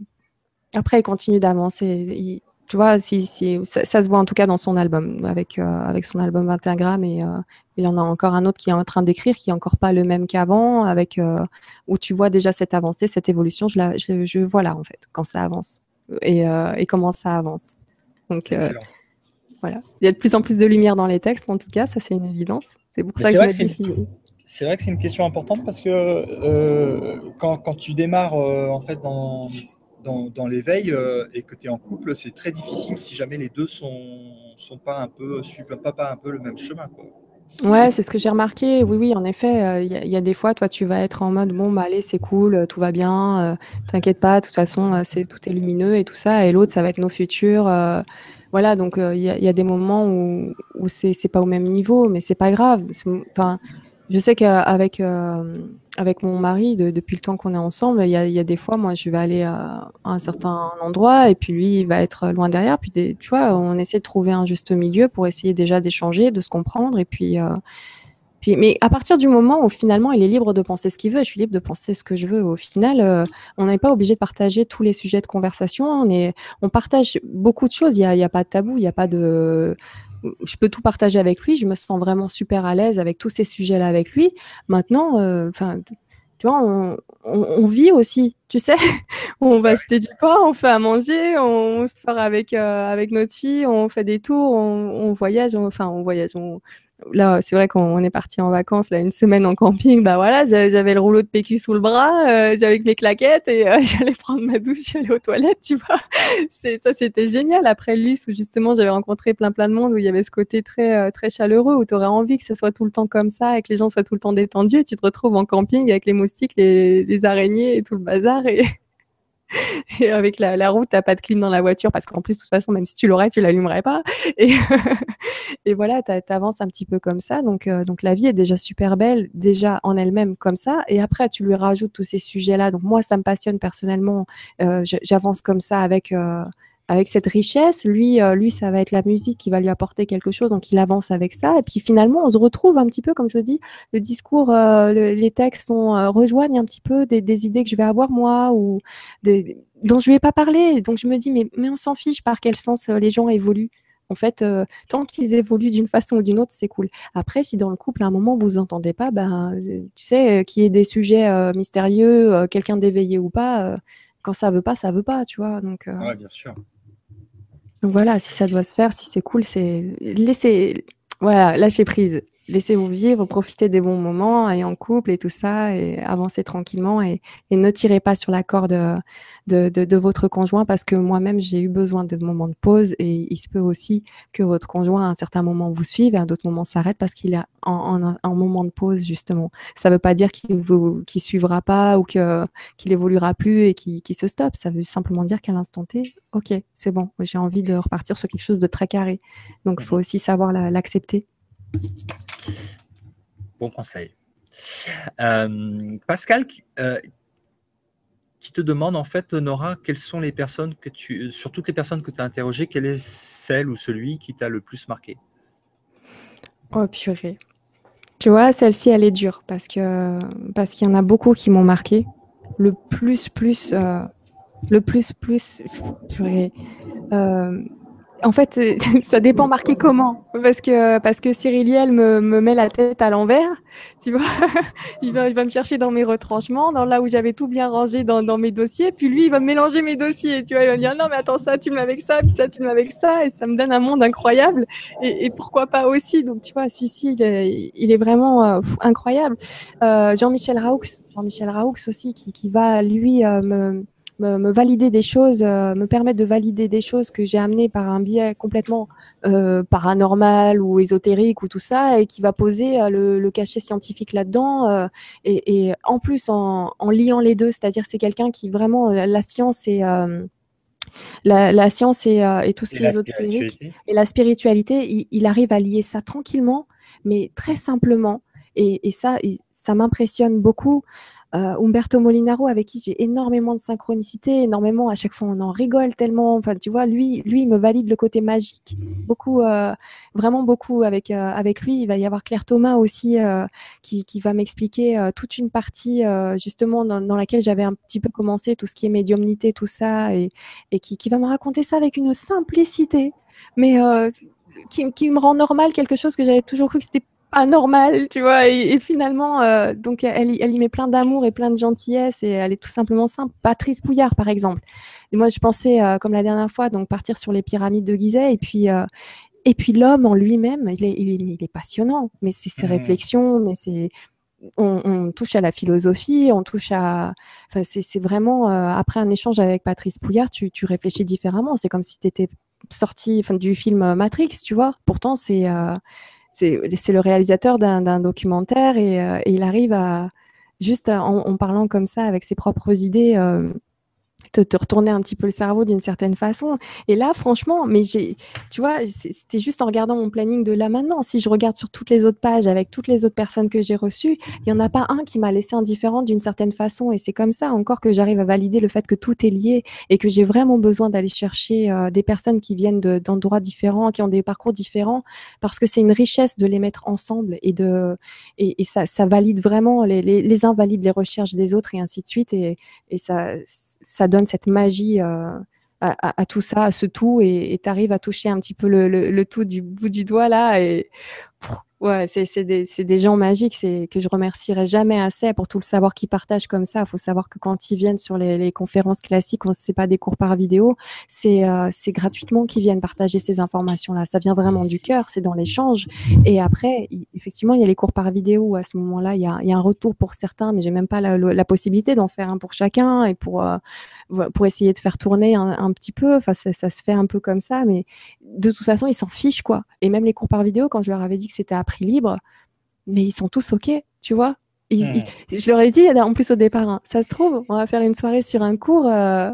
après, il continue d'avancer tu vois, si, si ça, ça, se voit en tout cas dans son album, avec, euh, avec son album 21 grammes, et euh, il en a encore un autre qui est en train d'écrire, qui est encore pas le même qu'avant, avec euh, où tu vois déjà cette avancée, cette évolution. Je, la, je, je vois là en fait quand ça avance et, et comment ça avance. Donc voilà, il y a de plus en plus de lumière dans les textes, en tout cas, ça c'est une évidence. C'est pour Mais ça que je me. C'est vrai que c'est une question importante parce que quand, quand, tu démarres en fait dans, dans, l'éveil euh, et que tu es en couple, c'est très difficile si jamais les deux sont, pas un peu, suivent pas, pas un peu le même chemin. Quoi. Ouais, c'est ce que j'ai remarqué. Oui, oui, en effet, il euh, y, y, a des fois, toi, tu vas être en mode bon, bah allez, c'est cool, tout va bien, euh, t'inquiète pas, de toute façon, c'est tout est lumineux et tout ça. Et l'autre, ça va être nos futurs. Euh, voilà, donc il y, a des moments où, où c'est pas au même niveau, mais c'est pas grave. Enfin, je sais qu'avec euh, avec mon mari, de, depuis le temps qu'on est ensemble, il y, a, des fois, moi, je vais aller à, un certain endroit et puis lui, il va être loin derrière. Puis, tu vois, on essaie de trouver un juste milieu pour essayer déjà d'échanger, de se comprendre. Et euh, puis, mais à partir du moment où finalement, il est libre de penser ce qu'il veut, je suis libre de penser ce que je veux. Au final, euh, on n'est pas obligé de partager tous les sujets de conversation. On, partage beaucoup de choses. Il n'y a, a pas de tabou, il n'y a pas de je peux tout partager avec lui. Je me sens vraiment super à l'aise avec tous ces sujets-là avec lui. Maintenant, enfin, euh, tu vois, on, on, on, vit aussi tu sais, on va acheter du pain, on fait à manger, on sort avec, euh, avec notre fille, on fait des tours, on, voyage, enfin, on voyage, on, là, c'est vrai qu'on est parti en vacances, là, une semaine en camping, bah voilà, j'avais le rouleau de PQ sous le bras, euh, j'avais mes claquettes et euh, j'allais prendre ma douche, j'allais aux toilettes, tu vois. C'est, ça, c'était génial. Après Luce, où justement, j'avais rencontré plein, plein de monde, où il y avait ce côté très, euh, très chaleureux, où tu aurais envie que ce soit tout le temps comme ça et que les gens soient tout le temps détendus et tu te retrouves en camping avec les moustiques, les, les araignées et tout le bazar et, et avec la, la route, t'as pas de clim dans la voiture parce qu'en plus, de toute façon, même si tu l'aurais, tu l'allumerais pas. Et, et voilà, tu avances un petit peu comme ça. Donc, euh, donc la vie est déjà super belle, déjà en elle-même comme ça. Et après, tu lui rajoutes tous ces sujets-là. Donc moi, ça me passionne personnellement. Euh, J'avance comme ça avec. Euh, avec cette richesse, lui, euh, lui, ça va être la musique qui va lui apporter quelque chose, donc il avance avec ça. Et puis finalement, on se retrouve un petit peu, comme je dis, le discours, euh, les textes sont, euh, rejoignent un petit peu des, idées que je vais avoir moi ou dont je ne vais pas parler. Donc je me dis, mais, mais on s'en fiche par quel sens les gens évoluent. En fait, tant qu'ils évoluent d'une façon ou d'une autre, c'est cool. Après, si dans le couple, à un moment, vous vous entendez pas, ben, tu sais, qu'il y ait des sujets mystérieux, quelqu'un d'éveillé ou pas, quand ça veut pas, ça veut pas, tu vois. Donc, bien sûr. Voilà, si ça doit se faire, si c'est cool, c'est laisser, voilà, lâcher prise laissez-vous vivre, profitez des bons moments, et en couple et tout ça, et avancez tranquillement et, ne tirez pas sur la corde de, de, votre conjoint parce que moi-même j'ai eu besoin de moments de pause et il se peut aussi que votre conjoint à un certain moment vous suive et à d'autres moments s'arrête parce qu'il est en, en, moment de pause justement. Ça ne veut pas dire qu'il ne suivra pas ou qu'il évoluera plus et qu'il se stoppe. Ça veut simplement dire qu'à l'instant T, ok, c'est bon, j'ai envie de repartir sur quelque chose de très carré. Donc il faut aussi savoir l'accepter. Bon conseil. Euh, Pascal, euh, qui te demande en fait, Nora, quelles sont les personnes que tu, sur toutes les personnes que tu as interrogées, quelle est celle ou celui qui t'a le plus marqué? Oh purée. Tu vois, celle-ci, elle est dure parce que parce qu'il y en a beaucoup qui m'ont marqué. Le plus, plus, euh, le plus, plus, purée en fait, ça dépend marqué comment. Parce que, parce que Cyriliel me, me met la tête à l'envers, tu vois. il, va, il va me chercher dans mes retranchements, dans là où j'avais tout bien rangé dans, dans, mes dossiers. Puis lui, il va mélanger mes dossiers, tu vois. Il va me dire, non, mais attends, ça, tu me mets avec ça, puis ça, tu me mets avec ça. Et ça me donne un monde incroyable. Et, et pourquoi pas aussi? Donc, tu vois, celui-ci, il est, il est vraiment euh, incroyable. Euh, Jean-Michel Raoux, Jean-Michel Raoux aussi, qui, qui va, lui, euh, me me, valider des choses, euh, me permettre de valider des choses que j'ai amenées par un biais complètement euh, paranormal ou ésotérique ou tout ça, et qui va poser euh, le, cachet scientifique là-dedans. Et, en plus, en, liant les deux, c'est-à-dire c'est quelqu'un qui vraiment, la, science et... La, science et, tout ce qui est ésotérique et la spiritualité, il, arrive à lier ça tranquillement, mais très simplement. Et, et ça, ça m'impressionne beaucoup. Euh, Umberto Molinaro, avec qui j'ai énormément de synchronicité, énormément, à chaque fois on en rigole tellement. Enfin, tu vois, lui, lui, il me valide le côté magique. Beaucoup, euh, vraiment beaucoup avec, euh, avec lui. Il va y avoir Claire Thomas aussi qui, qui, va m'expliquer toute une partie justement dans, laquelle j'avais un petit peu commencé tout ce qui est médiumnité, tout ça, et, et qui, va me raconter ça avec une simplicité, mais qui, me rend normal quelque chose que j'avais toujours cru que c'était pas normal, tu vois. Et, finalement, euh, donc elle, elle, y met plein d'amour et plein de gentillesse et elle est tout simplement simple. Patrice Pouillard, par exemple. Et moi, je pensais, euh, comme la dernière fois, donc partir sur les pyramides de Gizeh et puis. Euh, et puis l'homme en lui-même, il est, il, est, passionnant, mais c'est ses mmh. réflexions, mais c'est on, touche à la philosophie, on touche à. Enfin, c'est vraiment après un échange avec Patrice Pouillard, tu, tu réfléchis différemment. C'est comme si tu étais sorti du film Matrix, tu vois. Pourtant, c'est c'est le réalisateur d'un documentaire euh, et, il arrive à juste en, parlant comme ça avec ses propres idées euh, te, te, retourner un petit peu le cerveau d'une certaine façon. Et là, franchement, mais j'ai, tu vois, c'était juste en regardant mon planning de là maintenant. Si je regarde sur toutes les autres pages avec toutes les autres personnes que j'ai reçues, il n'y en a pas un qui m'a laissé indifférent d'une certaine façon. Et c'est comme ça encore que j'arrive à valider le fait que tout est lié et que j'ai vraiment besoin d'aller chercher euh, des personnes qui viennent d'endroits différents, qui ont des parcours différents, parce que c'est une richesse de les mettre ensemble et de et, ça, valide vraiment les, les, les invalides les recherches des autres et ainsi de suite. Et, et ça, ça donne cette magie euh, à, tout ça, à ce tout, et tu arrives à toucher un petit peu le, tout du bout du doigt là, et Ouais, c'est des, des, gens magiques, c'est que je remercierai jamais assez pour tout le savoir qu'ils partagent comme ça. Il faut savoir que quand ils viennent sur les, les conférences classiques, on sait pas des cours par vidéo, c'est euh, gratuitement qu'ils viennent partager ces informations-là. Ça vient vraiment du cœur, c'est dans l'échange. Et après, effectivement, il y a les cours par vidéo. À ce moment-là, il y a, y a, un retour pour certains, mais j'ai même pas la, possibilité d'en faire un pour chacun et pour euh, pour essayer de faire tourner un, petit peu. Enfin, ça, ça, se fait un peu comme ça, mais de toute façon, ils s'en fichent quoi. Et même les cours par vidéo, quand je leur avais dit que c'était prix libre, mais ils sont tous OK, tu vois. Hmm. je leur ai dit en plus au départ, hein, ça se trouve, on va faire une soirée sur un cours. Euh,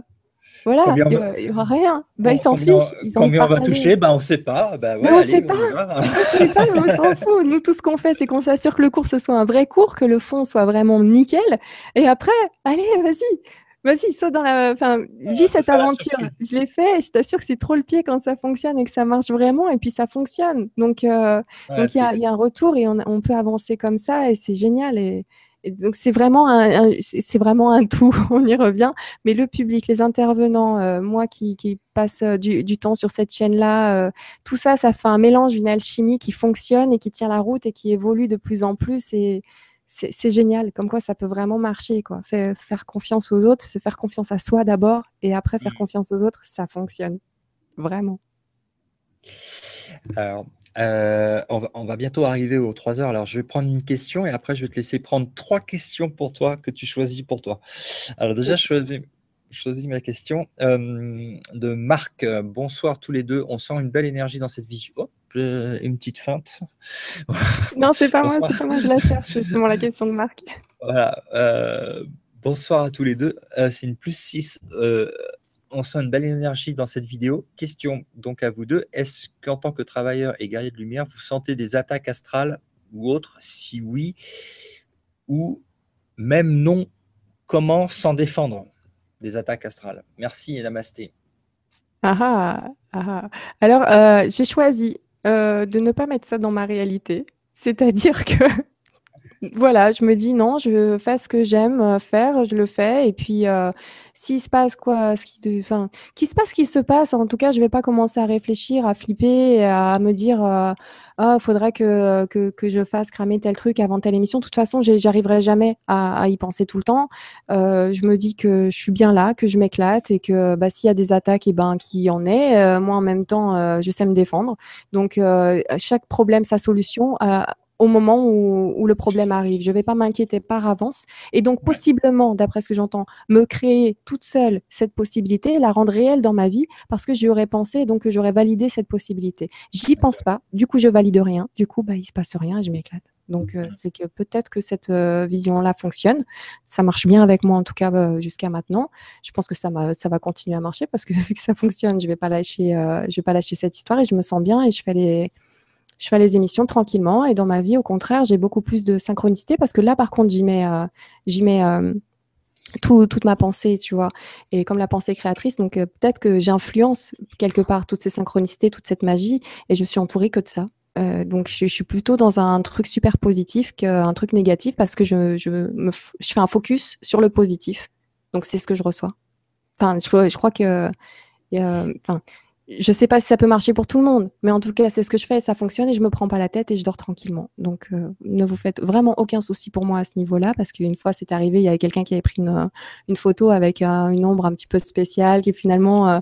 voilà, il n'y aura rien. Bah, ils s'en fichent. Ils combien on va toucher? Bah, On ne sait pas. Bah, on ne sait pas. on sait pas, on s'en fout. Nous, tout ce qu'on fait, c'est qu'on s'assure que le cours, ce soit un vrai cours, que le fond soit vraiment nickel. Et après, allez, vas-y, Vas-y, saute dans la. Enfin, vis cette aventure. Je l'ai fait. je t'assure que c'est trop le pied quand ça fonctionne et que ça marche vraiment. Et puis ça fonctionne. Donc, euh, donc il y, a un retour et on, peut avancer comme ça et c'est génial. Et, donc c'est vraiment un, c'est vraiment un tout. on y revient. Mais le public, les intervenants, euh, moi qui, qui passe euh, du, du, temps sur cette chaîne-là, tout ça, ça fait un mélange, une alchimie qui fonctionne et qui tient la route et qui évolue de plus en plus. Et c'est génial, comme quoi ça peut vraiment marcher. Quoi. Faire, faire, confiance aux autres, se faire confiance à soi d'abord, et après faire mmh. confiance aux autres, ça fonctionne. Vraiment. Alors, euh, on, va, bientôt arriver aux 3 heures. Alors, je vais prendre une question et après, je vais te laisser prendre trois questions pour toi que tu choisis pour toi. Alors, déjà, je choisis, ma question euh, de Marc. Bonsoir tous les deux. On sent une belle énergie dans cette vision. Oh, euh, une petite feinte. Non, c'est pas moi, c'est pas moi, je la cherche, justement, la question de Marc. Voilà. Euh, bonsoir à tous les deux. Euh, c'est une plus 6. on sent une belle énergie dans cette vidéo. Question donc à vous deux. Est-ce qu'en tant que travailleur et guerrier de lumière, vous sentez des attaques astrales ou autres? Si oui, ou même non, comment s'en défendre des attaques astrales? Merci et namasté. Ah ah, ah. Alors, j'ai choisi euh, de ne pas mettre ça dans ma réalité. C'est-à-dire que, voilà, je me dis non, je fais ce que j'aime euh, faire, je le fais. Et puis, euh, s'il se passe quoi, ce qui, enfin, qu'il se passe ce qui se passe, en tout cas, je vais pas commencer à réfléchir, à flipper, à me dire, ah, il faudrait que, que, je fasse cramer tel truc avant telle émission. De toute façon, j'arriverai jamais à, y penser tout le temps. Euh, je me dis que je suis bien là, que je m'éclate et que bah, s'il y a des attaques, et eh ben, qui en est, euh, moi en même temps, euh, je sais me défendre. Donc, euh, chaque problème, sa solution au moment où, le problème arrive. Je ne vais pas m'inquiéter par avance. Et donc, possiblement, d'après ce que j'entends, me créer toute seule cette possibilité, la rendre réelle dans ma vie, parce que j'y aurais pensé, donc j'aurais validé cette possibilité. J'y pense pas, du coup, je valide rien. Du coup, bah, il se passe rien et je m'éclate. Donc, euh, c'est que peut-être que cette euh, vision-là fonctionne. Ça marche bien avec moi, en tout cas, euh, jusqu'à maintenant. Je pense que ça, ça va continuer à marcher parce que vu que ça fonctionne, je ne vais, pas lâcher, je vais pas lâcher cette histoire et je me sens bien et je fais les, je fais les émissions tranquillement. Et dans ma vie, au contraire, j'ai beaucoup plus de synchronicité parce que là, par contre, j'y mets, euh, j'y mets euh, toute ma pensée, tu vois. Et comme la pensée créatrice, donc euh, peut-être que j'influence quelque part toutes ces synchronicités, toute cette magie, et je suis entourée que de ça. donc je, suis plutôt dans un truc super positif qu'un truc négatif parce que je, je, je fais un focus sur le positif. Donc c'est ce que je reçois. Enfin, je, je crois que, enfin, je sais pas si ça peut marcher pour tout le monde, mais en tout cas, c'est ce que je fais, ça fonctionne et je me prends pas la tête et je dors tranquillement. Donc, euh, ne vous faites vraiment aucun souci pour moi à ce niveau-là, parce qu'une fois, c'est arrivé, il y avait quelqu'un qui avait pris une, une photo avec une ombre un petit peu spéciale, qui finalement, euh,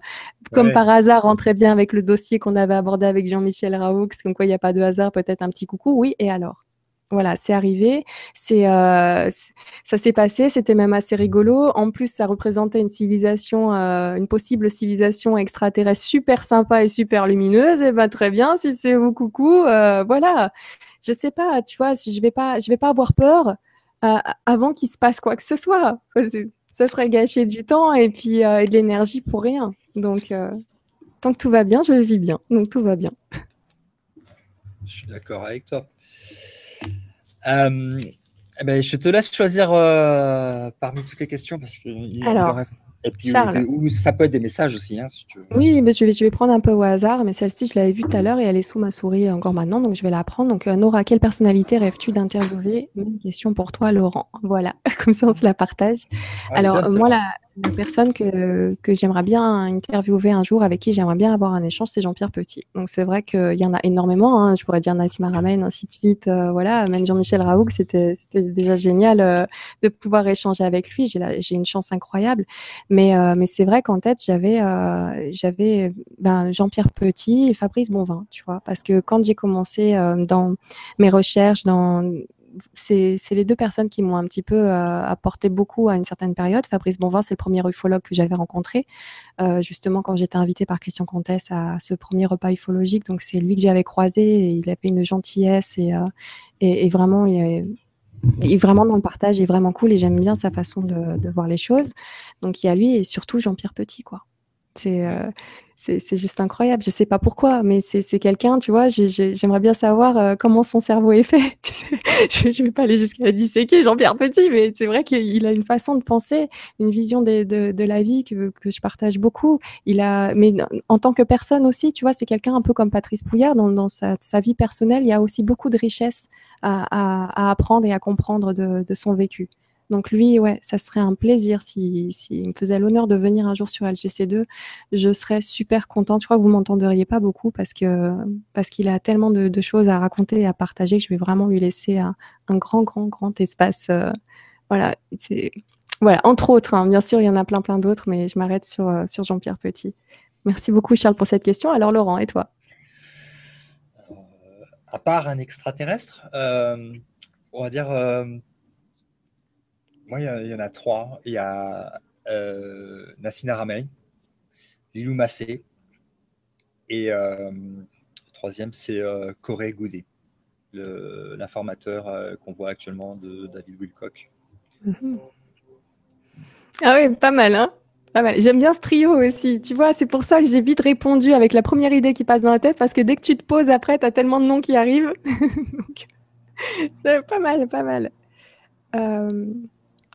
comme par hasard, rentrait bien avec le dossier qu'on avait abordé avec Jean-Michel Raoult, comme quoi il n'y a pas de hasard, peut-être un petit coucou, oui, et alors? Voilà, c'est arrivé, c'est euh, ça s'est passé, c'était même assez rigolo. En plus, ça représentait une civilisation, euh, une possible civilisation extraterrestre super sympa et super lumineuse. Et eh ben très bien, si c'est vous, coucou, euh, voilà. Je sais pas, tu vois, je vais pas, je vais pas avoir peur avant qu'il se passe quoi que ce soit. Ça serait gâcher du temps et puis de l'énergie pour rien. Donc, tant que tout va bien, je vis bien. Donc tout va bien. Je suis d'accord avec toi. Euh, eh ben, je te laisse choisir euh, parmi toutes les questions parce qu'il Alors, reste. Et puis, ça peut être des messages aussi, hein, si tu veux. Oui, mais je, vais, je vais prendre un peu au hasard, mais celle-ci, je l'avais vue tout à l'heure et elle est sous ma souris encore maintenant, donc je vais la prendre. Donc, euh, Nora, quelle personnalité rêves-tu d'interviewer? Une question pour toi, Laurent. Voilà, comme ça, on se la partage. Ah, Alors, moi, la, la personne que, que j'aimerais bien interviewer un jour, avec qui j'aimerais bien avoir un échange, c'est Jean-Pierre Petit. Donc c'est vrai qu'il y en a énormément. Hein. Je pourrais dire Nassim Aramein, ainsi de suite. Euh, voilà, même Jean-Michel Raoult, c'était déjà génial euh, de pouvoir échanger avec lui. J'ai une chance incroyable. Mais, euh, mais c'est vrai qu'en tête, j'avais j'avais ben, Jean-Pierre Petit et Fabrice Bonvin, tu vois. Parce que quand j'ai commencé dans mes recherches, c'est les deux personnes qui m'ont un petit peu euh, apporté beaucoup à une certaine période. Fabrice Bonvin, c'est le premier ufologue que j'avais rencontré, euh, justement quand j'étais invitée par Christian Comtesse à ce premier repas ufologique. Donc c'est lui que j'avais croisé et il avait une gentillesse et, euh, et, vraiment, il est, vraiment dans le partage, il est vraiment cool et j'aime bien sa façon de, de, voir les choses. Donc il y a lui et surtout Jean-Pierre Petit, quoi. C'est c'est juste incroyable. Je sais pas pourquoi, mais c'est quelqu'un, tu vois, j'aimerais bien savoir euh, comment son cerveau est fait. je ne vais pas aller jusqu'à disséquer Jean-Pierre Petit, mais c'est vrai qu'il a une façon de penser, une vision de, de, la vie que, que, je partage beaucoup. Il a, mais en tant que personne aussi, tu vois, c'est quelqu'un un peu comme Patrice Pouillard, dans, dans sa, sa, vie personnelle, il y a aussi beaucoup de richesses à, à, à apprendre et à comprendre de, de son vécu. Donc lui, ouais, ça serait un plaisir s'il si, me faisait l'honneur de venir un jour sur LGC2. Je serais super contente. Je crois que vous m'entendriez pas beaucoup parce que parce qu'il a tellement de, choses à raconter et à partager que je vais vraiment lui laisser un, grand, grand, grand espace. Euh, voilà, voilà, entre autres. Hein. bien sûr, il y en a plein, plein d'autres, mais je m'arrête sur, euh, sur Jean-Pierre Petit. Merci beaucoup, Charles, pour cette question. Alors, Laurent, et toi? Euh, À part un extraterrestre, on va dire il y, en a trois. Il y a euh, Nassina Ramey, Lilou Massé, et euh, le troisième, c'est euh, Corée Goudet, l'informateur qu'on voit actuellement de David Wilcock. Mhm. Ah oui, pas mal, hein J'aime bien ce trio aussi. Tu vois, c'est pour ça que j'ai vite répondu avec la première idée qui passe dans la tête, parce que dès que tu te poses après, tu as tellement de noms qui arrivent. Donc, pas mal, pas mal.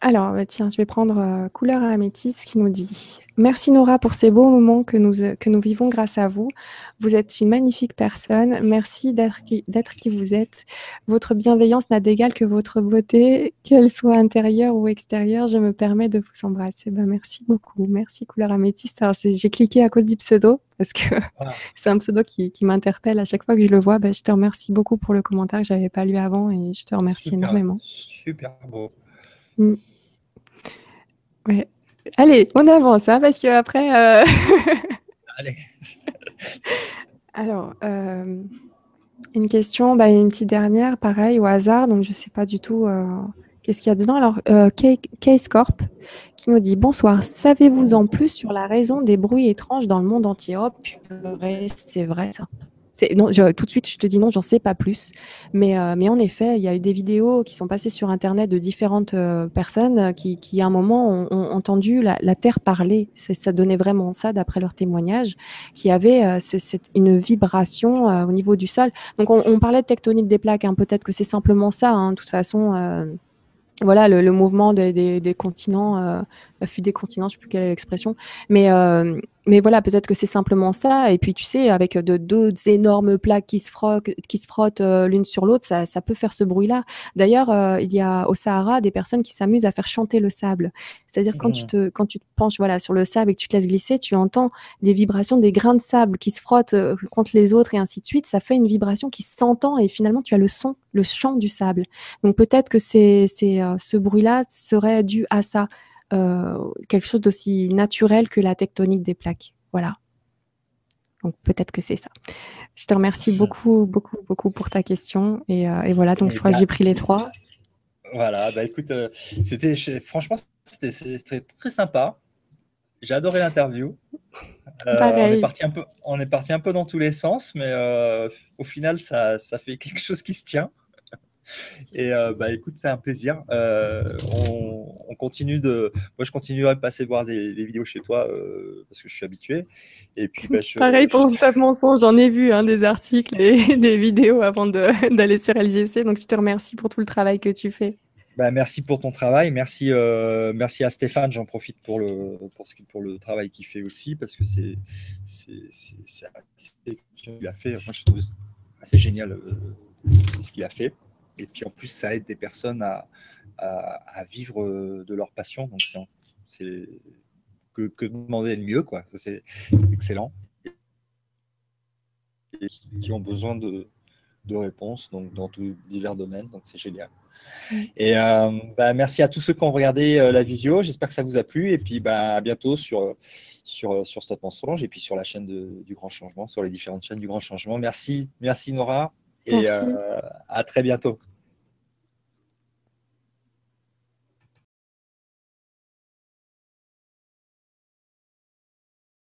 Euh, alors, bah, tiens, je vais prendre euh, Couleur à améthyste qui nous dit Merci Nora pour ces beaux moments que nous, euh, que nous vivons grâce à vous. Vous êtes une magnifique personne. Merci d'être qui, qui vous êtes. Votre bienveillance n'a d'égal que votre beauté, qu'elle soit intérieure ou extérieure. Je me permets de vous embrasser. Ben, merci beaucoup. Merci Couleur améthyste. Alors, j'ai cliqué à cause du pseudo parce que c'est un pseudo qui, m'interpelle à chaque fois que je le vois. Ben, je te remercie beaucoup pour le commentaire que je n'avais pas lu avant et je te remercie énormément. Super beau. Mm. Allez, on avance, hein, parce que après. Euh, Allez. Alors, euh, une question, bah, une petite dernière, pareil, au hasard, donc je ne sais pas du tout euh, qu'est-ce qu'il y a dedans. Alors, Case Corp qui nous dit Bonsoir, savez-vous en plus sur la raison des bruits étranges dans le monde entier? Oh, c'est vrai ça. Non, tout de suite, je te dis non, j'en sais pas plus. Mais, euh, mais en effet, il y a eu des vidéos qui sont passées sur Internet de différentes euh, personnes qui, qui, à un moment, ont, entendu la, Terre parler. Ça donnait vraiment ça, d'après leurs témoignages, qui avait euh, une vibration au niveau du sol. Donc, on, parlait de tectonique des plaques. Hein. Peut-être que c'est simplement ça. Hein. De toute façon, voilà, le, mouvement des, continents, euh, fuite des continents, je ne sais plus quelle est l'expression, mais, mais voilà, peut-être que c'est simplement ça. Et puis, tu sais, avec de deux énormes plaques qui se frottent, qui se frottent euh, l'une sur l'autre, ça, ça, peut faire ce bruit-là. D'ailleurs, euh, il y a au Sahara des personnes qui s'amusent à faire chanter le sable. C'est-à-dire quand tu te quand tu te penches voilà sur le sable et que tu te laisses glisser, tu entends des vibrations des grains de sable qui se frottent contre les autres et ainsi de suite. Ça fait une vibration qui s'entend et finalement tu as le son, le chant du sable. Donc peut-être que c'est c'est ce bruit-là serait dû à ça. Euh, quelque chose d'aussi naturel que la tectonique des plaques. Voilà. Donc peut-être que c'est ça. Je te remercie beaucoup, beaucoup, beaucoup pour ta question. Et, euh, voilà, donc je crois que j'ai pris les trois. Voilà, bah écoute, euh, c'était franchement, c'était très sympa. J'ai adoré l'interview. on, est parti un peu, on est parti un peu dans tous les sens, mais au final, ça, ça, fait quelque chose qui se tient. Et euh, bah, écoute, c'est un plaisir. Euh, on, continue de. Moi, je continuerai de passer voir des, vidéos chez toi euh, parce que je suis habitué. Et puis, bah, Pareil pour Stop Mensonge, j'en ai vu hein, des articles et des vidéos avant d'aller sur LGC. Donc, je te remercie pour tout le travail que tu fais. Bah, merci pour ton travail. Merci, euh, merci à Stéphane. J'en profite pour le, pour, ce, pour le travail qu'il fait aussi parce que c'est ce qu'il a fait. Moi, je trouve assez génial euh, ce qu'il a fait. Et puis en plus, ça aide des personnes à, à, vivre de leur passion. Donc, c'est que, que, demander de mieux. C'est excellent. Et qui ont besoin de, de réponses donc, dans divers domaines. Donc, c'est génial. Et euh, bah, merci à tous ceux qui ont regardé euh, la vidéo. J'espère que ça vous a plu. Et puis bah, à bientôt sur, sur, sur Stop Mensonge et puis sur la chaîne du Grand Changement, sur les différentes chaînes du Grand Changement. Merci, merci Nora. Et euh, à très bientôt.